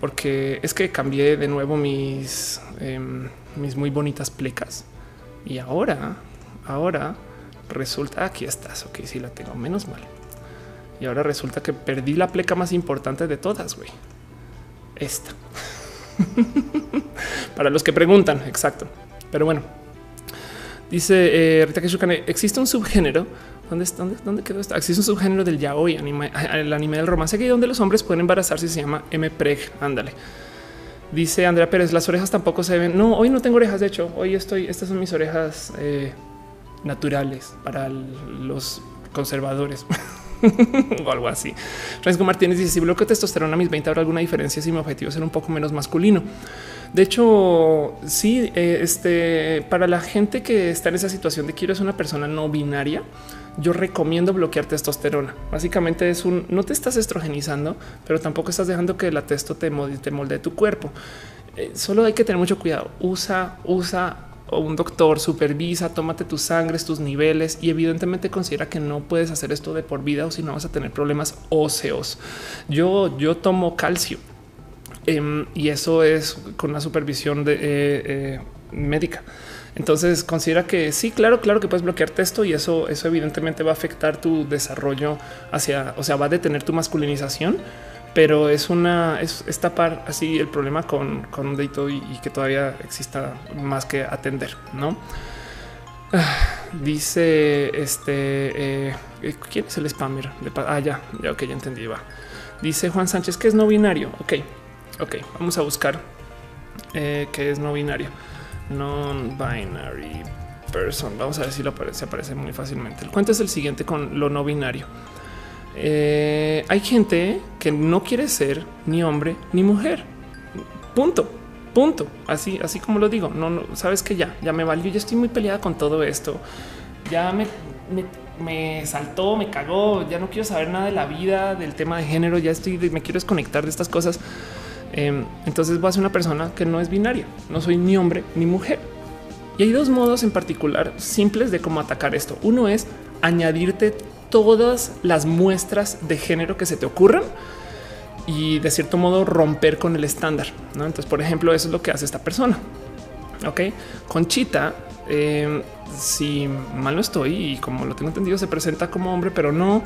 porque es que cambié de nuevo mis, em, mis muy bonitas plecas y ahora, ahora resulta aquí estás. Ok, sí la tengo, menos mal. Y ahora resulta que perdí la pleca más importante de todas, güey. Esta. Para los que preguntan, exacto. Pero bueno, dice eh, existe un subgénero. ¿Dónde, dónde, dónde quedó esto? Existe un subgénero del yaoi, anime, el anime del romance gay, donde los hombres pueden embarazarse y se llama M-Preg. Ándale. Dice Andrea Pérez, las orejas tampoco se ven. No, hoy no tengo orejas. De hecho, hoy estoy, estas son mis orejas eh, naturales para los conservadores. o algo así. Francisco Martínez dice: Si bloqueo testosterona a mis 20, habrá alguna diferencia si mi objetivo es ser un poco menos masculino. De hecho, sí, eh, este para la gente que está en esa situación de quiero ser una persona no binaria, yo recomiendo bloquear testosterona. Básicamente es un no te estás estrogenizando, pero tampoco estás dejando que la testo te molde, te molde tu cuerpo. Eh, solo hay que tener mucho cuidado. Usa, usa un doctor supervisa, tómate tus sangres, tus niveles y evidentemente considera que no puedes hacer esto de por vida o si no vas a tener problemas óseos. Yo, yo tomo calcio em, y eso es con la supervisión de, eh, eh, médica. Entonces considera que sí, claro, claro que puedes bloquearte esto y eso, eso evidentemente va a afectar tu desarrollo hacia, o sea, va a detener tu masculinización pero es una es, tapar así el problema con, con un dedito y, que todavía exista más que atender, no? Ah, dice este eh, quién es el spammer ah, ya, ya, ok, ya entendí. Va. Dice Juan Sánchez que es no binario. Ok, ok, vamos a buscar eh, qué es no binario, non binary person. Vamos a ver si lo aparece, aparece muy fácilmente. El cuento es el siguiente con lo no binario. Eh, hay gente que no quiere ser ni hombre ni mujer. Punto. Punto. Así, así como lo digo. No, no sabes que ya, ya me valió. Ya estoy muy peleada con todo esto. Ya me, me, saltó, me cagó. Ya no quiero saber nada de la vida, del tema de género. Ya estoy, me quiero desconectar de estas cosas. Em, entonces voy a ser una persona que no es binaria. No soy ni hombre ni mujer. Y hay dos modos en particular simples de cómo atacar esto. Uno es añadirte todas las muestras de género que se te ocurran y de cierto modo romper con el estándar. Entonces, por ejemplo, eso es lo que hace esta persona. Ok, Conchita, em, si mal no estoy y como lo tengo entendido, se presenta como hombre, pero no,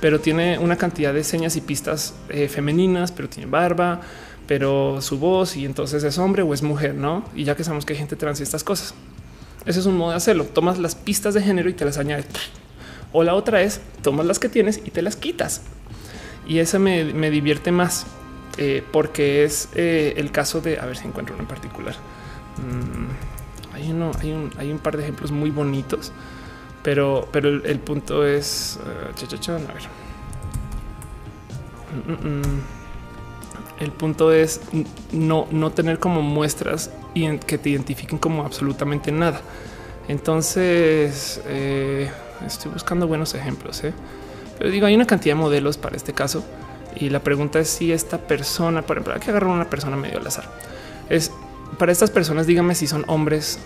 pero tiene una cantidad de señas y pistas eh, femeninas, pero tiene barba, pero su voz y entonces es hombre o es mujer, no? Y ya que sabemos que hay gente trans y estas cosas, ese es un modo de hacerlo. Tomas las pistas de género y te las añades o la otra es tomas las que tienes y te las quitas. Y esa me, divierte más eh, porque es eh, el caso de a ver si encuentro uno en particular. Mm, hay uno, hay un, hay un par de ejemplos muy bonitos, pero, pero el, punto es uh, a ver. Mm, mm, el punto es no, no tener como muestras y que te identifiquen como absolutamente nada. Entonces, Estoy buscando buenos ejemplos, ¿eh? pero digo, hay una cantidad de modelos para este caso. Y la pregunta es si esta persona, por ejemplo, hay que una persona medio al azar. Es para estas personas, dígame si son hombres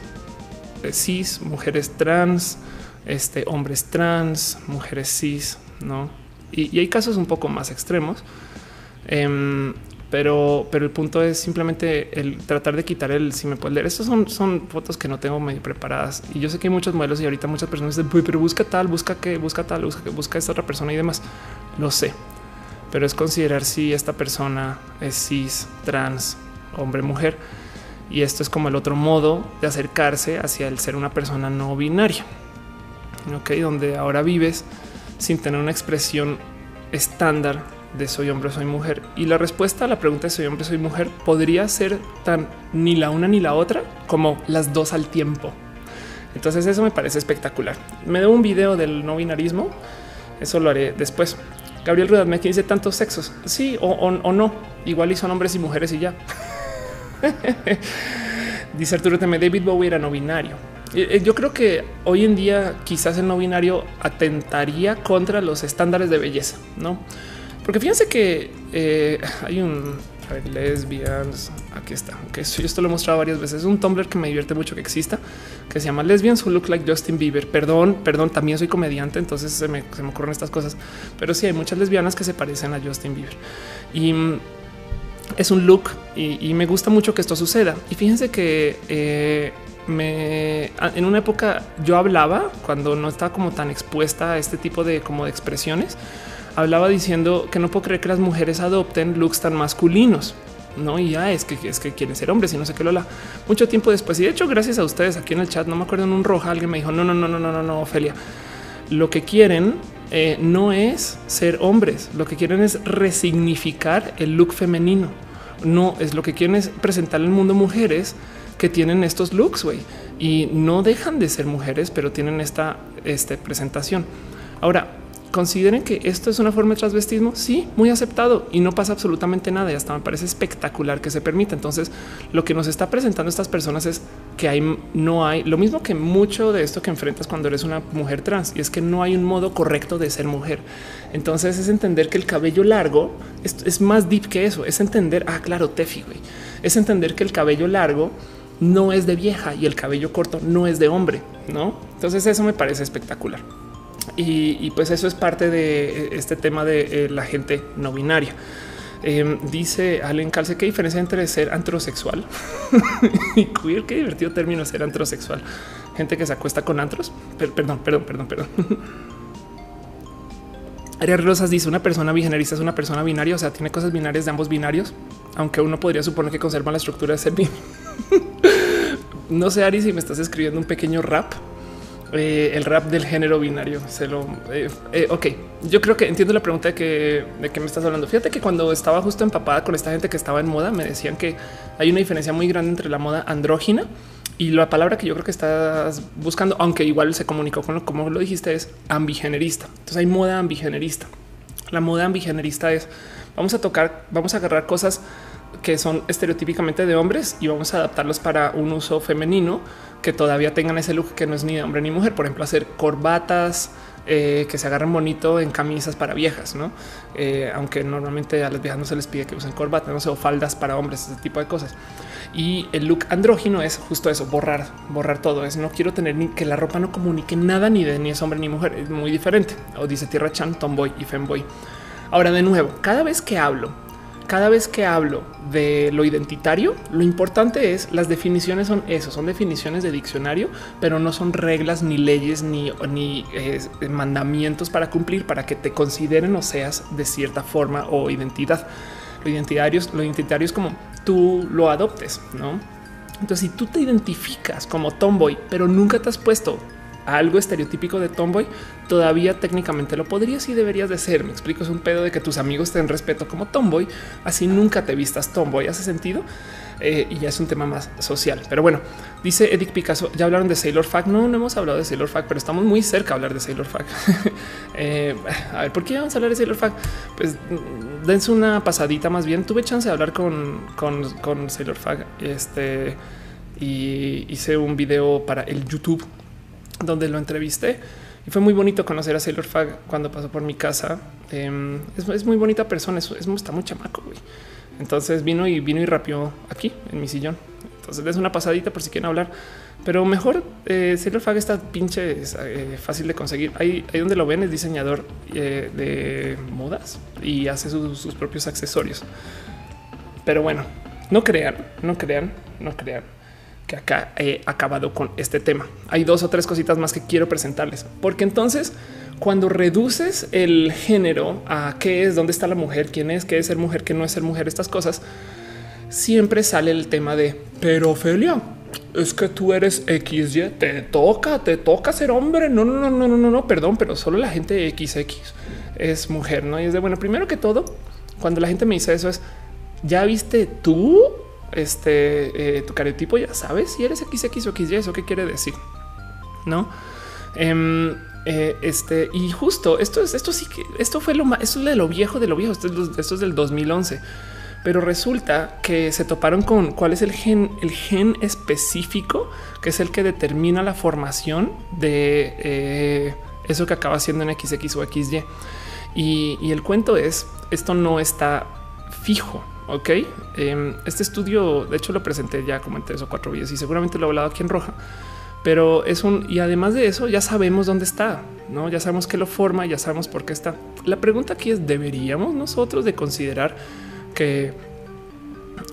eh, cis, mujeres trans, este, hombres trans, mujeres cis, no? Y, hay casos un poco más extremos. Em, pero, pero el punto es simplemente el tratar de quitar el si me puedes leer. Estas son, son fotos que no tengo medio preparadas y yo sé que hay muchos modelos y ahorita muchas personas dicen, pero busca tal, busca que busca tal, busca que busca esta otra persona y demás. Lo sé, pero es considerar si esta persona es cis, trans, hombre, mujer. Y esto es como el otro modo de acercarse hacia el ser una persona no binaria. Ok, donde ahora vives sin tener una expresión estándar de soy hombre, soy mujer. Y la respuesta a la pregunta de soy hombre, soy mujer podría ser tan ni la una ni la otra como las dos al tiempo. Entonces eso me parece espectacular. Me debo un video del no binarismo. Eso lo haré después. Gabriel me dice tantos sexos. Sí o, o, no. Igual y son hombres y mujeres y ya. dice Arturo Teme, David Bowie era no binario. Eh, eh, yo creo que hoy en día quizás el no binario atentaría contra los estándares de belleza, no? Porque fíjense que eh, hay un lesbians. Aquí está. Que okay, esto lo he mostrado varias veces. Es un Tumblr que me divierte mucho que exista, que se llama Lesbians Who Look Like Justin Bieber. Perdón, perdón, también soy comediante, entonces se me, ocurren estas cosas. Pero sí hay muchas lesbianas que se parecen a Justin Bieber y mm, es un look y, me gusta mucho que esto suceda. Y fíjense que eh, me en una época yo hablaba cuando no estaba como tan expuesta a este tipo de como de expresiones hablaba diciendo que no puedo creer que las mujeres adopten looks tan masculinos. No, y ya es que es que quieren ser hombres y no sé qué lola. Mucho tiempo después, y de hecho, gracias a ustedes aquí en el chat, no me acuerdo en un roja, alguien me dijo: No, no, no, no, no, no, no, Ofelia. Lo que quieren eh, no es ser hombres, lo que quieren es resignificar el look femenino. No es lo que quieren es presentar al mundo mujeres que tienen estos looks, güey, y no dejan de ser mujeres, pero tienen esta este, presentación. Ahora, consideren que esto es una forma de transvestismo. Sí, muy aceptado y no pasa absolutamente nada. Y hasta me parece espectacular que se permita. Entonces, lo que nos está presentando estas personas es que no hay lo mismo que mucho de esto que enfrentas cuando eres una mujer trans y es que no hay un modo correcto de ser mujer. Entonces, es entender que el cabello largo es, es más deep que eso. Es entender, ah, claro, Tefi, güey. Es entender que el cabello largo no es de vieja y el cabello corto no es de hombre, no? Entonces, eso me parece espectacular. Y, pues eso es parte de eh, este tema de eh, la gente no binaria. Em, dice Allen Calce, ¿qué diferencia entre ser antrosexual y queer? Qué divertido término ser antrosexual. Gente que se acuesta con antros. perdón, perdón, perdón, perdón. Arias Rosas dice una persona bigenerista es una persona binaria, o sea, tiene cosas binarias de ambos binarios, aunque uno podría suponer que conserva la estructura de ser bien. no sé, Ari, si me estás escribiendo un pequeño rap eh, el rap del género binario. Se lo eh, eh, ok. Yo creo que entiendo la pregunta de que de qué me estás hablando. Fíjate que cuando estaba justo empapada con esta gente que estaba en moda, me decían que hay una diferencia muy grande entre la moda andrógina y la palabra que yo creo que estás buscando, aunque igual se comunicó con lo como lo dijiste, es ambigenerista. Entonces hay moda ambigenerista. La moda ambigenerista es vamos a tocar, vamos a agarrar cosas que son estereotípicamente de hombres y vamos a adaptarlos para un uso femenino que todavía tengan ese look que no es ni de hombre ni mujer. Por ejemplo, hacer corbatas eh, que se agarren bonito en camisas para viejas, no? Eh, aunque normalmente a las viejas no se les pide que usen corbata, no sé, o faldas para hombres, ese tipo de cosas. Y el look andrógino es justo eso, borrar, borrar todo. Es no quiero tener ni que la ropa no comunique nada ni de ni es hombre ni mujer. Es muy diferente. O dice Tierra Chan, Tomboy y Femboy. Ahora, de nuevo, cada vez que hablo cada vez que hablo de lo identitario, lo importante es las definiciones son eso, son definiciones de diccionario, pero no son reglas ni leyes ni, ni eh, mandamientos para cumplir para que te consideren o seas de cierta forma o identidad. Lo identitario, lo identitario es como tú lo adoptes, no? Entonces, si tú te identificas como tomboy, pero nunca te has puesto algo estereotípico de tomboy, todavía técnicamente lo podrías y deberías de ser. Me explico, es un pedo de que tus amigos te den respeto como tomboy, así nunca te vistas tomboy. ¿Hace sentido? Eh, y ya es un tema más social. Pero bueno, dice Edic Picasso, ya hablaron de Sailor Fact. No, no hemos hablado de Sailor Fact, pero estamos muy cerca de hablar de Sailor Fact. Eh, a ver, ¿por qué vamos a hablar de Sailor Fact? Pues dense una pasadita más bien. Tuve chance de hablar con, con, con Sailor Fact este, y hice un video para el YouTube donde lo entrevisté y fue muy bonito conocer a Sailor Fag cuando pasó por mi casa. Em, es, muy bonita persona, es, está muy chamaco. Güey. Entonces vino y vino y rapió aquí en mi sillón. Entonces es una pasadita por si quieren hablar, pero mejor eh, Sailor Fag está pinche eh, fácil de conseguir. Ahí, ahí, donde lo ven es diseñador eh, de modas y hace sus propios accesorios. Pero bueno, no crean, no crean, no crean que acá he acabado con este tema. Hay dos o tres cositas más que quiero presentarles, porque entonces cuando reduces el género a qué es, dónde está la mujer, quién es, qué es ser mujer, qué no es ser mujer, estas cosas, siempre sale el tema de, pero Ophelia, es que tú eres XY, te toca, te toca ser hombre. No, no, no, no, no, no, no, perdón, pero solo la gente XX es mujer, ¿no? Y es de, bueno, primero que todo, cuando la gente me dice eso es, ¿ya viste tú este eh, tu cariotipo, ya sabes si eres XX o XY, eso qué quiere decir, no? Em, eh, este y justo esto es esto sí que esto fue lo más, esto es de lo viejo de lo viejo. Esto es, del 2011, pero resulta que se toparon con cuál es el gen, el gen específico que es el que determina la formación de eh, eso que acaba siendo en XX o XY. Y, y el cuento es esto no está fijo. Ok, em, este estudio, de hecho, lo presenté ya como en tres o cuatro videos y seguramente lo he hablado aquí en roja, pero es un y además de eso, ya sabemos dónde está, no? Ya sabemos que lo forma, ya sabemos por qué está. La pregunta aquí es: ¿deberíamos nosotros de considerar que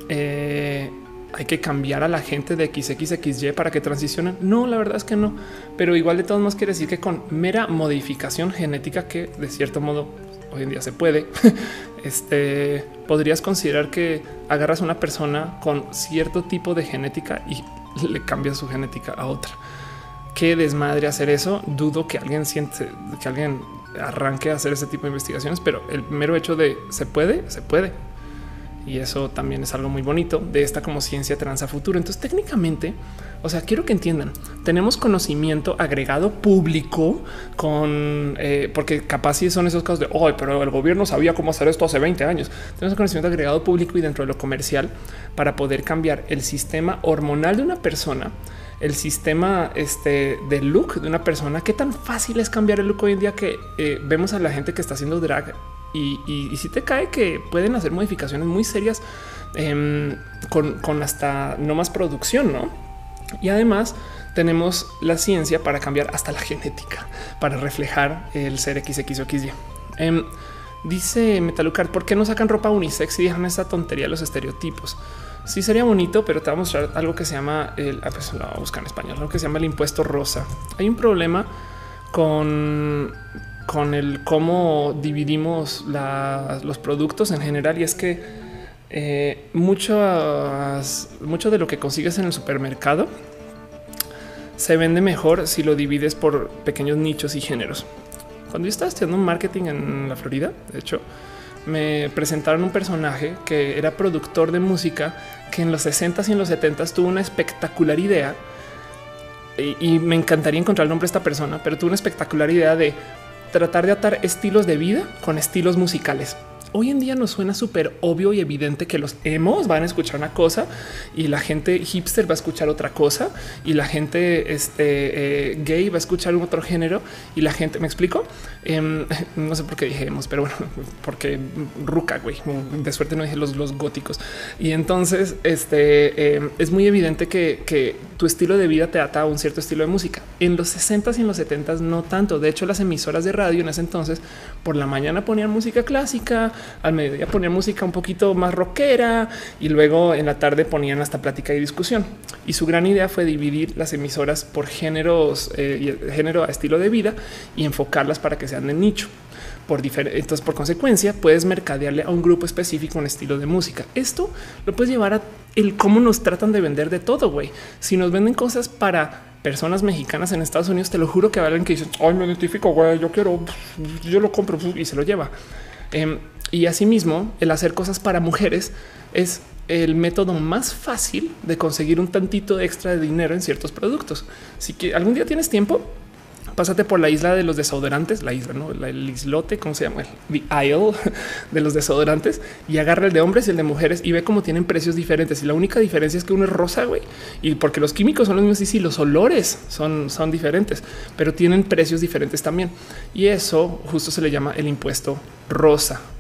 eh, hay que cambiar a la gente de XXXY para que transicionen? No, la verdad es que no, pero igual de todos modos quiere decir que con mera modificación genética que de cierto modo hoy en día se puede, este, podrías considerar que agarras a una persona con cierto tipo de genética y le cambias su genética a otra. Qué desmadre hacer eso. Dudo que alguien siente que alguien arranque a hacer ese tipo de investigaciones, pero el mero hecho de se puede, se puede. Y eso también es algo muy bonito de esta como ciencia trans a futuro. Entonces técnicamente, o sea, quiero que entiendan, tenemos conocimiento agregado público con, eh, porque capaz si son esos casos de hoy, pero el gobierno sabía cómo hacer esto hace 20 años. Tenemos conocimiento agregado público y dentro de lo comercial para poder cambiar el sistema hormonal de una persona el sistema este, de look de una persona. Qué tan fácil es cambiar el look hoy en día que eh, vemos a la gente que está haciendo drag y, si te cae que pueden hacer modificaciones muy serias em, con, con, hasta no más producción, no? Y además tenemos la ciencia para cambiar hasta la genética para reflejar el ser XX o XY. Em, dice Metalucar, ¿por qué no sacan ropa unisex y dejan esa tontería los estereotipos? Sí sería bonito, pero te voy a mostrar algo que se llama el, ah, pues lo voy a buscar en español, lo que se llama el impuesto rosa. Hay un problema con con el cómo dividimos los productos en general y es que eh, mucho, mucho de lo que consigues en el supermercado se vende mejor si lo divides por pequeños nichos y géneros. Cuando yo estaba estudiando marketing en la Florida, de hecho, me presentaron un personaje que era productor de música que en los 60s y en los 70s tuvo una espectacular idea y, me encantaría encontrar el nombre de esta persona, pero tuvo una espectacular idea de tratar de atar estilos de vida con estilos musicales hoy en día nos suena súper obvio y evidente que los emos van a escuchar una cosa y la gente hipster va a escuchar otra cosa y la gente este, eh, gay va a escuchar un otro género y la gente, ¿me explico? Em, no sé por qué dije emos, pero bueno, porque ruca, güey, de suerte no dije los, los góticos. Y entonces este, em, es muy evidente que, que, tu estilo de vida te ata a un cierto estilo de música. En los 60s y en los 70s no tanto. De hecho, las emisoras de radio en ese entonces por la mañana ponían música clásica, al mediodía ponían música un poquito más rockera y luego en la tarde ponían hasta plática y discusión. Y su gran idea fue dividir las emisoras por géneros, eh, género a estilo de vida y enfocarlas para que sean de nicho. Por entonces, por consecuencia, puedes mercadearle a un grupo específico un estilo de música. Esto lo puedes llevar a el cómo nos tratan de vender de todo. Güey, si nos venden cosas para personas mexicanas en Estados Unidos, te lo juro que alguien que dice ay, me identifico, güey, yo quiero, yo lo compro y se lo lleva. Em, y asimismo, el hacer cosas para mujeres es el método más fácil de conseguir un tantito extra de dinero en ciertos productos. Si que algún día tienes tiempo, pásate por la isla de los desodorantes, la isla, no el islote, cómo se llama? The Isle de los desodorantes y agarra el de hombres y el de mujeres y ve cómo tienen precios diferentes. Y la única diferencia es que uno es rosa, güey, y porque los químicos son los mismos y sí, los olores son, son diferentes, pero tienen precios diferentes también. Y eso justo se le llama el impuesto rosa.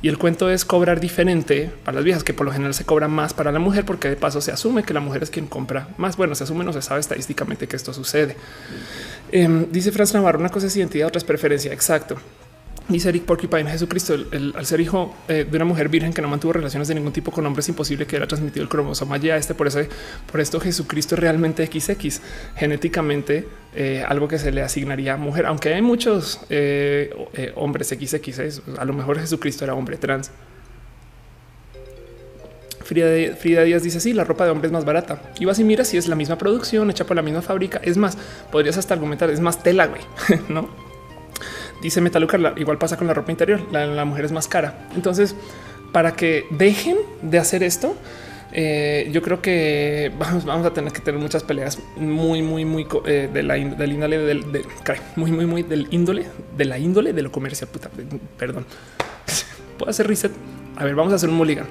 Y el cuento es cobrar diferente para las viejas, que por lo general se cobra más para la mujer, porque de paso se asume que la mujer es quien compra más. Bueno, se asume, no se sabe estadísticamente que esto sucede. Em, dice Franz Navarro, una cosa es identidad, otra es preferencia. Exacto. Dice Eric Porcupine, Jesucristo, al ser hijo eh, de una mujer virgen que no mantuvo relaciones de ningún tipo con hombres, es imposible que era transmitido el cromosoma ya este. Por eso, por esto Jesucristo es realmente XX, genéticamente eh, algo que se le asignaría a mujer, aunque hay muchos eh, hombres XX, a lo mejor Jesucristo era hombre trans. Frida, Frida Díaz dice sí, la ropa de hombre es más barata. Y vas y mira si es la misma producción hecha por la misma fábrica. Es más, podrías hasta argumentar, es más tela, güey, no? Dice Metalucar, igual pasa con la ropa interior, la, mujer es más cara. Entonces, para que dejen de hacer esto, eh, yo creo que vamos, a tener que tener muchas peleas muy, muy, muy eh, de la del índole del muy, muy, muy del índole de la índole de lo comercial. Perdón, puedo hacer reset. A ver, vamos a hacer un mulligan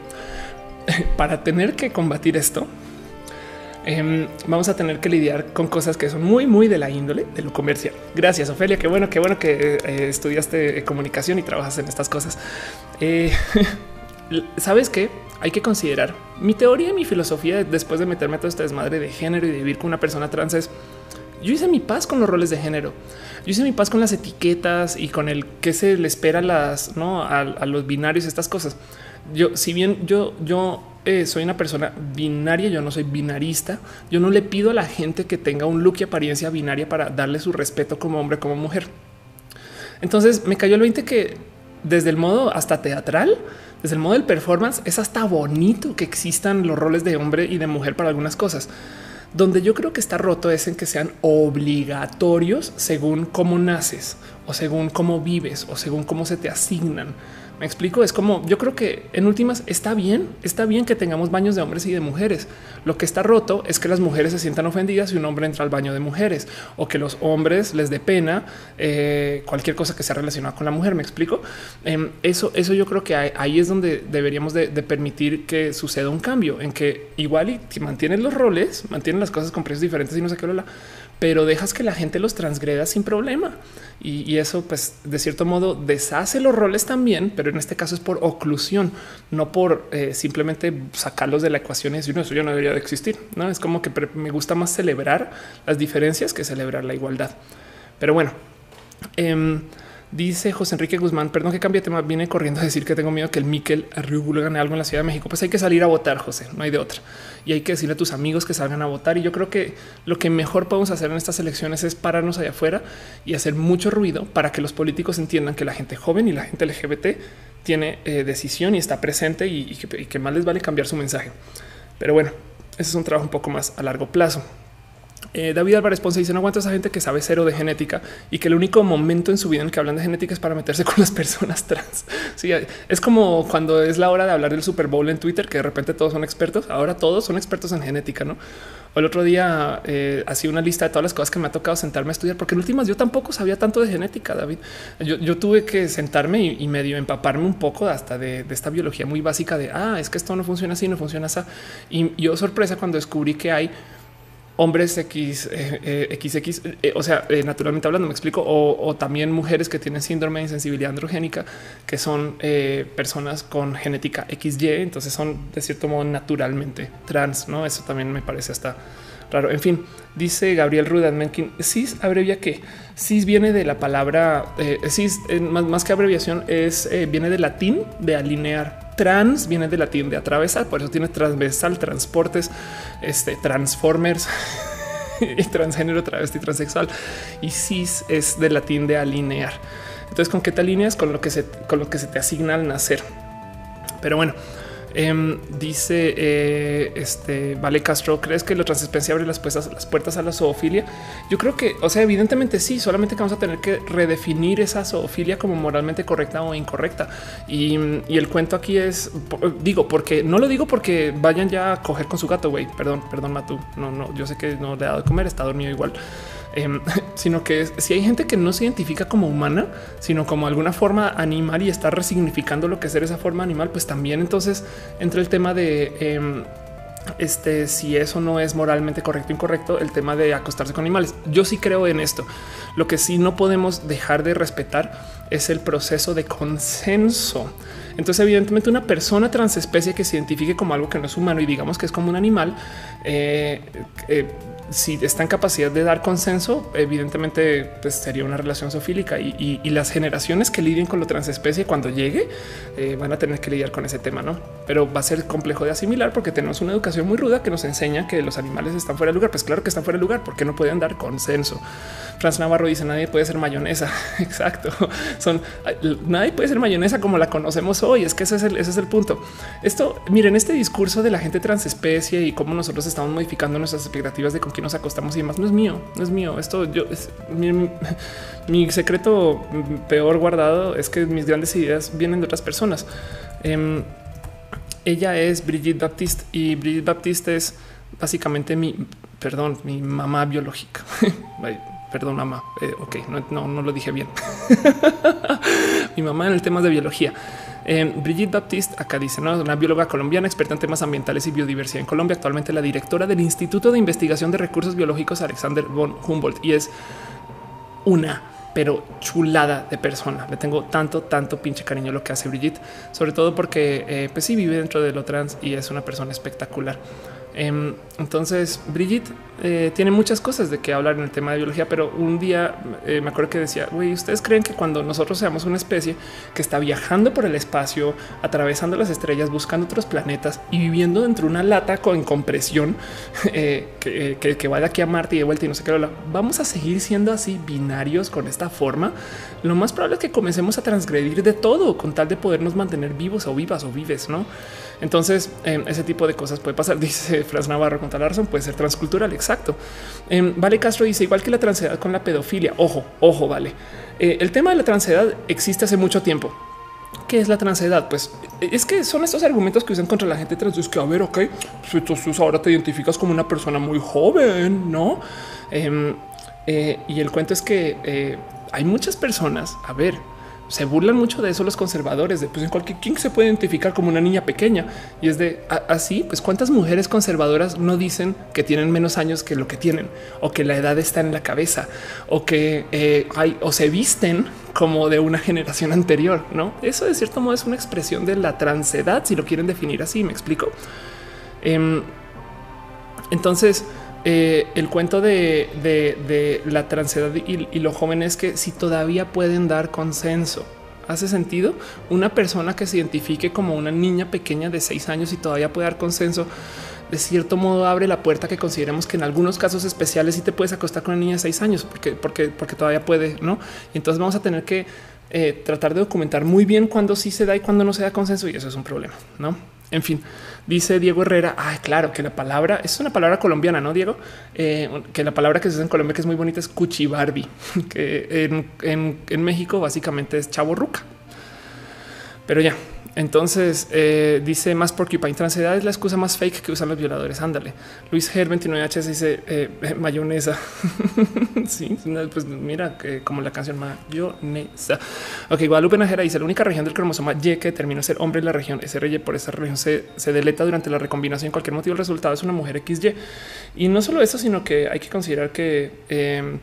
para tener que combatir esto. Em, vamos a tener que lidiar con cosas que son muy, muy de la índole de lo comercial. Gracias, Ofelia. Qué bueno, qué bueno que eh, estudiaste comunicación y trabajas en estas cosas. Eh, Sabes que hay que considerar mi teoría y mi filosofía después de meterme a todo este desmadre de género y de vivir con una persona trans es yo hice mi paz con los roles de género. Yo hice mi paz con las etiquetas y con el que se le espera a las no a, a los binarios, estas cosas. Yo, si bien yo, yo eh, soy una persona binaria, yo no soy binarista. Yo no le pido a la gente que tenga un look y apariencia binaria para darle su respeto como hombre, como mujer. Entonces me cayó el 20 que desde el modo hasta teatral, desde el modo del performance, es hasta bonito que existan los roles de hombre y de mujer para algunas cosas. Donde yo creo que está roto es en que sean obligatorios según cómo naces o según cómo vives o según cómo se te asignan Me explico, es como yo creo que en últimas está bien, está bien que tengamos baños de hombres y de mujeres. Lo que está roto es que las mujeres se sientan ofendidas si un hombre entra al baño de mujeres o que los hombres les dé pena eh, cualquier cosa que sea relacionada con la mujer. Me explico. Em, eso, eso yo creo que ahí es donde deberíamos de, permitir que suceda un cambio en que igual y mantienen los roles, mantienen las cosas con precios diferentes y no sé qué, pero dejas que la gente los transgreda sin problema. Y, eso, pues, de cierto modo, deshace los roles también, pero en este caso es por oclusión, no por eh, simplemente sacarlos de la ecuación y decir, no, eso ya no debería de existir. No es como que me gusta más celebrar las diferencias que celebrar la igualdad. Pero bueno, em, Dice José Enrique Guzmán, perdón que cambie tema, viene corriendo a decir que tengo miedo que el Miquel Arribul gane algo en la Ciudad de México. Pues hay que salir a votar, José, no hay de otra. Y hay que decirle a tus amigos que salgan a votar. Y yo creo que lo que mejor podemos hacer en estas elecciones es pararnos allá afuera y hacer mucho ruido para que los políticos entiendan que la gente joven y la gente LGBT tiene eh, decisión y está presente y, que, y que más les vale cambiar su mensaje. Pero bueno, ese es un trabajo un poco más a largo plazo. Eh, David Álvarez Ponce dice no aguanta esa gente que sabe cero de genética y que el único momento en su vida en que hablan de genética es para meterse con las personas trans. Sí, es como cuando es la hora de hablar del Super Bowl en Twitter, que de repente todos son expertos. Ahora todos son expertos en genética, no? O el otro día eh, hacía una lista de todas las cosas que me ha tocado sentarme a estudiar, porque en últimas yo tampoco sabía tanto de genética, David. Yo, tuve que sentarme y, medio empaparme un poco hasta de, esta biología muy básica de ah, es que esto no funciona así, no funciona así. Y yo sorpresa cuando descubrí que hay hombres X, eh, XX, eh, eh, o sea, naturalmente hablando, me explico, o, también mujeres que tienen síndrome de insensibilidad androgénica, que son personas con genética XY, entonces son de cierto modo naturalmente trans, ¿no? Eso también me parece hasta raro. En fin, dice Gabriel Rudan cis abrevia que cis viene de la palabra cis, más, más, que abreviación, es viene del latín de alinear Trans viene de latín de atravesar, por eso tiene transversal, transportes, este, transformers. transgénero, travesti, transexual y cis es de latín de alinear. Entonces, ¿con qué te alineas? Con lo que se, con lo que se te asigna al nacer. Pero bueno, Em, dice eh, este Vale Castro, ¿crees que lo transespecie abre las puertas, las puertas a la zoofilia? Yo creo que, o sea, evidentemente sí, solamente que vamos a tener que redefinir esa zoofilia como moralmente correcta o incorrecta. Y, el cuento aquí es, digo, porque no lo digo porque vayan ya a coger con su gato, güey. Perdón, perdón, Matú. No, no, yo sé que no le ha dado de comer, está dormido igual. Em, sino que si hay gente que no se identifica como humana, sino como alguna forma animal y está resignificando lo que es esa forma animal, pues también entonces entra el tema de em, este, si eso no es moralmente correcto o incorrecto, el tema de acostarse con animales. Yo sí creo en esto. Lo que sí no podemos dejar de respetar es el proceso de consenso. Entonces, evidentemente, una persona transespecie que se identifique como algo que no es humano y digamos que es como un animal, eh, eh, si está en capacidad de dar consenso, evidentemente pues, sería una relación zoofílica y, las generaciones que lidien con lo transespecie cuando llegue eh, van a tener que lidiar con ese tema, no? Pero va a ser complejo de asimilar porque tenemos una educación muy ruda que nos enseña que los animales están fuera de lugar. Pues claro que están fuera de lugar porque no pueden dar consenso. Franz Navarro dice nadie puede ser mayonesa. Exacto. Son nadie puede ser mayonesa como la conocemos hoy. Es que ese es el, ese es el punto. Esto miren este discurso de la gente transespecie y cómo nosotros estamos modificando nuestras expectativas de con quién nos acostamos y demás. No es mío, no es mío. Esto yo es mi, secreto peor guardado es que mis grandes ideas vienen de otras personas. Em, ella es Brigitte Baptiste y Brigitte Baptiste es básicamente mi, perdón, mi mamá biológica. Perdón, mamá. Eh, ok, no, no, lo dije bien. Mi mamá en el tema de biología. Eh, Brigitte Baptiste acá dice ¿no? una bióloga colombiana experta en temas ambientales y biodiversidad en Colombia, actualmente la directora del Instituto de Investigación de Recursos Biológicos Alexander von Humboldt y es una pero chulada de persona. Le tengo tanto, tanto pinche cariño lo que hace Brigitte, sobre todo porque eh, pues sí vive dentro de lo trans y es una persona espectacular. Em, entonces, Brigitte eh, tiene muchas cosas de qué hablar en el tema de biología, pero un día eh, me acuerdo que decía, güey, ¿ustedes creen que cuando nosotros seamos una especie que está viajando por el espacio, atravesando las estrellas, buscando otros planetas y viviendo dentro de una lata con compresión eh, que, va de aquí a Marte y de vuelta y no sé qué, vamos a seguir siendo así binarios con esta forma? Lo más probable es que comencemos a transgredir de todo con tal de podernos mantener vivos o vivas o vives, ¿no? Entonces, em, ese tipo de cosas puede pasar. Dice Fras Navarro con tal razón, puede ser transcultural. Exacto. Em, vale Castro dice igual que la transedad con la pedofilia. Ojo, ojo, vale. Eh, el tema de la transedad existe hace mucho tiempo. ¿Qué es la transedad? Pues es que son estos argumentos que usan contra la gente trans. Es que a ver, ok, entonces ahora te identificas como una persona muy joven, no? Em, eh, y el cuento es que eh, hay muchas personas. A ver, se burlan mucho de eso los conservadores, de pues en cualquier quien se puede identificar como una niña pequeña y es de así, pues cuántas mujeres conservadoras no dicen que tienen menos años que lo que tienen o que la edad está en la cabeza o que eh, hay o se visten como de una generación anterior, ¿no? Eso de cierto modo es una expresión de la transedad, si lo quieren definir así, me explico. Em, entonces, eh, el cuento de, la transedad y, y, lo joven es que si todavía pueden dar consenso, hace sentido una persona que se identifique como una niña pequeña de seis años y todavía puede dar consenso. De cierto modo abre la puerta que consideremos que en algunos casos especiales sí te puedes acostar con una niña de seis años porque, todavía puede, no? Y entonces vamos a tener que eh, tratar de documentar muy bien cuándo sí se da y cuándo no se da consenso y eso es un problema, no? En fin, dice Diego Herrera. Ah, claro que la palabra es una palabra colombiana, no Diego? Eh, que la palabra que se usa en Colombia que es muy bonita es cuchibarbi, que en, en México básicamente es chavo ruca. Pero ya, entonces dice dice más porcupine transedad es la excusa más fake que usan los violadores. Ándale. Luis Ger 29H dice eh, eh, mayonesa. sí, pues mira que como la canción mayonesa. Ok, Guadalupe Najera dice la única región del cromosoma Y que terminó ser hombre en la región SRY por esa región se, se deleta durante la recombinación. Cualquier motivo, el resultado es una mujer XY. Y no solo eso, sino que hay que considerar que em,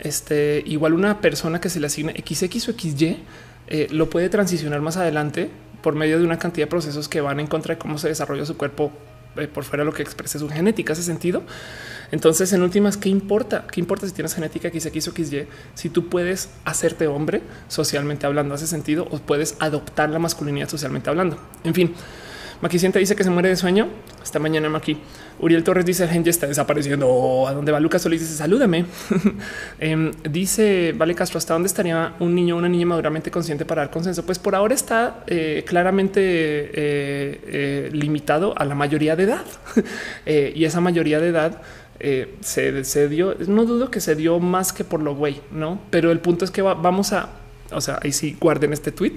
este igual una persona que se le asigna XX o XY eh, lo puede transicionar más adelante por medio de una cantidad de procesos que van en contra de cómo se desarrolla su cuerpo eh, por fuera de lo que expresa su genética. Hace sentido. Entonces, en últimas, ¿qué importa? ¿Qué importa si tienes genética XX o XY? Si tú puedes hacerte hombre socialmente hablando, hace sentido o puedes adoptar la masculinidad socialmente hablando. En fin, Maquiciente dice que se muere de sueño. Esta mañana Maki. Uriel Torres dice gente está desapareciendo. ¿A dónde va Lucas Solís? Dice salúdame. Em, dice Vale Castro, ¿hasta dónde estaría un niño o una niña maduramente consciente para dar consenso? Pues por ahora está eh, claramente eh, eh, limitado a la mayoría de edad. y esa mayoría de edad se, se, dio, no dudo que se dio más que por lo güey, no? Pero el punto es que vamos a, o sea, ahí sí guarden este tweet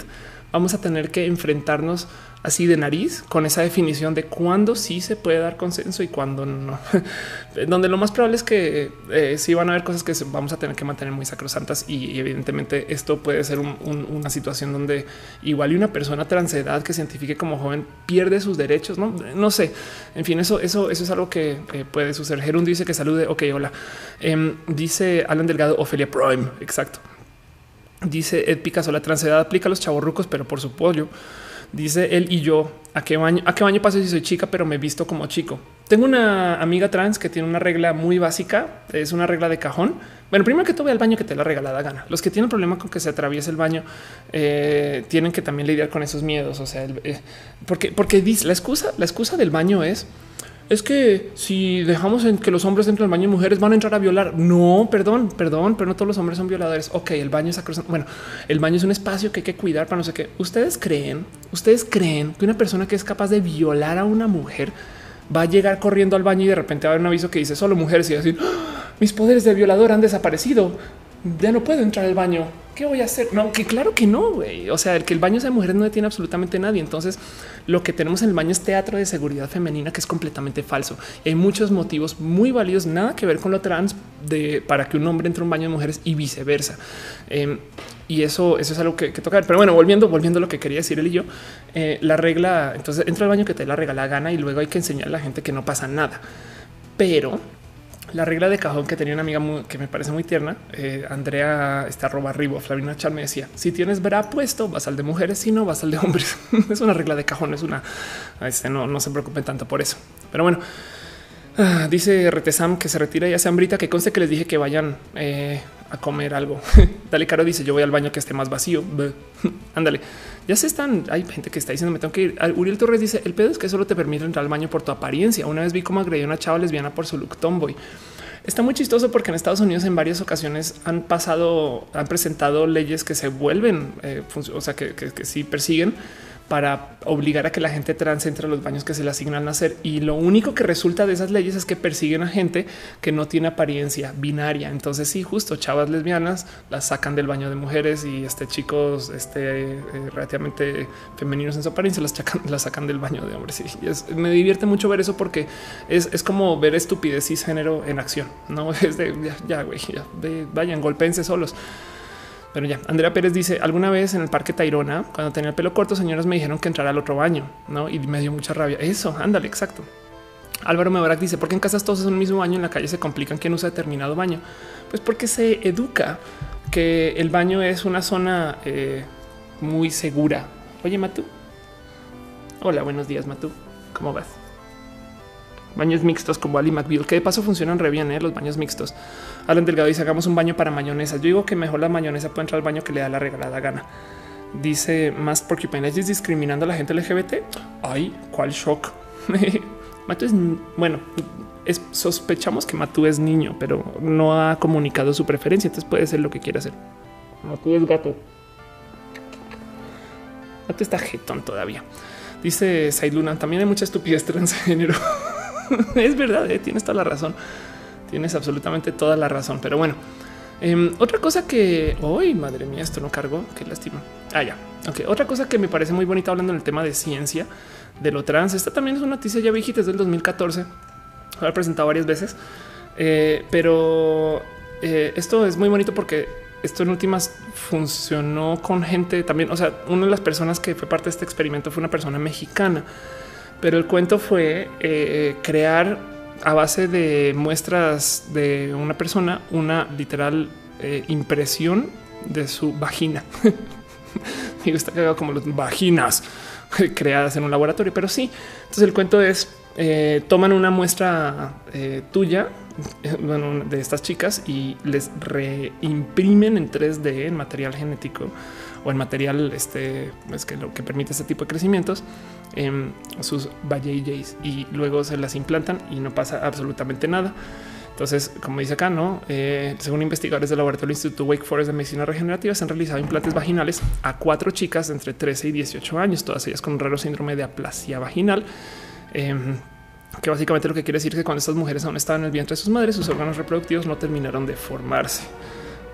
vamos a tener que enfrentarnos así de nariz con esa definición de cuándo sí se puede dar consenso y cuándo no. Donde lo más probable es que eh, sí van a haber cosas que vamos a tener que mantener muy sacrosantas y, evidentemente esto puede ser una situación donde igual y una persona transedad que se identifique como joven pierde sus derechos. No, no sé. En fin, eso, eso, eso es algo que eh, puede suceder. Gerun dice que salude. Ok, hola. Em, dice Alan Delgado, Ofelia Prime. Exacto. Dice Ed Picasso, la transedad aplica a los chavorrucos, pero por su pollo. Dice él y yo, ¿a qué baño, a qué baño paso si soy chica, pero me visto como chico? Tengo una amiga trans que tiene una regla muy básica, es una regla de cajón. Bueno, primero que todo ve al baño que te la regalada gana. Los que tienen problema con que se atraviese el baño eh, tienen que también lidiar con esos miedos. O sea, eh, porque, porque dice la excusa, la excusa del baño es es que si dejamos en que los hombres entren al baño y mujeres van a entrar a violar. No, perdón, perdón, pero no todos los hombres son violadores. Ok, el baño es Bueno, el baño es un espacio que hay que cuidar para no sé qué. Ustedes creen, ustedes creen que una persona que es capaz de violar a una mujer va a llegar corriendo al baño y de repente va a haber un aviso que dice solo mujeres y decir ¡Ah! mis poderes de violador han desaparecido. Ya no puedo entrar al baño. ¿Qué voy a hacer? No, que claro que no. güey. O sea, el que el baño sea de mujeres no detiene absolutamente nadie. Entonces, lo que tenemos en el baño es teatro de seguridad femenina, que es completamente falso. Hay muchos motivos muy válidos, nada que ver con lo trans de para que un hombre entre un baño de mujeres y viceversa. Em, y eso, eso es algo que, que tocar. Pero bueno, volviendo, volviendo a lo que quería decir él y yo, eh, la regla. Entonces entra al baño que te la regala gana y luego hay que enseñar a la gente que no pasa nada. Pero la regla de cajón que tenía una amiga que me parece muy tierna, eh, Andrea está roba arriba. Flavina Char me decía: Si tienes bra puesto, vas al de mujeres, si no, vas al de hombres. es una regla de cajón, es una. Este, no, no se preocupen tanto por eso. Pero bueno, ah, dice Retesam que se retira ya se hambrita, que conste que les dije que vayan eh, a comer algo. Dale, Caro dice: Yo voy al baño que esté más vacío. Ándale. Ya se están. Hay gente que está diciendo me tengo que ir. Uriel Torres dice el pedo es que solo te permite entrar al baño por tu apariencia. Una vez vi cómo agredió una chava lesbiana por su look tomboy. Está muy chistoso porque en Estados Unidos en varias ocasiones han pasado, han presentado leyes que se vuelven, eh, o sea, que, que, sí persiguen para obligar a que la gente trans entre a los baños que se le asignan al nacer. Y lo único que resulta de esas leyes es que persiguen a gente que no tiene apariencia binaria. Entonces sí, justo chavas lesbianas las sacan del baño de mujeres y este chicos este, eh, relativamente femeninos en su apariencia las, las sacan del baño de hombres. Y me divierte mucho ver eso porque es, es como ver estupidez género en acción. No es de ya, güey, ya, vayan, golpense solos. Pero ya, Andrea Pérez dice, alguna vez en el Parque Tairona, cuando tenía el pelo corto, señoras me dijeron que entrara al otro baño, ¿no? Y me dio mucha rabia. Eso, ándale, exacto. Álvaro Mebarak dice, ¿por qué en casas todos en un mismo baño, en la calle se complican quién usa determinado baño? Pues porque se educa que el baño es una zona eh, muy segura. Oye, Matú. Hola, buenos días, Matú. ¿Cómo vas? Baños mixtos como Ali McBeal, que de paso funcionan re bien, ¿eh? los baños mixtos. Alan Delgado dice hagamos un baño para mayonesa. Yo digo que mejor la mayonesa puede entrar al baño que le da la regalada gana. Dice más porque es discriminando a la gente LGBT. Ay, cuál shock. Matu es bueno, sospechamos que Matu es niño, pero no ha comunicado su preferencia. Entonces puede ser lo que quiera hacer. Matu es gato. Matu está jetón todavía. Dice Sailuna. También hay mucha estupidez transgénero. es verdad, eh, tienes toda la razón. Tienes absolutamente toda la razón. Pero bueno, em, otra cosa que hoy, madre mía, esto no cargó. Qué lástima. Ah, ya. Ok. Otra cosa que me parece muy bonita hablando en el tema de ciencia de lo trans. Esta también es una noticia ya viejita, es del 2014. Lo he presentado varias veces, eh, pero eh, esto es muy bonito porque esto en últimas funcionó con gente también. O sea, una de las personas que fue parte de este experimento fue una persona mexicana, pero el cuento fue eh, crear a base de muestras de una persona una literal eh, impresión de su vagina. Digo, está cagado como las vaginas creadas en un laboratorio, pero sí. Entonces el cuento es eh, toman una muestra eh, tuya bueno, de estas chicas y les reimprimen en 3D en material genético o en material este es que lo que permite este tipo de crecimientos en sus valles y luego se las implantan y no pasa absolutamente nada. Entonces, como dice acá, no eh, según investigadores del laboratorio del Instituto Wake Forest de Medicina Regenerativa, se han realizado implantes vaginales a cuatro chicas entre 13 y 18 años, todas ellas con un raro síndrome de aplasia vaginal. Em, que básicamente lo que quiere decir que cuando estas mujeres aún estaban en el vientre de sus madres, sus órganos reproductivos no terminaron de formarse.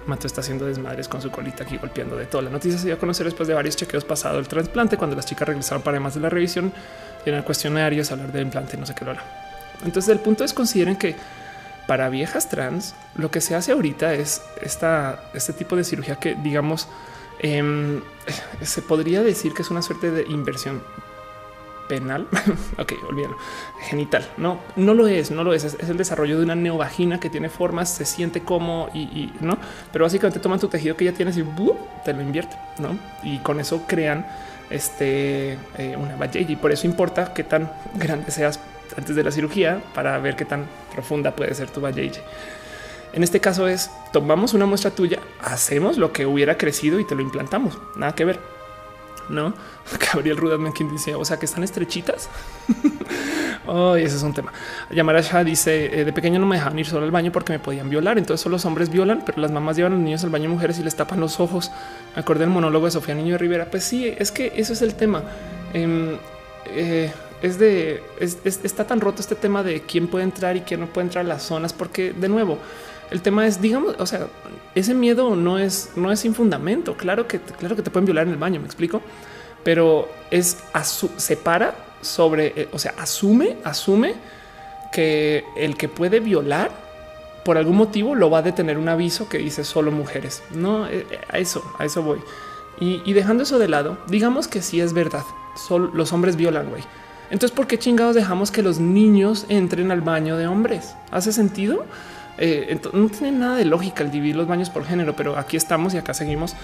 Mato está haciendo desmadres con su colita aquí golpeando de todo. La noticia se dio a conocer después de varios chequeos pasado el trasplante, cuando las chicas regresaron para además de la revisión, llenar cuestionarios, hablar del implante, no sé qué lo hará. Entonces, el punto es consideren que para viejas trans, lo que se hace ahorita es esta, este tipo de cirugía que, digamos, em, se podría decir que es una suerte de inversión penal. ok, olvídalo. Genital. No, no lo es, no lo es. es. el desarrollo de una neovagina que tiene formas, se siente como y, no, pero básicamente toman tu tejido que ya tienes y te lo invierten, no? Y con eso crean este eh, una valle y por eso importa qué tan grande seas antes de la cirugía para ver qué tan profunda puede ser tu valle. En este caso es tomamos una muestra tuya, hacemos lo que hubiera crecido y te lo implantamos. Nada que ver no? Gabriel quien dice, o sea, que están estrechitas. oh, ese es un tema. Yamara dice, eh, de pequeño no me dejaban ir solo al baño porque me podían violar. Entonces solo los hombres violan, pero las mamás llevan a los niños al baño mujeres y les tapan los ojos. Me acordé del monólogo de Sofía Niño de Rivera. Pues sí, es que eso es el tema. Em, eh, es de está tan roto este tema de quién puede entrar y quién no puede entrar a las zonas, porque de nuevo, el tema es, digamos, o sea, ese miedo no es, no es sin fundamento. Claro que, claro que te pueden violar en el baño, me explico, pero es separa sobre, eh, o sea, asume, asume que el que puede violar por algún motivo lo va a detener un aviso que dice solo mujeres. No, eh, a eso, a eso voy. Y, dejando eso de lado, digamos que sí es verdad. Solo los hombres violan, güey. Entonces, ¿por qué chingados dejamos que los niños entren al baño de hombres? ¿Hace sentido? Eh, no tiene nada de lógica el dividir los baños por género, pero aquí estamos y acá seguimos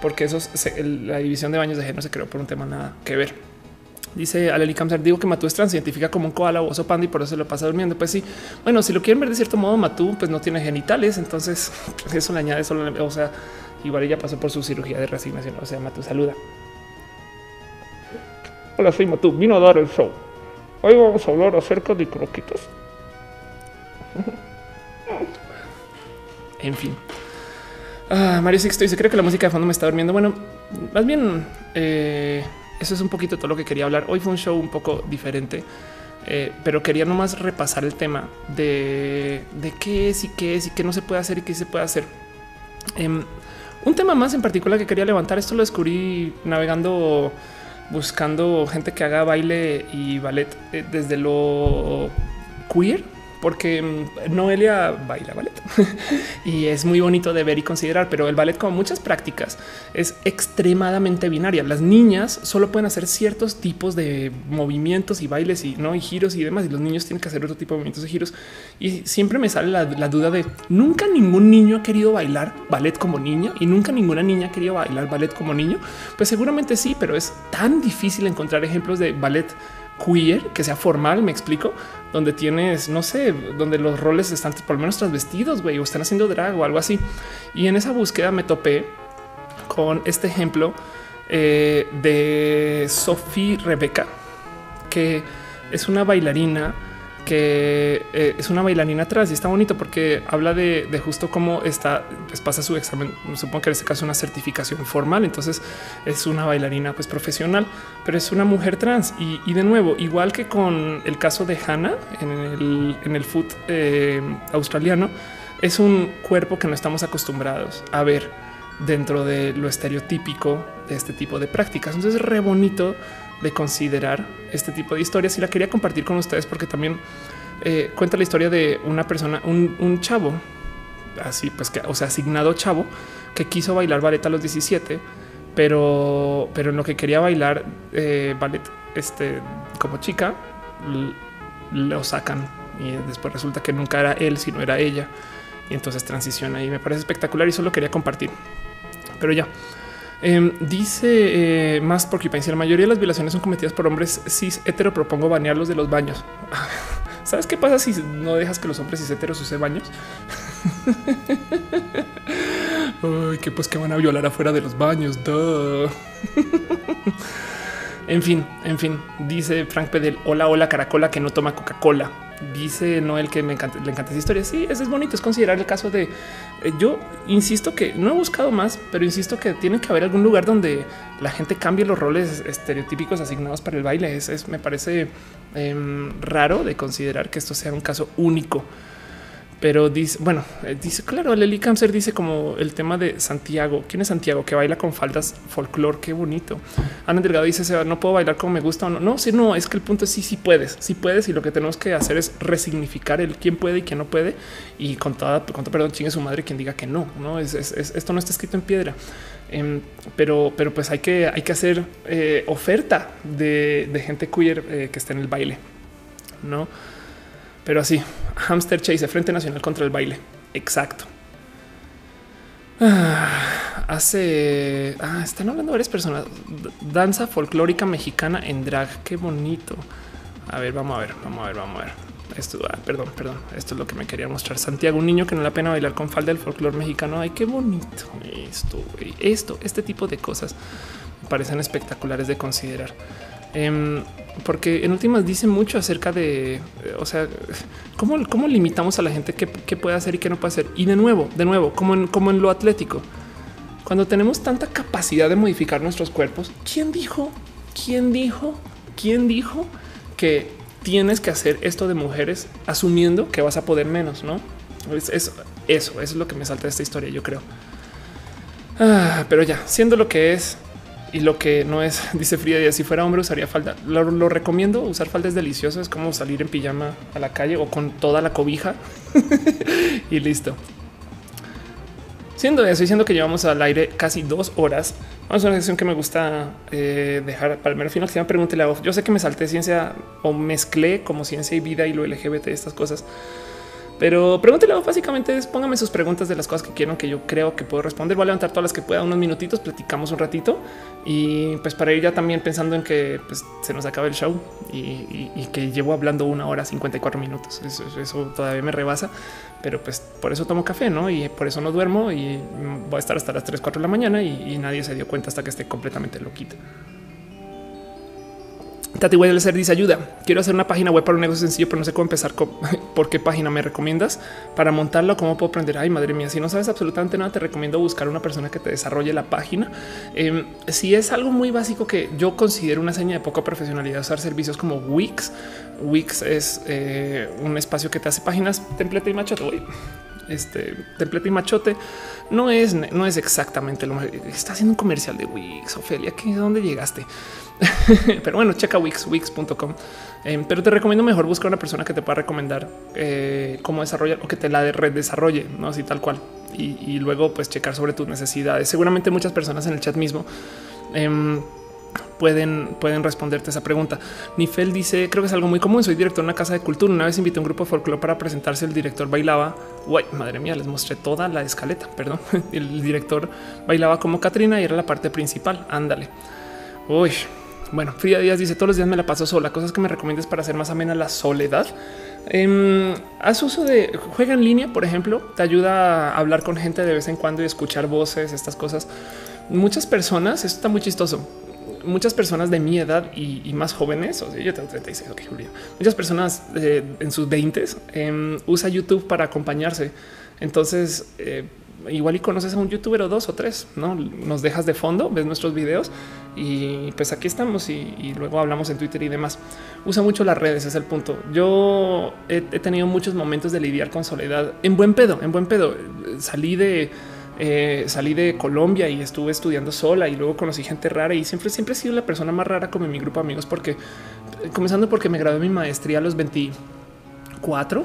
porque eso la división de baños de género se creó por un tema nada que ver. Dice Aleli Kamsar, digo que Matú es trans, identifica como un koala o oso panda y por eso se lo pasa durmiendo. Pues sí, bueno, si lo quieren ver de cierto modo, Matú pues no tiene genitales, entonces eso le añade solo, o sea, igual ella pasó por su cirugía de resignación, o sea, Matú saluda. Hola, soy Matú, vino a dar el show. Hoy vamos a hablar acerca de croquitas. En fin. Ah, Mario Sixto dice, creo que la música de fondo me está durmiendo. Bueno, más bien eh, eso es un poquito todo lo que quería hablar. Hoy fue un show un poco diferente, eh, pero quería nomás repasar el tema de, de qué es y qué es y qué no se puede hacer y qué se puede hacer. Em, un tema más en particular que quería levantar, esto lo descubrí navegando, buscando gente que haga baile y ballet eh, desde lo queer porque mm, Noelia baila ballet y es muy bonito de ver y considerar, pero el ballet como muchas prácticas es extremadamente binaria. Las niñas solo pueden hacer ciertos tipos de movimientos y bailes y no y giros y demás y los niños tienen que hacer otro tipo de movimientos y giros y siempre me sale la, duda de nunca ningún niño ha querido bailar ballet como niña y nunca ninguna niña ha querido bailar ballet como niño. Pues seguramente sí, pero es tan difícil encontrar ejemplos de ballet queer que sea formal, me explico, donde tienes, no sé, donde los roles están por lo menos transvestidos, güey, o están haciendo drag o algo así. Y en esa búsqueda me topé con este ejemplo eh, de Sophie Rebecca, que es una bailarina que eh, es una bailarina atrás y está bonito porque habla de, justo cómo está, pues pasa su examen, supongo que en este caso una certificación formal, entonces es una bailarina pues profesional, pero es una mujer trans y, de nuevo, igual que con el caso de Hannah en el, en el foot eh, australiano, es un cuerpo que no estamos acostumbrados a ver dentro de lo estereotípico de este tipo de prácticas. Entonces es re bonito de considerar este tipo de historias y la quería compartir con ustedes porque también eh, cuenta la historia de una persona, un, chavo, así pues que, o sea, asignado chavo que quiso bailar ballet a los 17, pero, pero en lo que quería bailar eh, ballet este, como chica, lo sacan y después resulta que nunca era él, sino era ella. Y entonces transiciona y me parece espectacular y solo quería compartir. Pero ya, Em, dice eh, más porque la mayoría de las violaciones son cometidas por hombres cis hetero. Propongo banearlos de los baños. ¿Sabes qué pasa si no dejas que los hombres cis heteros usen baños? Ay, que pues que van a violar afuera de los baños. en fin, en fin, dice Frank Pedel. Hola, hola, caracola que no toma Coca-Cola. Dice Noel que me encanta, le encanta esa historia. Sí, eso es bonito. Es considerar el caso de eh, yo insisto que no he buscado más, pero insisto que tiene que haber algún lugar donde la gente cambie los roles estereotípicos asignados para el baile. Es, me parece em, raro de considerar que esto sea un caso único pero dice, bueno, eh, dice, claro, Lely Cáncer dice como el tema de Santiago. ¿Quién es Santiago? Que baila con faldas folclore. Qué bonito. Ana Delgado dice, no puedo bailar como me gusta o no. No, sí, no, es que el punto es sí, sí puedes, sí puedes. Y lo que tenemos que hacer es resignificar el quién puede y quién no puede. Y con toda, con todo perdón, chingue su madre quien diga que no, no es, esto no está escrito en piedra. Em, pero, pero pues hay que, hay que hacer eh, oferta de, gente queer eh, que esté en el baile, no? Pero así, Hamster Chase, Frente Nacional contra el Baile. Exacto. Ah, hace. Ah, están hablando varias personas. Danza folclórica mexicana en drag. Qué bonito. A ver, vamos a ver, vamos a ver, vamos a ver. Esto, ah, perdón, perdón. Esto es lo que me quería mostrar. Santiago, un niño que no le pena bailar con falda del folclore mexicano. Ay, qué bonito esto, Esto, este tipo de cosas parecen espectaculares de considerar. Em, porque en últimas dice mucho acerca de, eh, o sea, cómo, cómo limitamos a la gente qué, puede hacer y qué no puede hacer. Y de nuevo, de nuevo, como en, como en lo atlético, cuando tenemos tanta capacidad de modificar nuestros cuerpos, ¿quién dijo? ¿Quién dijo? ¿Quién dijo que tienes que hacer esto de mujeres asumiendo que vas a poder menos? No es, eso, eso es lo que me salta de esta historia. Yo creo. Ah, pero ya siendo lo que es, y lo que no es, dice Frida, si fuera hombre usaría falda. Lo, recomiendo, usar falda es delicioso, es como salir en pijama a la calle o con toda la cobija y listo. Siendo eso, diciendo que llevamos al aire casi dos horas, vamos a una sección que me gusta eh, dejar para el mero final. Si me pregúntele a yo sé que me salté ciencia o mezclé como ciencia y vida y lo LGBT, estas cosas. Pero pregúntele básicamente es póngame sus preguntas de las cosas que quieran que yo creo que puedo responder. Voy a levantar todas las que pueda unos minutitos, platicamos un ratito y pues para ir ya también pensando en que pues, se nos acaba el show y, que llevo hablando una hora 54 minutos. Eso, todavía me rebasa, pero pues por eso tomo café, no? Y por eso no duermo y voy a estar hasta las 3, 4 de la mañana y, nadie se dio cuenta hasta que esté completamente loquita. Tati ser dice ayuda. Quiero hacer una página web para un negocio sencillo, pero no sé cómo empezar. ¿Por qué página me recomiendas para montarlo? ¿Cómo puedo aprender? Ay, madre mía, si no sabes absolutamente nada, te recomiendo buscar una persona que te desarrolle la página. Em, si es algo muy básico que yo considero una seña de poca profesionalidad, usar servicios como Wix. Wix es eh, un espacio que te hace páginas, templete y machote. este templete y machote no es, no es exactamente lo que está haciendo un comercial de Wix. Ofelia, ¿qué, ¿dónde llegaste? pero bueno, checa Wix, wix.com. Em, pero te recomiendo mejor buscar una persona que te pueda recomendar eh, cómo desarrollar o que te la red desarrolle, no así tal cual. Y, luego, pues checar sobre tus necesidades. Seguramente muchas personas en el chat mismo em, pueden, pueden responderte esa pregunta. Nifel dice: Creo que es algo muy común. Soy director de una casa de cultura. Una vez invité a un grupo de folclore para presentarse. El director bailaba. Guay, madre mía, les mostré toda la escaleta. Perdón. El director bailaba como Katrina y era la parte principal. Ándale. Uy, bueno, Frida Díaz dice todos los días me la paso sola. Cosas que me recomiendas para hacer más amena la soledad. Eh, haz uso de juega en línea, por ejemplo, te ayuda a hablar con gente de vez en cuando y escuchar voces, estas cosas. Muchas personas, esto está muy chistoso. Muchas personas de mi edad y, más jóvenes, o sea, yo tengo 36, ok, Julio. Muchas personas eh, en sus 20 eh, usa YouTube para acompañarse. Entonces, eh, igual y conoces a un youtuber o dos o tres, no nos dejas de fondo, ves nuestros videos y pues aquí estamos y, luego hablamos en Twitter y demás. Usa mucho las redes, es el punto. Yo he, tenido muchos momentos de lidiar con soledad en buen pedo, en buen pedo. Salí de eh, salí de Colombia y estuve estudiando sola y luego conocí gente rara y siempre, siempre he sido la persona más rara como en mi grupo de amigos porque comenzando porque me gradué mi maestría a los 24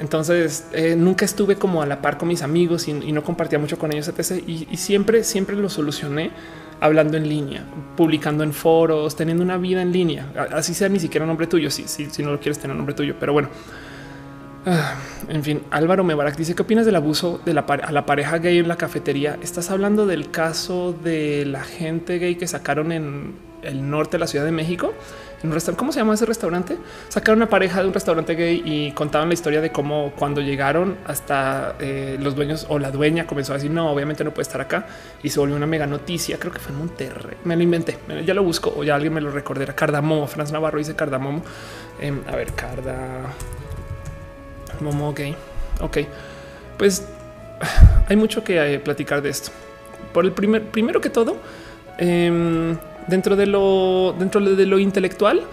entonces eh, nunca estuve como a la par con mis amigos y, no compartía mucho con ellos, etc. Y, siempre, siempre lo solucioné hablando en línea, publicando en foros, teniendo una vida en línea. Así sea ni siquiera nombre tuyo, si, si, no lo quieres tener nombre tuyo, pero bueno. Ah, en fin, Álvaro Mebarak dice qué opinas del abuso de la a la pareja gay en la cafetería. Estás hablando del caso de la gente gay que sacaron en el norte de la Ciudad de México un restaurante. ¿Cómo se llama ese restaurante? Sacaron una pareja de un restaurante gay y contaban la historia de cómo cuando llegaron hasta eh, los dueños o la dueña comenzó a decir no, obviamente no puede estar acá y se volvió una mega noticia. Creo que fue en Monterrey. Me lo inventé. Ya lo busco o ya alguien me lo recordará. Cardamomo. Franz Navarro dice Cardamomo. Em, a ver, Cardamomo gay. Ok, pues hay mucho que eh, platicar de esto. Por el primer, primero que todo, eh, dentro de lo dentro de lo intelectual,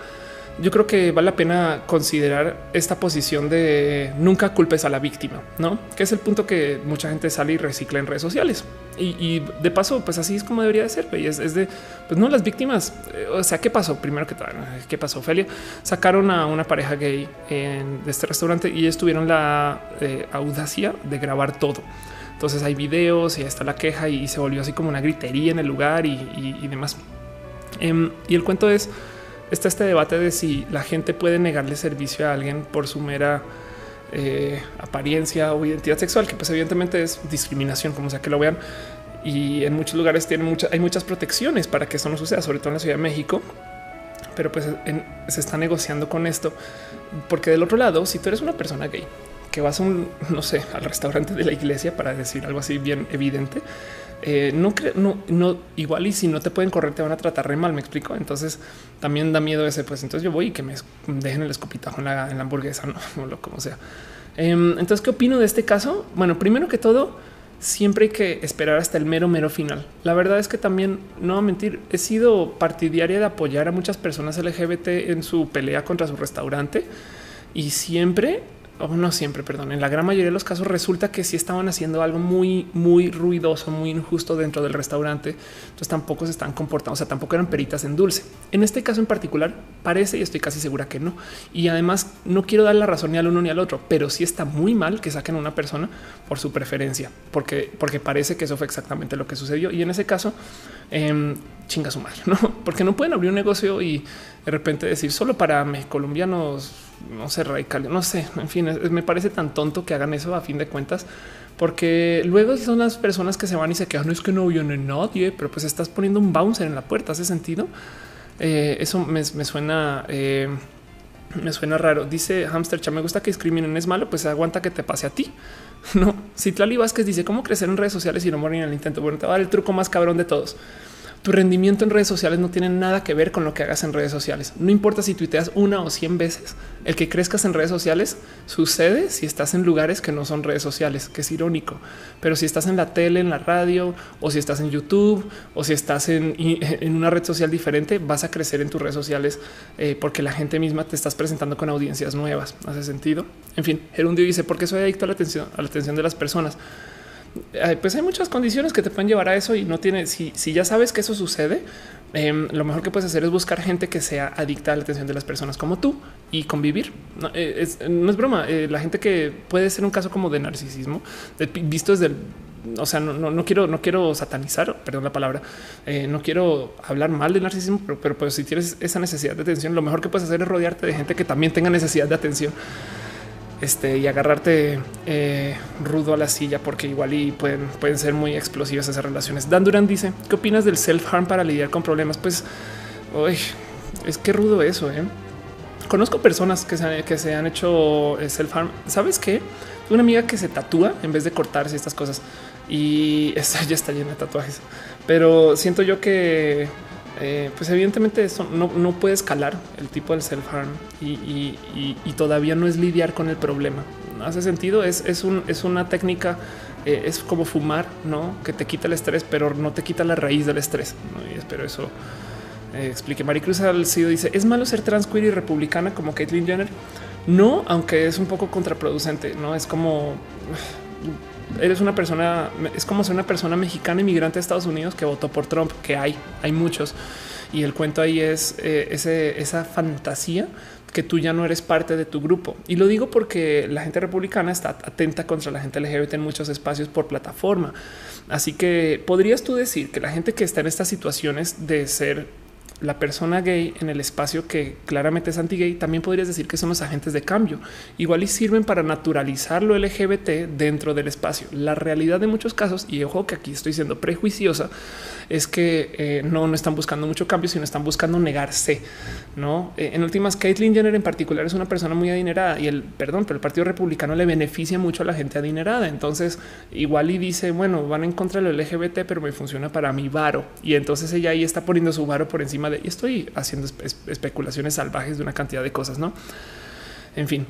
yo creo que vale la pena considerar esta posición de nunca culpes a la víctima, no? Que es el punto que mucha gente sale y recicla en redes sociales. Y, de paso, pues así es como debería de ser. Y es, de pues no las víctimas. Eh, o sea, ¿qué pasó? Primero que todo, ¿qué pasó? Ophelia sacaron a una pareja gay en, este restaurante y ellos tuvieron la eh, audacia de grabar todo. Entonces hay videos y está la queja y se volvió así como una gritería en el lugar y demás. Em, y el cuento es, está este debate de si la gente puede negarle servicio a alguien por su mera eh, apariencia o identidad sexual, que pues evidentemente es discriminación, como sea que lo vean. Y en muchos lugares tienen muchas, hay muchas protecciones para que eso no suceda, sobre todo en la Ciudad de México. Pero pues se está negociando con esto, porque del otro lado, si tú eres una persona gay que vas a un, no sé, al restaurante de la iglesia para decir algo así bien evidente, eh, no, no, no, igual y si no te pueden correr, te van a tratar re mal. Me explico. Entonces también da miedo ese. Pues entonces yo voy y que me dejen el escopitajo en la, en la hamburguesa, no, lo como sea. Em, entonces, ¿qué opino de este caso? Bueno, primero que todo, siempre hay que esperar hasta el mero, mero final. La verdad es que también no a mentir, he sido partidaria de apoyar a muchas personas LGBT en su pelea contra su restaurante y siempre o no siempre, perdón, en la gran mayoría de los casos resulta que sí estaban haciendo algo muy, muy ruidoso, muy injusto dentro del restaurante. Entonces tampoco se están comportando, o sea, tampoco eran peritas en dulce. En este caso en particular parece y estoy casi segura que no. Y además no quiero dar la razón ni al uno ni al otro, pero sí está muy mal que saquen a una persona por su preferencia, porque, porque parece que eso fue exactamente lo que sucedió. Y en ese caso, eh, chinga su madre, no? Porque no pueden abrir un negocio y de repente decir solo para colombianos no sé, radical, no sé, en fin, me parece tan tonto que hagan eso a fin de cuentas, porque luego son las personas que se van y se quejan, no es que no viene nadie, pero pues estás poniendo un bouncer en la puerta, ¿hace sentido? Eh, eso me, suena... Eh, me suena raro. Dice Hamster, me gusta que discriminen, es malo, pues aguanta que te pase a ti. No, si Tlali Vázquez dice cómo crecer en redes sociales y no morir en el intento. Bueno, te va a dar el truco más cabrón de todos tu rendimiento en redes sociales no tiene nada que ver con lo que hagas en redes sociales. No importa si tuiteas una o cien veces, el que crezcas en redes sociales sucede si estás en lugares que no son redes sociales, que es irónico. Pero si estás en la tele, en la radio, o si estás en YouTube, o si estás en, una red social diferente, vas a crecer en tus redes sociales eh, porque la gente misma te estás presentando con audiencias nuevas. ¿Hace sentido? En fin, Gerundio dice, ¿por qué soy adicto a la atención, a la atención de las personas? Pues hay muchas condiciones que te pueden llevar a eso y no tiene, si, ya sabes que eso sucede, em, lo mejor que puedes hacer es buscar gente que sea adicta a la atención de las personas como tú y convivir. No eh, es, broma. Eh, la gente que puede ser un caso como de narcisismo, visto desde el o sea, no, quiero, no quiero satanizar, perdón la palabra, eh, no quiero hablar mal del narcisismo, pero, pero pues si tienes esa necesidad de atención, lo mejor que puedes hacer es rodearte de gente que también tenga necesidad de atención este, y agarrarte eh, rudo a la silla, porque igual y pueden, pueden ser muy explosivas esas relaciones. Dan Duran dice: ¿Qué opinas del self-harm para lidiar con problemas? Pues uy, es que rudo eso. ¿eh? Conozco personas que se, han, que se han hecho eh, self-harm. ¿Sabes qué? Una amiga que se tatúa en vez de cortarse estas cosas y esta ya está llena de tatuajes, pero siento yo que eh, pues evidentemente eso no, no, puede escalar el tipo del self harm y, todavía no es lidiar con el problema. ¿No hace sentido? Es, es, un, es una técnica, eh, es como fumar, no que te quita el estrés, pero no te quita la raíz del estrés. Y espero eso eh, explique. Maricruz Alcido dice: Es malo ser trans, queer y republicana como Caitlyn Jenner. No, aunque es un poco contraproducente, no es como eres una persona, es como ser una persona mexicana inmigrante a Estados Unidos que votó por Trump, que hay, hay muchos. Y el cuento ahí es eh, esa fantasía que tú ya no eres parte de tu grupo. Y lo digo porque la gente republicana está atenta contra la gente LGBT en muchos espacios por plataforma. Así que podrías tú decir que la gente que está en estas situaciones de ser la persona gay en el espacio que claramente es anti-gay, también podrías decir que son los agentes de cambio. Igual y sirven para naturalizar lo LGBT dentro del espacio. La realidad de muchos casos, y ojo que aquí estoy siendo prejuiciosa, es que eh, no, no están buscando mucho cambio, sino están buscando negarse. No eh, en últimas, Caitlyn Jenner en particular es una persona muy adinerada y el perdón, pero el Partido Republicano le beneficia mucho a la gente adinerada. Entonces, igual y dice, bueno, van en contra de lo LGBT, pero me funciona para mi varo. Y entonces ella ahí está poniendo su varo por encima y estoy haciendo especulaciones salvajes de una cantidad de cosas, no? En fin,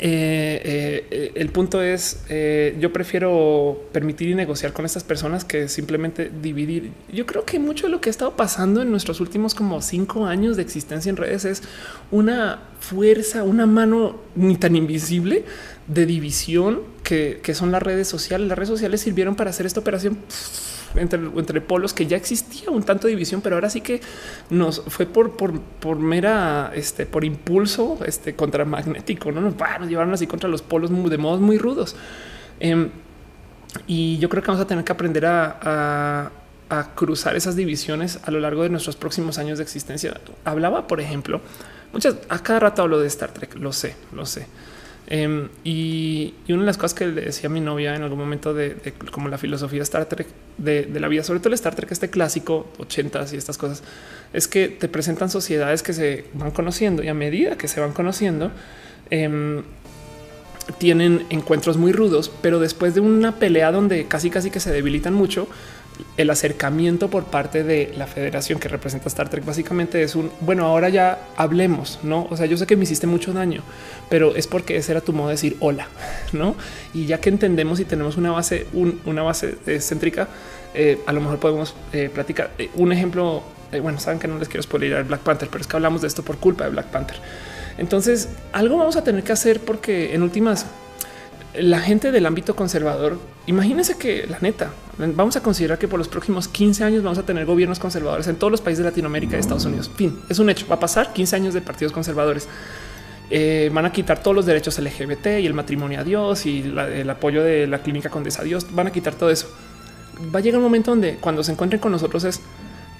eh, eh, el punto es, eh, yo prefiero permitir y negociar con estas personas que simplemente dividir. Yo creo que mucho de lo que ha estado pasando en nuestros últimos como cinco años de existencia en redes es una fuerza, una mano ni tan invisible de división que son las redes sociales. Las redes sociales sirvieron para hacer esta operación entre, polos que ya existía un tanto de división, pero ahora sí que nos fue por, por, por mera, este, por impulso este, contramagnético, ¿no? Nos, nos llevaron así contra los polos de modos muy rudos. Em, y yo creo que vamos a tener que aprender a, a, cruzar esas divisiones a lo largo de nuestros próximos años de existencia. Hablaba, por ejemplo, muchas, a cada rato hablo de Star Trek, lo sé, lo sé. Em, y, una de las cosas que le decía a mi novia en algún momento de, como la filosofía Star Trek de, la vida, sobre todo el Star Trek, este clásico 80 y estas cosas, es que te presentan sociedades que se van conociendo y a medida que se van conociendo, em, tienen encuentros muy rudos, pero después de una pelea donde casi casi que se debilitan mucho, el acercamiento por parte de la federación que representa Star Trek básicamente es un bueno, ahora ya hablemos, no? O sea, yo sé que me hiciste mucho daño, pero es porque ese era tu modo de decir hola, no? Y ya que entendemos y tenemos una base, una base céntrica, eh, a lo mejor podemos eh, platicar eh, un ejemplo. bueno, saben que no les quiero spoiler Black Panther, pero es que hablamos de esto por culpa de Black Panther. Entonces, algo vamos a tener que hacer porque en últimas la gente del ámbito conservador, imagínense que la neta, vamos a considerar que por los próximos 15 años vamos a tener gobiernos conservadores en todos los países de Latinoamérica y Estados Unidos. Fin, es un hecho. Va a pasar 15 años de partidos conservadores. Eh, van a quitar todos los derechos LGBT y el matrimonio a Dios y el apoyo de la clínica Condesa a Dios. Van a quitar todo eso. Va a llegar un momento donde cuando se encuentren con nosotros es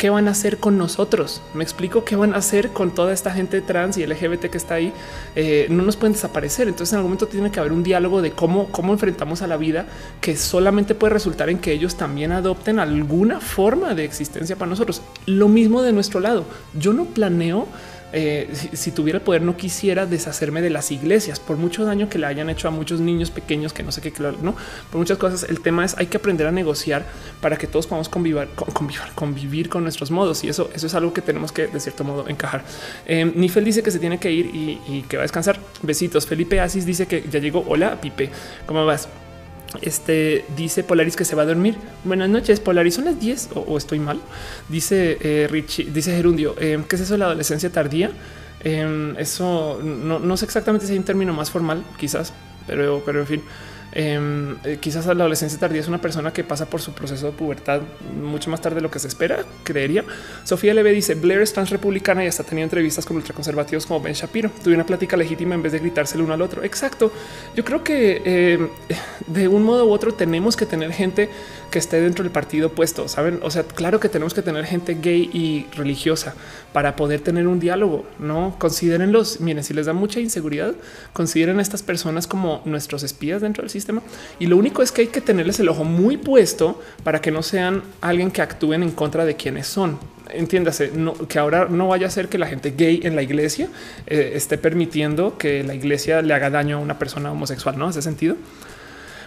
qué van a hacer con nosotros. Me explico qué van a hacer con toda esta gente trans y LGBT que está ahí. Eh, no nos pueden desaparecer. Entonces, en algún momento tiene que haber un diálogo de cómo, cómo enfrentamos a la vida que solamente puede resultar en que ellos también adopten alguna forma de existencia para nosotros. Lo mismo de nuestro lado. Yo no planeo eh, si, tuviera el poder, no quisiera deshacerme de las iglesias por mucho daño que le hayan hecho a muchos niños pequeños que no sé qué, no por muchas cosas. El tema es hay que aprender a negociar para que todos podamos convivir, con nuestros modos. Y eso, eso es algo que tenemos que de cierto modo encajar. Eh, Nifel dice que se tiene que ir y, y, que va a descansar. Besitos. Felipe Asis dice que ya llegó. Hola, Pipe. ¿Cómo vas? Este dice Polaris que se va a dormir. Buenas noches, Polaris. Son las 10 o, estoy mal. Dice eh, Richie, dice Gerundio. Eh, ¿Qué es eso de la adolescencia tardía? Em, eso no, no, sé exactamente si hay un término más formal, quizás, pero, pero en fin. Em, eh, quizás a la adolescencia tardía es una persona que pasa por su proceso de pubertad mucho más tarde de lo que se espera, creería. Sofía Leve dice Blair es trans republicana y hasta tenía entrevistas con ultraconservativos como Ben Shapiro. Tuve una plática legítima en vez de gritarse el uno al otro. Exacto. Yo creo que em, de un modo u otro tenemos que tener gente que esté dentro del partido opuesto. Saben? O sea, claro que tenemos que tener gente gay y religiosa para poder tener un diálogo. No considérenlos. Miren, si les da mucha inseguridad, consideren a estas personas como nuestros espías dentro del sistema y lo único es que hay que tenerles el ojo muy puesto para que no sean alguien que actúen en contra de quienes son. Entiéndase que ahora no vaya a ser que la gente gay en la iglesia eh, esté permitiendo que la iglesia le haga daño a una persona homosexual. No hace sentido.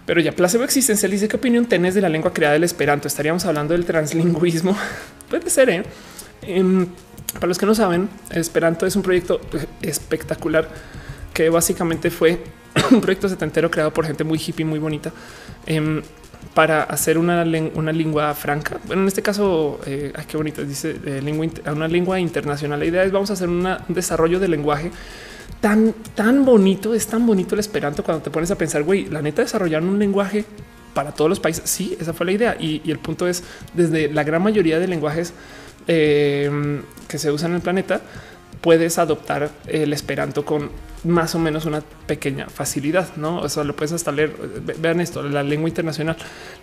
Pero ya placebo existencial dice qué opinión tenés de la lengua creada del Esperanto. Estaríamos hablando del translingüismo. Puede ser. ¿eh? Em, para los que no saben, Esperanto es un proyecto espectacular que básicamente fue un proyecto setentero creado por gente muy hippie, muy bonita, em, para hacer una, una, lengua franca. Bueno, en este caso, eh, qué bonito, dice eh, lengua, una lengua internacional. La idea es vamos a hacer un desarrollo de lenguaje tan, tan bonito, es tan bonito el esperanto cuando te pones a pensar, güey, la neta desarrollar un lenguaje para todos los países. Sí, esa fue la idea. Y, el punto es, desde la gran mayoría de lenguajes em, que se usan en el planeta, puedes adoptar el esperanto con más o menos una pequeña facilidad, no? O sea, lo puedes hasta leer. Vean esto, la lengua internacional,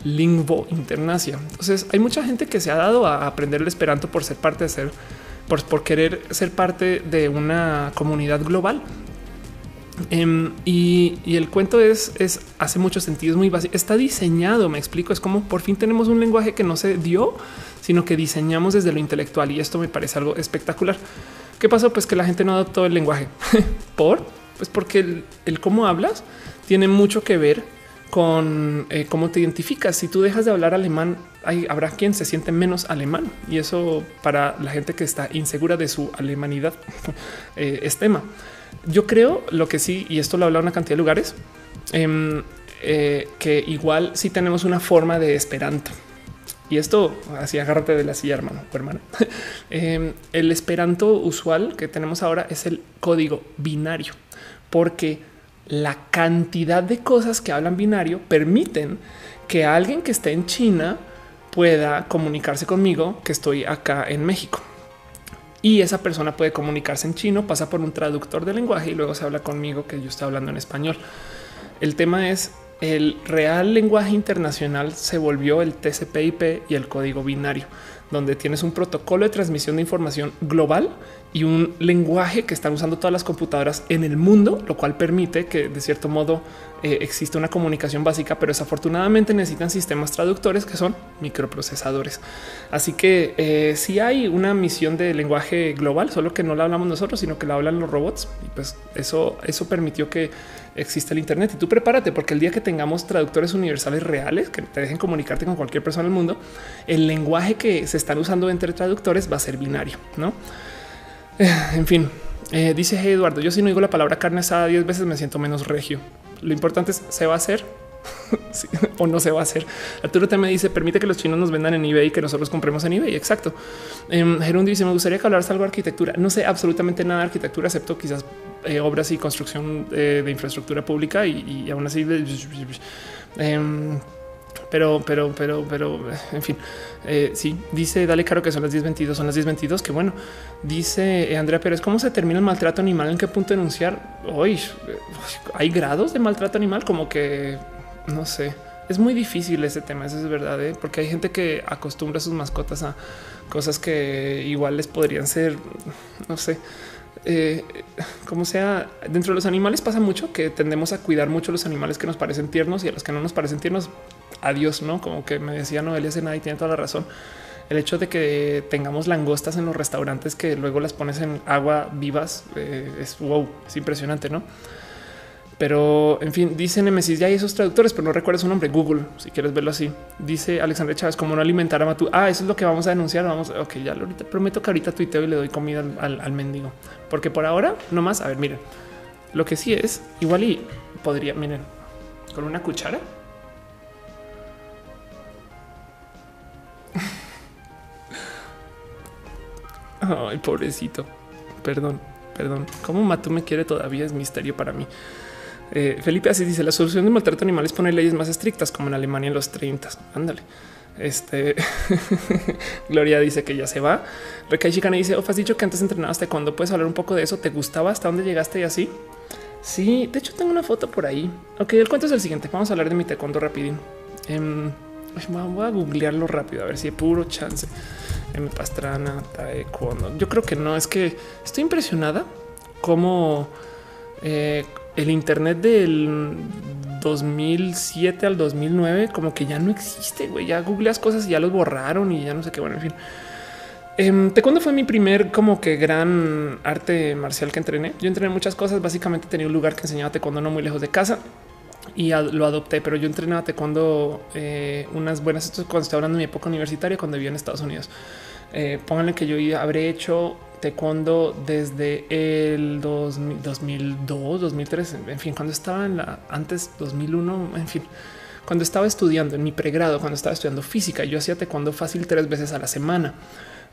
lingvo internacia. Entonces, hay mucha gente que se ha dado a aprender el esperanto por ser parte de ser, por, querer ser parte de una comunidad global. Em, y, el cuento es, es hace mucho sentido, es muy básico. Está diseñado, me explico. Es como por fin tenemos un lenguaje que no se dio, sino que diseñamos desde lo intelectual. Y esto me parece algo espectacular. ¿Qué pasó? Pues que la gente no adoptó el lenguaje por pues porque el, cómo hablas tiene mucho que ver con eh, cómo te identificas. Si tú dejas de hablar alemán, hay, habrá quien se siente menos alemán y eso para la gente que está insegura de su alemanidad eh, es tema. Yo creo lo que sí, y esto lo habla una cantidad de lugares, em, eh, que igual sí tenemos una forma de esperanto. Y esto así agárrate de la silla, hermano o hermana. Em, el esperanto usual que tenemos ahora es el código binario, porque la cantidad de cosas que hablan binario permiten que alguien que esté en China pueda comunicarse conmigo que estoy acá en México. Y esa persona puede comunicarse en chino, pasa por un traductor de lenguaje y luego se habla conmigo que yo estoy hablando en español. El tema es el real lenguaje internacional se volvió el TCP/IP y el código binario, donde tienes un protocolo de transmisión de información global y un lenguaje que están usando todas las computadoras en el mundo, lo cual permite que de cierto modo eh, existe una comunicación básica, pero desafortunadamente necesitan sistemas traductores que son microprocesadores. Así que eh, si hay una misión de lenguaje global, solo que no la hablamos nosotros, sino que la hablan los robots. Y pues eso, eso permitió que exista el Internet. Y tú prepárate, porque el día que tengamos traductores universales reales que te dejen comunicarte con cualquier persona del mundo, el lenguaje que se están usando entre traductores va a ser binario, no? Eh, en fin, dice Eduardo, yo si no digo la palabra carne asada 10 veces me siento menos regio. Lo importante es se va a hacer o no se va a hacer. Arturo me dice permite que los chinos nos vendan en eBay y que nosotros compremos en eBay. Exacto. Eh, dice me gustaría que hablaras algo de arquitectura. No sé absolutamente nada de arquitectura, excepto quizás eh, obras y construcción eh, de infraestructura pública y, aún así. Em, pero, pero, pero, pero, en fin, eh, sí, dice Dale Caro que son las 10.22, son las 10.22, que bueno, dice eh, Andrea Pérez, ¿cómo se termina el maltrato animal? ¿En qué punto denunciar? Hoy hay grados de maltrato animal, como que, no sé, es muy difícil ese tema, eso es verdad, porque hay gente que acostumbra a sus mascotas a cosas que igual les podrían ser, no sé, eh, como sea, dentro de los animales pasa mucho que tendemos a cuidar mucho los animales que nos parecen tiernos y a los que no nos parecen tiernos, adiós, no como que me decía Noelia Sena y tiene toda la razón. el hecho de que tengamos langostas en los restaurantes que luego las pones en agua vivas eh, es wow, es impresionante, ¿no? Pero en fin, dice Nemesis, ya hay esos traductores, pero no recuerdo su nombre. Google, si quieres verlo así. Dice Alexandre Chávez, como no alimentar a Matú. Ah, eso es lo que vamos a denunciar. Vamos, ok, ya lo ahorita prometo que ahorita tuiteo y le doy comida al, mendigo, porque por ahora no más. A ver, miren, lo que sí es igual y podría, miren, con una cuchara. Ay, pobrecito. Perdón, perdón. ¿Cómo Matú me quiere todavía? Es misterio para mí. Eh, Felipe así dice la solución de maltrato animal es poner leyes más estrictas como en Alemania en los 30. Ándale. Este Gloria dice que ya se va. Recae Chicana dice: Of has dicho que antes entrenaste cuando puedes hablar un poco de eso. ¿Te gustaba hasta dónde llegaste y así? Sí, de hecho tengo una foto por ahí. Ok, el cuento es el siguiente. Vamos a hablar de mi taekwondo rapidín. Eh, voy a googlearlo rápido a ver si hay puro chance. M Pastrana, taekwondo. Yo creo que no, es que estoy impresionada como eh, el Internet del 2007 al 2009 como que ya no existe, güey. Ya googleas cosas y ya los borraron y ya no sé qué. Bueno, en fin. Eh, taekwondo fue mi primer como que gran arte marcial que entrené. Yo entrené muchas cosas. Básicamente tenía un lugar que enseñaba taekwondo no muy lejos de casa y lo adopté, pero yo entrenaba taekwondo eh, unas buenas. Esto cuando estaba hablando de mi época universitaria, cuando vivía en Estados Unidos. Eh, pónganle que yo habré hecho taekwondo desde el 2002, 2003, en fin, cuando estaba en la antes 2001, en fin, cuando estaba estudiando en mi pregrado, cuando estaba estudiando física, yo hacía taekwondo fácil tres veces a la semana.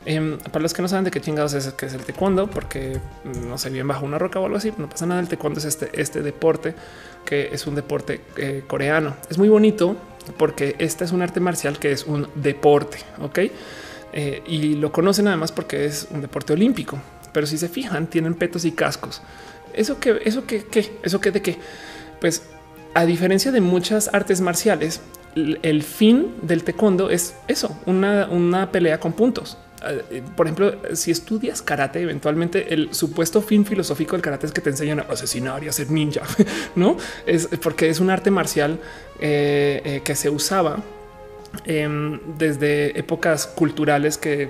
Eh, para los que no saben de qué chingados es, que es el taekwondo, porque no sé bien bajo una roca o algo así, no pasa nada. El taekwondo es este, este deporte que es un deporte eh, coreano. Es muy bonito porque este es un arte marcial que es un deporte. Ok. Eh, y lo conocen además porque es un deporte olímpico. Pero si se fijan, tienen petos y cascos. Eso que, eso que, qué, eso que de qué, pues a diferencia de muchas artes marciales, el fin del taekwondo es eso, una, una pelea con puntos. Eh, por ejemplo, si estudias karate, eventualmente el supuesto fin filosófico del karate es que te enseñan a asesinar y a ser ninja, no es porque es un arte marcial eh, que se usaba Em, desde épocas culturales que,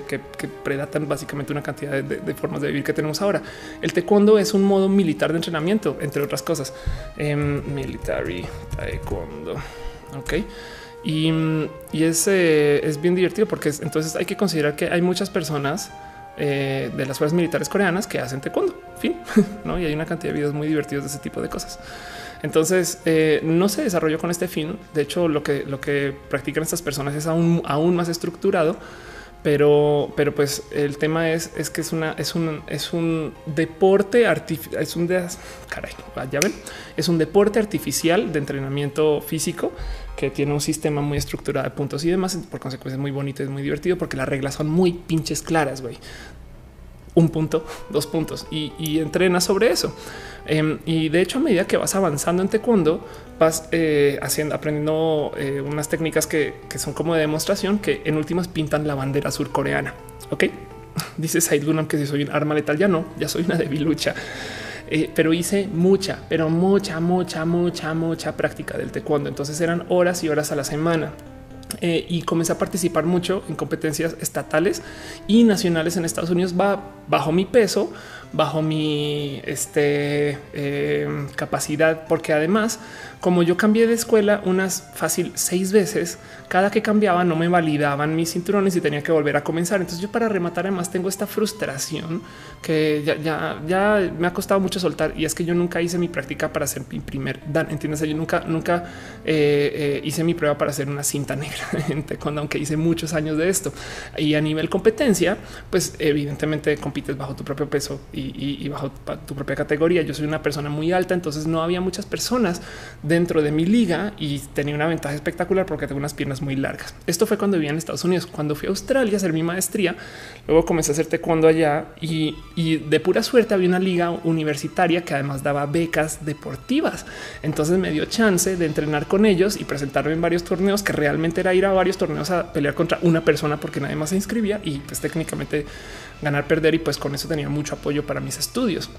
predatan básicamente una cantidad de, formas de vivir que tenemos ahora. El taekwondo es un modo militar de entrenamiento, entre otras cosas. Em, military taekwondo. Ok. Y, es, eh, es, bien divertido porque entonces hay que considerar que hay muchas personas eh, de las fuerzas militares coreanas que hacen taekwondo. Fin, no? Y hay una cantidad de videos muy divertidos de ese tipo de cosas. Entonces eh, no se desarrolló con este fin. De hecho, lo que, practican estas personas es aún, más estructurado. Pero, pero pues el tema es, que es un, deporte artificial, es un de, ya ven, es un deporte artificial de entrenamiento físico que tiene un sistema muy estructurado de puntos y demás. Por consecuencia, es muy bonito, es muy divertido porque las reglas son muy pinches claras. güey un punto, dos puntos y, y entrena sobre eso. Em, y de hecho, a medida que vas avanzando en taekwondo, vas eh, haciendo, aprendiendo eh, unas técnicas que, son como de demostración que en últimas pintan la bandera surcoreana. Ok, dice Said Lunam que si soy un arma letal, ya no, ya soy una debilucha. Eh, pero hice mucha, pero mucha, mucha, mucha, mucha práctica del taekwondo. Entonces eran horas y horas a la semana. Eh, y comencé a participar mucho en competencias estatales y nacionales en Estados Unidos. Bajo mi peso, bajo mi este, eh, capacidad, porque además, como yo cambié de escuela unas fácil seis veces, cada que cambiaba no me validaban mis cinturones y tenía que volver a comenzar. Entonces yo para rematar además tengo esta frustración que ya, ya, me ha costado mucho soltar y es que yo nunca hice mi práctica para hacer mi primer dan. Entiendes? Yo nunca, nunca eh, hice mi prueba para hacer una cinta negra cuando aunque hice muchos años de esto. Y a nivel competencia, pues evidentemente compites bajo tu propio peso y, bajo tu propia categoría. Yo soy una persona muy alta, entonces no había muchas personas dentro de mi liga y tenía una ventaja espectacular porque tengo unas piernas muy largas. Esto fue cuando vivía en Estados Unidos. Cuando fui a Australia a hacer mi maestría, luego comencé a hacer taekwondo allá y, de pura suerte había una liga universitaria que además daba becas deportivas. Entonces me dio chance de entrenar con ellos y presentarme en varios torneos que realmente era ir a varios torneos a pelear contra una persona porque nadie más se inscribía y pues técnicamente ganar, perder y pues con eso tenía mucho apoyo para mis estudios.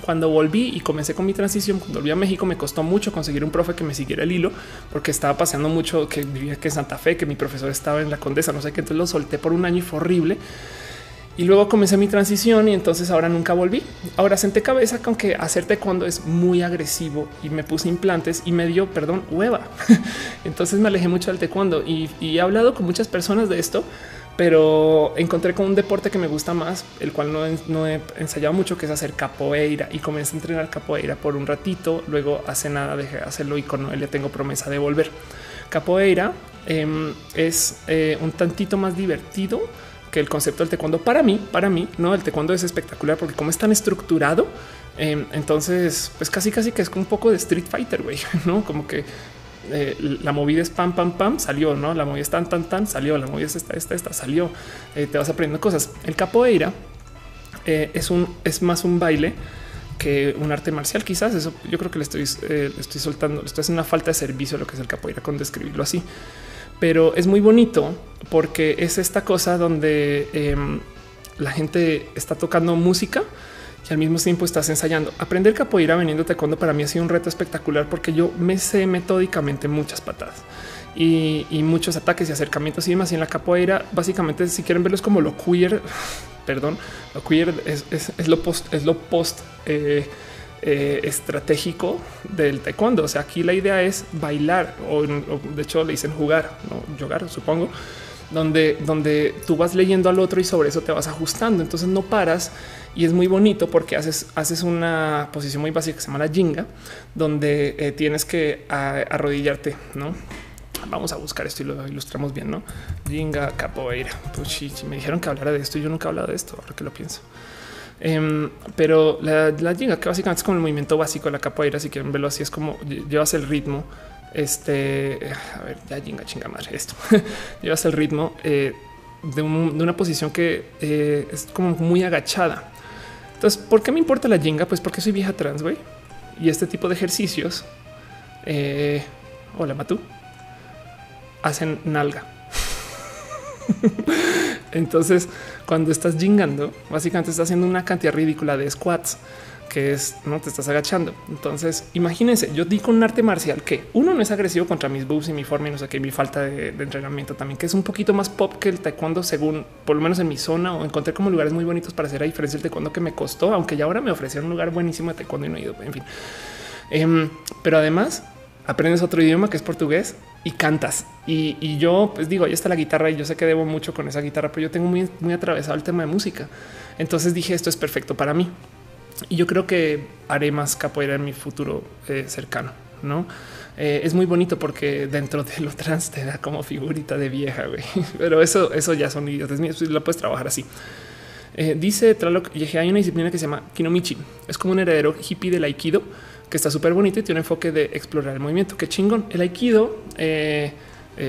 Cuando volví y comencé con mi transición, cuando volví a México, me costó mucho conseguir un profe que me siguiera el hilo, porque estaba paseando mucho que vivía que en Santa Fe, que mi profesor estaba en la Condesa, no sé qué. Entonces lo solté por un año y fue horrible. Y luego comencé mi transición y entonces ahora nunca volví. Ahora senté cabeza con que hacerte cuando es muy agresivo y me puse implantes y me dio, perdón, hueva. entonces me alejé mucho del taekwondo y, y he hablado con muchas personas de esto pero encontré con un deporte que me gusta más, el cual no, he ensayado mucho, que es hacer capoeira y comencé a entrenar capoeira por un ratito. Luego hace nada dejé de hacerlo y con él le tengo promesa de volver. Capoeira em, es eh, un tantito más divertido que el concepto del taekwondo para mí, para mí, no el taekwondo es espectacular porque como es tan estructurado, em, entonces pues casi casi que es un poco de Street Fighter, güey, no como que eh, la movida es pam, pam, pam, salió, no? La movida es tan, tan, tan, salió, la movida es esta, esta, esta, salió. Eh, te vas aprendiendo cosas. El capoeira eh, es un, es más un baile que un arte marcial. Quizás eso yo creo que le estoy, estoy soltando, esto es una falta de servicio lo que es el capoeira con describirlo así, pero es muy bonito porque es esta cosa donde em, la gente está tocando música y al mismo tiempo estás ensayando. Aprender capoeira veniendo taekwondo para mí ha sido un reto espectacular porque yo me sé metódicamente muchas patadas y, muchos ataques y acercamientos y demás. Y en la capoeira, básicamente, si quieren verlo, es como lo queer, perdón, lo queer es, lo post, es lo post eh, eh, estratégico del taekwondo. O sea, aquí la idea es bailar o, de hecho le dicen jugar, no jugar, supongo donde, donde tú vas leyendo al otro y sobre eso te vas ajustando. Entonces no paras y es muy bonito porque haces, haces una posición muy básica que se llama la jinga, donde eh, tienes que arrodillarte, no? Vamos a buscar esto y lo ilustramos bien, no? Jinga capoeira. Sí, me dijeron que hablara de esto y yo nunca he hablado de esto, ahora que lo pienso. Em, pero la, la jinga, que básicamente es como el movimiento básico de la capoeira, si quieren verlo así, es como llevas el ritmo este, a ver, ya chinga, chinga madre esto. Llevas el ritmo eh, de, una posición que eh, es como muy agachada. Entonces, ¿por qué me importa la jinga? Pues porque soy vieja trans, güey. Y este tipo de ejercicios, eh, hola Matú, hacen nalga. Entonces, cuando estás jingando, básicamente estás haciendo una cantidad ridícula de squats que es no te estás agachando. Entonces, imagínense, yo di con un arte marcial que uno no es agresivo contra mis boobs y mi forma y no sé qué, mi falta de, entrenamiento también, que es un poquito más pop que el taekwondo, según por lo menos en mi zona, o encontré como lugares muy bonitos para hacer a diferencia del taekwondo que me costó, aunque ya ahora me ofrecieron un lugar buenísimo de taekwondo y no he ido. En fin, em, pero además aprendes otro idioma que es portugués y cantas. Y, yo pues digo, ahí está la guitarra y yo sé que debo mucho con esa guitarra, pero yo tengo muy, muy atravesado el tema de música. Entonces dije, esto es perfecto para mí. Y yo creo que haré más capoeira en mi futuro eh, cercano, ¿no? Eh, es muy bonito porque dentro de lo trans te da como figurita de vieja, güey. Pero eso, eso ya son idiotas míos, lo puedes trabajar así. Eh, dice Traloc, hay una disciplina que se llama Kinomichi. Es como un heredero hippie del Aikido que está súper bonito y tiene un enfoque de explorar el movimiento. Qué chingón. El Aikido,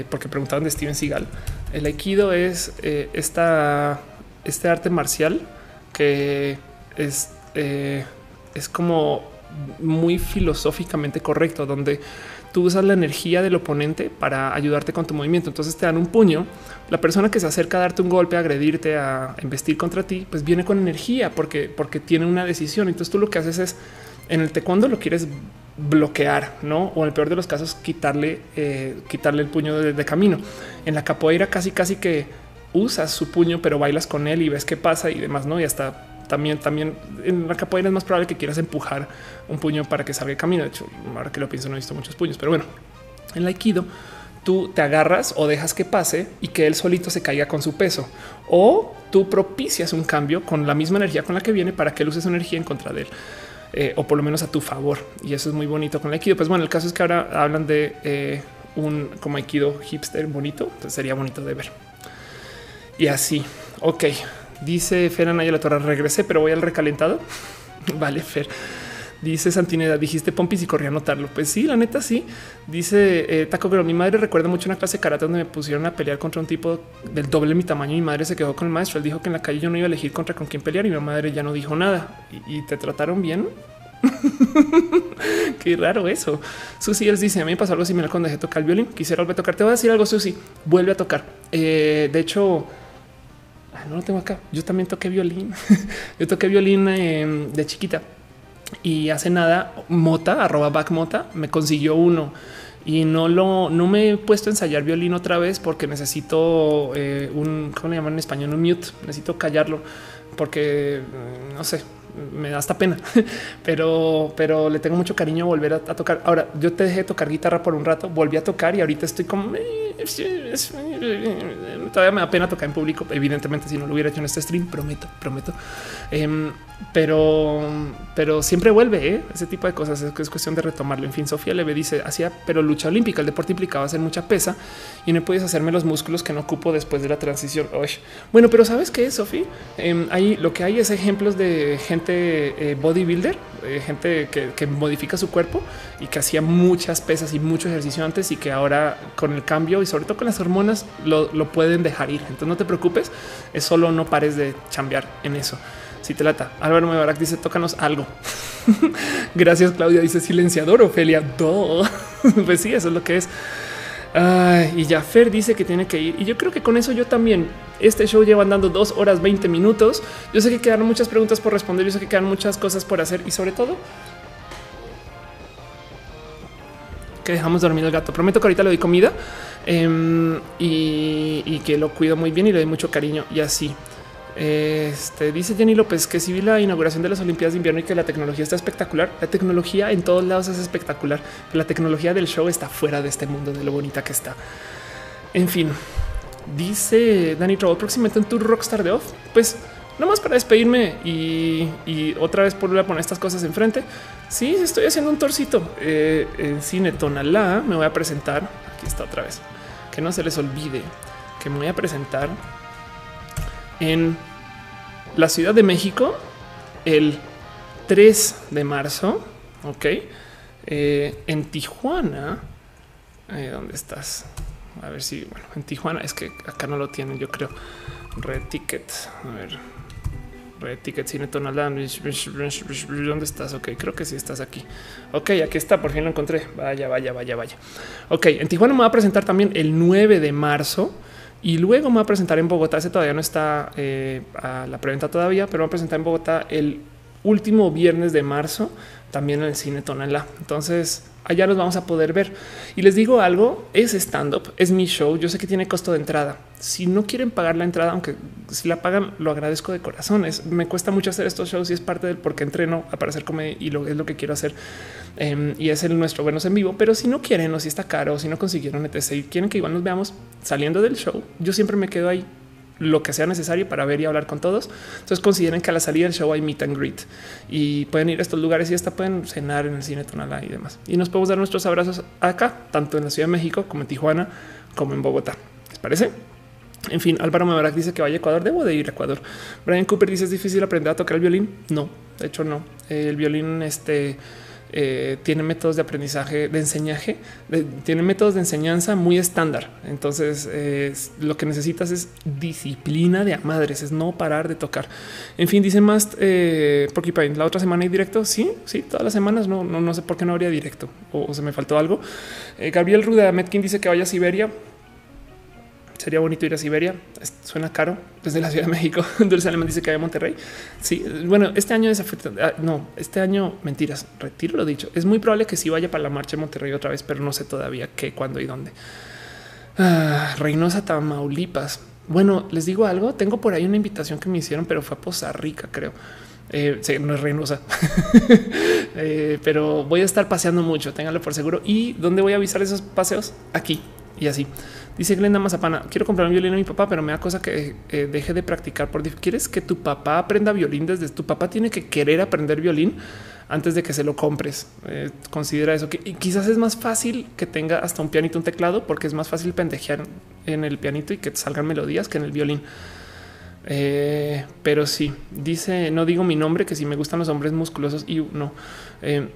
porque preguntaban de Steven Seagal, el Aikido es esta, este arte marcial que es eh, es como muy filosóficamente correcto, donde tú usas la energía del oponente para ayudarte con tu movimiento. Entonces te dan un puño. La persona que se acerca a darte un golpe, a agredirte, a investir contra ti, pues viene con energía porque, porque tiene una decisión. Entonces tú lo que haces es en el taekwondo lo quieres bloquear, no? O en el peor de los casos, quitarle, eh, quitarle el puño de, camino. En la capoeira casi, casi que usas su puño, pero bailas con él y ves qué pasa y demás, no? Y hasta también, también en la capoeira es más probable que quieras empujar un puño para que salga el camino. De hecho, ahora que lo pienso, no he visto muchos puños, pero bueno, en el aikido tú te agarras o dejas que pase y que él solito se caiga con su peso o tú propicias un cambio con la misma energía con la que viene para que él use su energía en contra de él. Eh, o por lo menos a tu favor. Y eso es muy bonito con el Aikido. Pues bueno, el caso es que ahora hablan de eh, un como Aikido hipster bonito. Entonces sería bonito de ver. Y así, ok. Dice Fer Anaya la Torre, regresé, pero voy al recalentado. vale, Fer. Dice Santineda, dijiste pompis y corrí a anotarlo. Pues sí, la neta sí. Dice eh, Taco, pero mi madre recuerda mucho una clase de karate donde me pusieron a pelear contra un tipo del doble de mi tamaño. Mi madre se quedó con el maestro. Él dijo que en la calle yo no iba a elegir contra con quién pelear y mi madre ya no dijo nada. ¿Y, te trataron bien? Qué raro eso. Susi él dice: A mí me pasó algo similar cuando dejé tocar el violín. Quisiera volver a tocar. Te voy a decir algo, Susi. Vuelve a tocar. Eh, de hecho, no lo tengo acá. Yo también toqué violín. Yo toqué violín em, de chiquita Y hace nada, Mota, arroba backmota, me consiguió uno y no lo no me he puesto a ensayar violín otra vez porque necesito eh, un, ¿cómo le llaman en español? Un mute. Necesito callarlo porque mm, no sé, me da hasta pena, pero, pero le tengo mucho cariño volver a, tocar. Ahora yo te dejé tocar guitarra por un rato, volví a tocar y ahorita estoy como todavía me da pena tocar en público. Evidentemente, si no lo hubiera hecho en este stream, prometo, prometo. Em, pero, pero siempre vuelve ¿eh? ese tipo de cosas. Es, es cuestión de retomarlo. En fin, Sofía Leve dice hacía, pero lucha olímpica. El deporte implicaba hacer mucha pesa y no puedes hacerme los músculos que no ocupo después de la transición. Bueno, pero sabes qué, Sofía? Eh, ahí lo que hay es ejemplos de gente eh, bodybuilder, eh, gente que, que, modifica su cuerpo y que hacía muchas pesas y mucho ejercicio antes y que ahora con el cambio sobre todo con las hormonas lo, lo pueden dejar ir. Entonces no te preocupes, es solo no pares de chambear en eso. Si te lata. Álvaro Mebarak dice tócanos algo. Gracias, Claudia. Dice silenciador, Ofelia. pues sí, eso es lo que es. y ya Fer dice que tiene que ir. Y yo creo que con eso yo también. Este show lleva andando dos horas 20 minutos. Yo sé que quedan muchas preguntas por responder. Yo sé que quedan muchas cosas por hacer y sobre todo que dejamos dormir al gato. Prometo que ahorita le doy comida em, y, que lo cuido muy bien y le doy mucho cariño y así. Este dice Jenny López que si vi la inauguración de las Olimpiadas de invierno y que la tecnología está espectacular. La tecnología en todos lados es espectacular. La tecnología del show está fuera de este mundo de lo bonita que está. En fin, dice Danny Trouble próximamente en tu Rockstar de Off. Pues nomás para despedirme y, otra vez a poner estas cosas enfrente. Sí, estoy haciendo un torcito eh, en Cine Tonalá. Me voy a presentar. Aquí está otra vez. Que no se les olvide que me voy a presentar en la Ciudad de México el 3 de marzo. Ok. Eh, en Tijuana. Eh, ¿Dónde estás? A ver si, bueno, en Tijuana es que acá no lo tienen, yo creo. Red Ticket. A ver. Red Ticket Cine Tonalá. ¿Dónde estás? Ok, creo que sí estás aquí. Ok, aquí está, por fin lo encontré. Vaya, vaya, vaya, vaya. Ok, en Tijuana me va a presentar también el 9 de marzo. Y luego me voy a presentar en Bogotá. Ese todavía no está eh, a la preventa todavía, pero voy a presentar en Bogotá el último viernes de marzo, también en el cine Tonalá. Entonces allá los vamos a poder ver. Y les digo algo, es stand up, es mi show. Yo sé que tiene costo de entrada. Si no quieren pagar la entrada, aunque si la pagan, lo agradezco de corazón. me cuesta mucho hacer estos shows y es parte del por qué entreno a parecer comedia y lo es lo que quiero hacer. Em, y es el nuestro buenos en vivo. Pero si no quieren o si está caro o si no consiguieron etc y quieren que igual nos veamos saliendo del show, yo siempre me quedo ahí lo que sea necesario para ver y hablar con todos. Entonces consideren que a la salida del show hay meet and greet y pueden ir a estos lugares y hasta pueden cenar en el cine Tonalá y demás. Y nos podemos dar nuestros abrazos acá, tanto en la Ciudad de México como en Tijuana, como en Bogotá. ¿Les parece? En fin, Álvaro Mebarak dice que vaya a Ecuador. Debo de ir a Ecuador. Brian Cooper dice es difícil aprender a tocar el violín. No, de hecho no. El violín, este eh, tiene métodos de aprendizaje, de enseñaje, tiene métodos de enseñanza muy estándar. Entonces, lo que necesitas es disciplina de a madres, es no parar de tocar. En fin, dice más eh, Porcupine, la otra semana hay directo. Sí, sí, todas las semanas. No, no, no sé por qué no habría directo o, se me faltó algo. Eh, Gabriel Ruda Metkin dice que vaya a Siberia sería bonito ir a Siberia. Suena caro desde la Ciudad de México. Dulce Alemán dice que hay Monterrey. Sí, bueno, este año es ah, no, este año mentiras. Retiro lo dicho. Es muy probable que sí vaya para la marcha de Monterrey otra vez, pero no sé todavía qué, cuándo y dónde. Ah, Reynosa, Tamaulipas. Bueno, les digo algo. Tengo por ahí una invitación que me hicieron, pero fue a Poza Rica, creo. Eh, no es Reynosa, eh, pero voy a estar paseando mucho. Ténganlo por seguro. Y dónde voy a avisar esos paseos aquí y así. Dice Glenda Mazapana, quiero comprar un violín a mi papá, pero me da cosa que eh, deje de practicar por ¿Quieres que tu papá aprenda violín desde tu papá tiene que querer aprender violín antes de que se lo compres? Eh, considera eso que y quizás es más fácil que tenga hasta un pianito, un teclado, porque es más fácil pendejear en el pianito y que salgan melodías que en el violín. Eh, pero sí, dice, no digo mi nombre, que si me gustan los hombres musculosos y no, eh,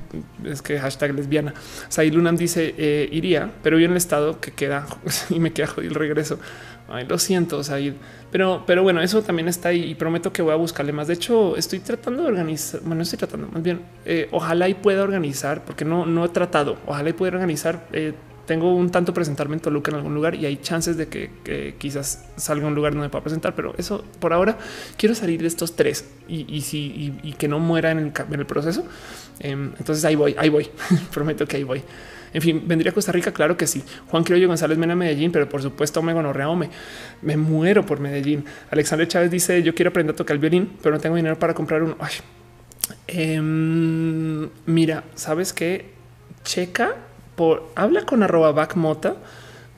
es que hashtag lesbiana. Lunam dice, eh, iría, pero yo en el estado que queda y me queda jodido el regreso. Ay, lo siento, Said. Pero, pero bueno, eso también está ahí y prometo que voy a buscarle más. De hecho, estoy tratando de organizar, bueno, estoy tratando más bien, ojalá y pueda organizar, porque no, no he tratado, ojalá y pueda organizar tengo un tanto presentarme en Toluca en algún lugar y hay chances de que, quizás salga un lugar donde pueda presentar, pero eso por ahora quiero salir de estos tres y, si y, que no muera en el, proceso. Em, entonces ahí voy, ahí voy. Prometo que ahí voy. En fin, vendría a Costa Rica. Claro que sí. Juan Criollo González Mena Medellín, pero por supuesto me gonorrea me, me muero por Medellín. Alexander Chávez dice yo quiero aprender a tocar el violín, pero no tengo dinero para comprar uno. Em, mira, sabes que checa por habla con arroba backmota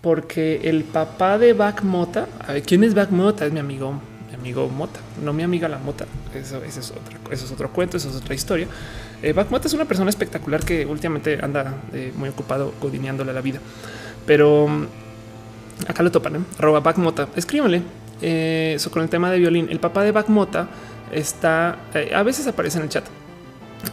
porque el papá de backmota, a ver quién es backmota, es mi amigo, mi amigo Mota, no mi amiga la Mota. Eso, es otro, eso es otro cuento, eso es otra historia. Eh, Backmota es una persona espectacular que últimamente anda eh, muy ocupado codineándole la vida, pero mm, acá lo topan. ¿eh? Arroba Backmota. Escríbanle eh, eso con el tema de violín. El papá de Backmota está a veces aparece en el chat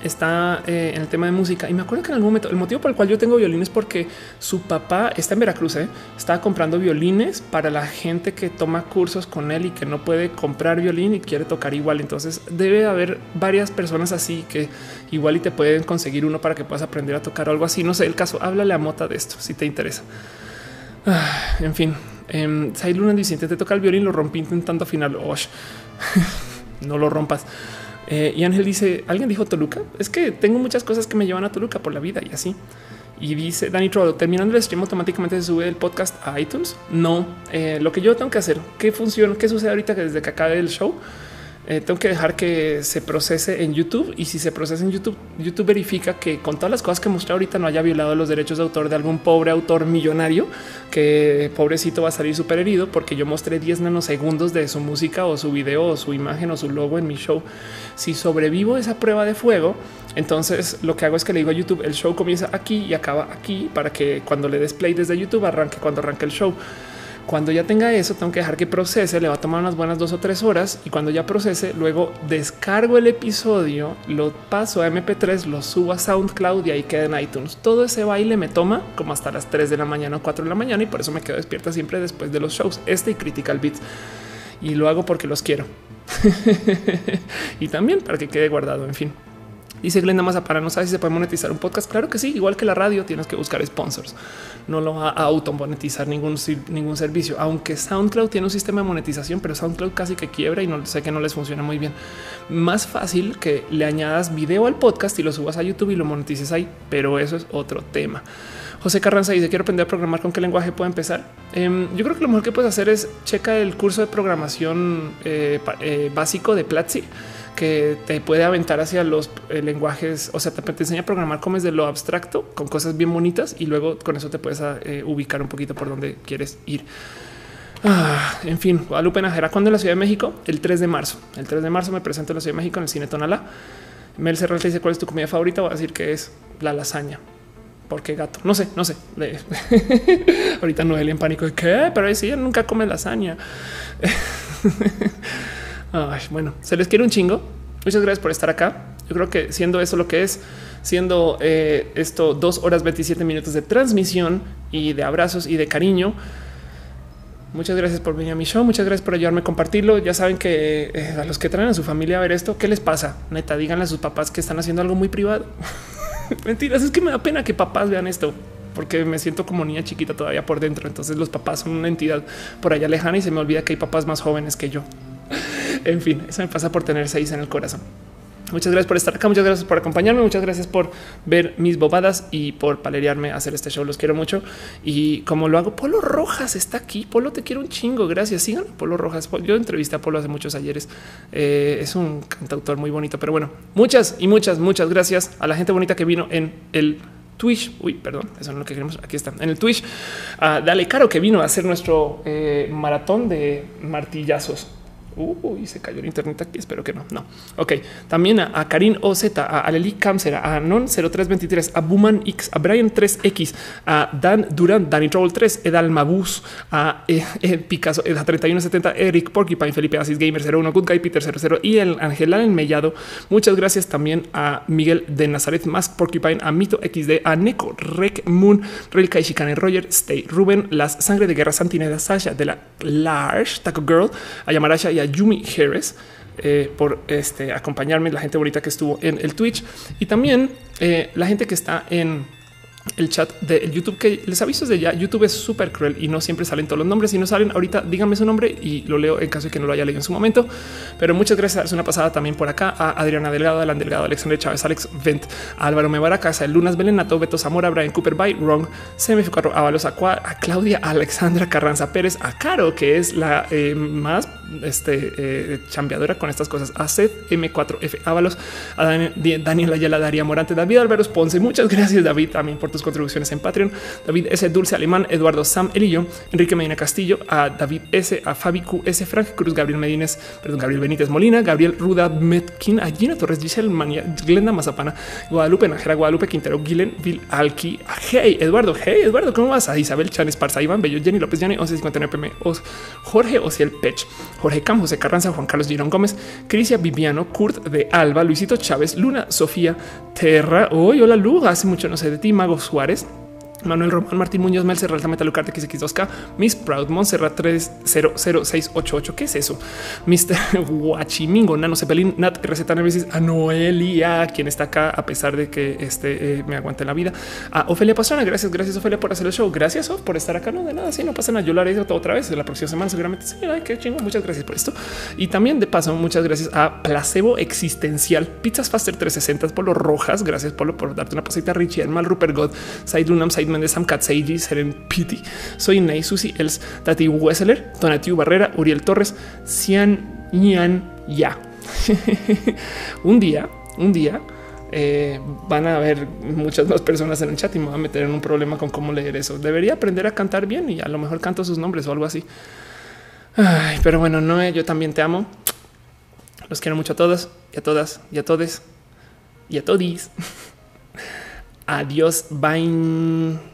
está eh, en el tema de música y me acuerdo que en algún momento el motivo por el cual yo tengo violines es porque su papá está en Veracruz, ¿eh? estaba comprando violines para la gente que toma cursos con él y que no puede comprar violín y quiere tocar igual. Entonces debe haber varias personas así que igual y te pueden conseguir uno para que puedas aprender a tocar o algo así. No sé el caso. Háblale a Mota de esto si te interesa. Ah, en fin, eh, Sai Luna dice: Te toca el violín, lo rompí intentando afinarlo. no lo rompas. Eh, y Ángel dice, ¿alguien dijo Toluca? Es que tengo muchas cosas que me llevan a Toluca por la vida y así. Y dice Dani Trodo, terminando el stream automáticamente se sube el podcast a iTunes. No, eh, lo que yo tengo que hacer, qué funciona, qué sucede ahorita que desde que acabe el show, eh, tengo que dejar que se procese en YouTube y si se procesa en YouTube, YouTube verifica que con todas las cosas que mostré ahorita no haya violado los derechos de autor de algún pobre autor millonario que pobrecito va a salir súper herido porque yo mostré 10 nanosegundos de su música o su video o su imagen o su logo en mi show. Si sobrevivo esa prueba de fuego, entonces lo que hago es que le digo a YouTube el show comienza aquí y acaba aquí para que cuando le des play desde YouTube arranque cuando arranque el show. Cuando ya tenga eso, tengo que dejar que procese, le va a tomar unas buenas dos o tres horas y cuando ya procese, luego descargo el episodio, lo paso a MP3, lo subo a SoundCloud y ahí queda en iTunes. Todo ese baile me toma como hasta las 3 de la mañana o 4 de la mañana y por eso me quedo despierta siempre después de los shows, este y Critical Beats. Y lo hago porque los quiero. y también para que quede guardado, en fin. Dice Glenda para no sabe si se puede monetizar un podcast. Claro que sí, igual que la radio, tienes que buscar sponsors. No lo va a auto monetizar ningún, ningún servicio, aunque SoundCloud tiene un sistema de monetización, pero SoundCloud casi que quiebra y no sé que no les funciona muy bien. Más fácil que le añadas video al podcast y lo subas a YouTube y lo monetices ahí, pero eso es otro tema. José Carranza dice quiero aprender a programar con qué lenguaje puedo empezar. Em, yo creo que lo mejor que puedes hacer es checa el curso de programación eh, eh, básico de Platzi que te puede aventar hacia los eh, lenguajes, o sea, te, enseña a programar como es de lo abstracto con cosas bien bonitas y luego con eso te puedes ah, eh, ubicar un poquito por donde quieres ir. Ah, en fin, Guadalupe Najera, ¿cuándo en la Ciudad de México? El 3 de marzo. El 3 de marzo me presento en la Ciudad de México en el Cine Tonalá. Mel Serralta dice cuál es tu comida favorita. Voy a decir que es la lasaña. ¿Por qué gato? No sé, no sé. Ahorita Noelia en pánico de qué, pero si ella nunca come lasaña. bueno, se les quiere un chingo. Muchas gracias por estar acá. Yo creo que siendo eso lo que es, siendo eh, esto dos horas 27 minutos de transmisión y de abrazos y de cariño. Muchas gracias por venir a mi show. Muchas gracias por ayudarme a compartirlo. Ya saben que eh, a los que traen a su familia a ver esto, ¿qué les pasa? Neta, díganle a sus papás que están haciendo algo muy privado. Mentiras, es que me da pena que papás vean esto porque me siento como niña chiquita todavía por dentro. Entonces los papás son una entidad por allá lejana y se me olvida que hay papás más jóvenes que yo. en fin, eso me pasa por tener seis en el corazón. Muchas gracias por estar acá, muchas gracias por acompañarme, muchas gracias por ver mis bobadas y por palerearme a hacer este show. Los quiero mucho. Y como lo hago, Polo Rojas está aquí. Polo, te quiero un chingo. Gracias. Sigan Polo Rojas. Yo entrevisté a Polo hace muchos ayeres. Eh, es un cantautor muy bonito, pero bueno, muchas y muchas, muchas gracias a la gente bonita que vino en el Twitch. Uy, perdón, eso no es lo que queremos. Aquí está en el Twitch. Dale Caro que vino a hacer nuestro eh, maratón de martillazos. Uy, se cayó el internet aquí. Espero que no. No. Ok. También a, Karin OZ, a Aleli Camser, a Non 0323, a Buman X, a Brian 3X, a Dan Duran, Danny Trouble 3, Edal Mabus, a eh, Ed Picasso, Eda 3170, Eric Porcupine, Felipe Asis Gamer 01, Good Guy Peter 00 y el Ángel el Mellado. Muchas gracias también a Miguel de Nazaret, Mask Porcupine, a Mito XD, a Neko, Rek Moon, Real Shikane, Roger, Stay, Ruben, Las Sangre de Guerra, Santineda, Sasha de la Large, Taco Girl, a Yamarasha y a Yumi Harris. Eh, por este, acompañarme, la gente bonita que estuvo en el Twitch y también eh, la gente que está en el chat del YouTube que les aviso desde ya. YouTube es súper cruel y no siempre salen todos los nombres. Si no salen ahorita, díganme su nombre y lo leo en caso de que no lo haya leído en su momento. Pero muchas gracias. Una pasada también por acá a Adriana Delgado, Alan Delgado, Alexander Chávez, Alex Vent, Álvaro Mevara, Casa, Lunas Belenato, Beto Zamora, Brian Cooper, By Wrong, CMF4, Avalos, a, a Claudia, Alexandra Carranza Pérez, a Caro, que es la eh, más este, eh, chambeadora con estas cosas, a Seth M4F Ábalos, a Daniel Ayala, Daría Morante, David Álvaros Ponce. Muchas gracias, David, también por tus contribuciones en Patreon. David S. Dulce Alemán, Eduardo Sam Elillo, Enrique Medina Castillo, a David S. a Fabi Q. S. Frank Cruz, Gabriel Medines, perdón, Gabriel Benítez Molina, Gabriel Ruda Metkin, a Gina Torres, Giselle Mania, Glenda Mazapana, Guadalupe Najera, Guadalupe Quintero, Guilen, Vil Alki, Hey, Eduardo, Hey, Eduardo, ¿cómo vas? A Isabel Chan Esparza, Iván Bello, Jenny López, Jenny 1159 PM, Jorge Ociel Pech, Jorge Cam, José Carranza, Juan Carlos Girón Gómez, Crisia Viviano, Kurt de Alba, Luisito Chávez, Luna, Sofía, Terra, hoy hola Lu, hace mucho no sé de ti, Mago Suárez, Manuel Román, Martín Muñoz, Mel Serral, Metalucarte, XX2K, Miss Proud, Montserrat 300688. ¿Qué es eso? Mr. Guachimingo, Nano Cepelín, Nat, Receta Nemesis, a quien está acá a pesar de que este eh, me aguante la vida. A Ofelia Pastrana, gracias, gracias Ofelia por hacer el show. Gracias Of, por estar acá. No de nada, si no pasa nada, yo lo haré otra vez la próxima semana. Seguramente sí, ay, qué chingo. Muchas gracias por esto. Y también de paso, muchas gracias a Placebo Existencial, Pizzas Faster 360, Polo Rojas. Gracias por darte una pasita. Richie, Mal, Rupert God, Side Lunam, Side de Sam Katseiji, Seren Piti. Soy Ney Susi Els, Tati Wesseler, Donatiu Barrera, Uriel Torres, Cian Yan Ya. un día, un día eh, van a haber muchas más personas en el chat y me va a meter en un problema con cómo leer eso. Debería aprender a cantar bien y a lo mejor canto sus nombres o algo así. Ay, pero bueno, no, yo también te amo. Los quiero mucho a todas y a todas y a todes y a todis. Adiós, bye.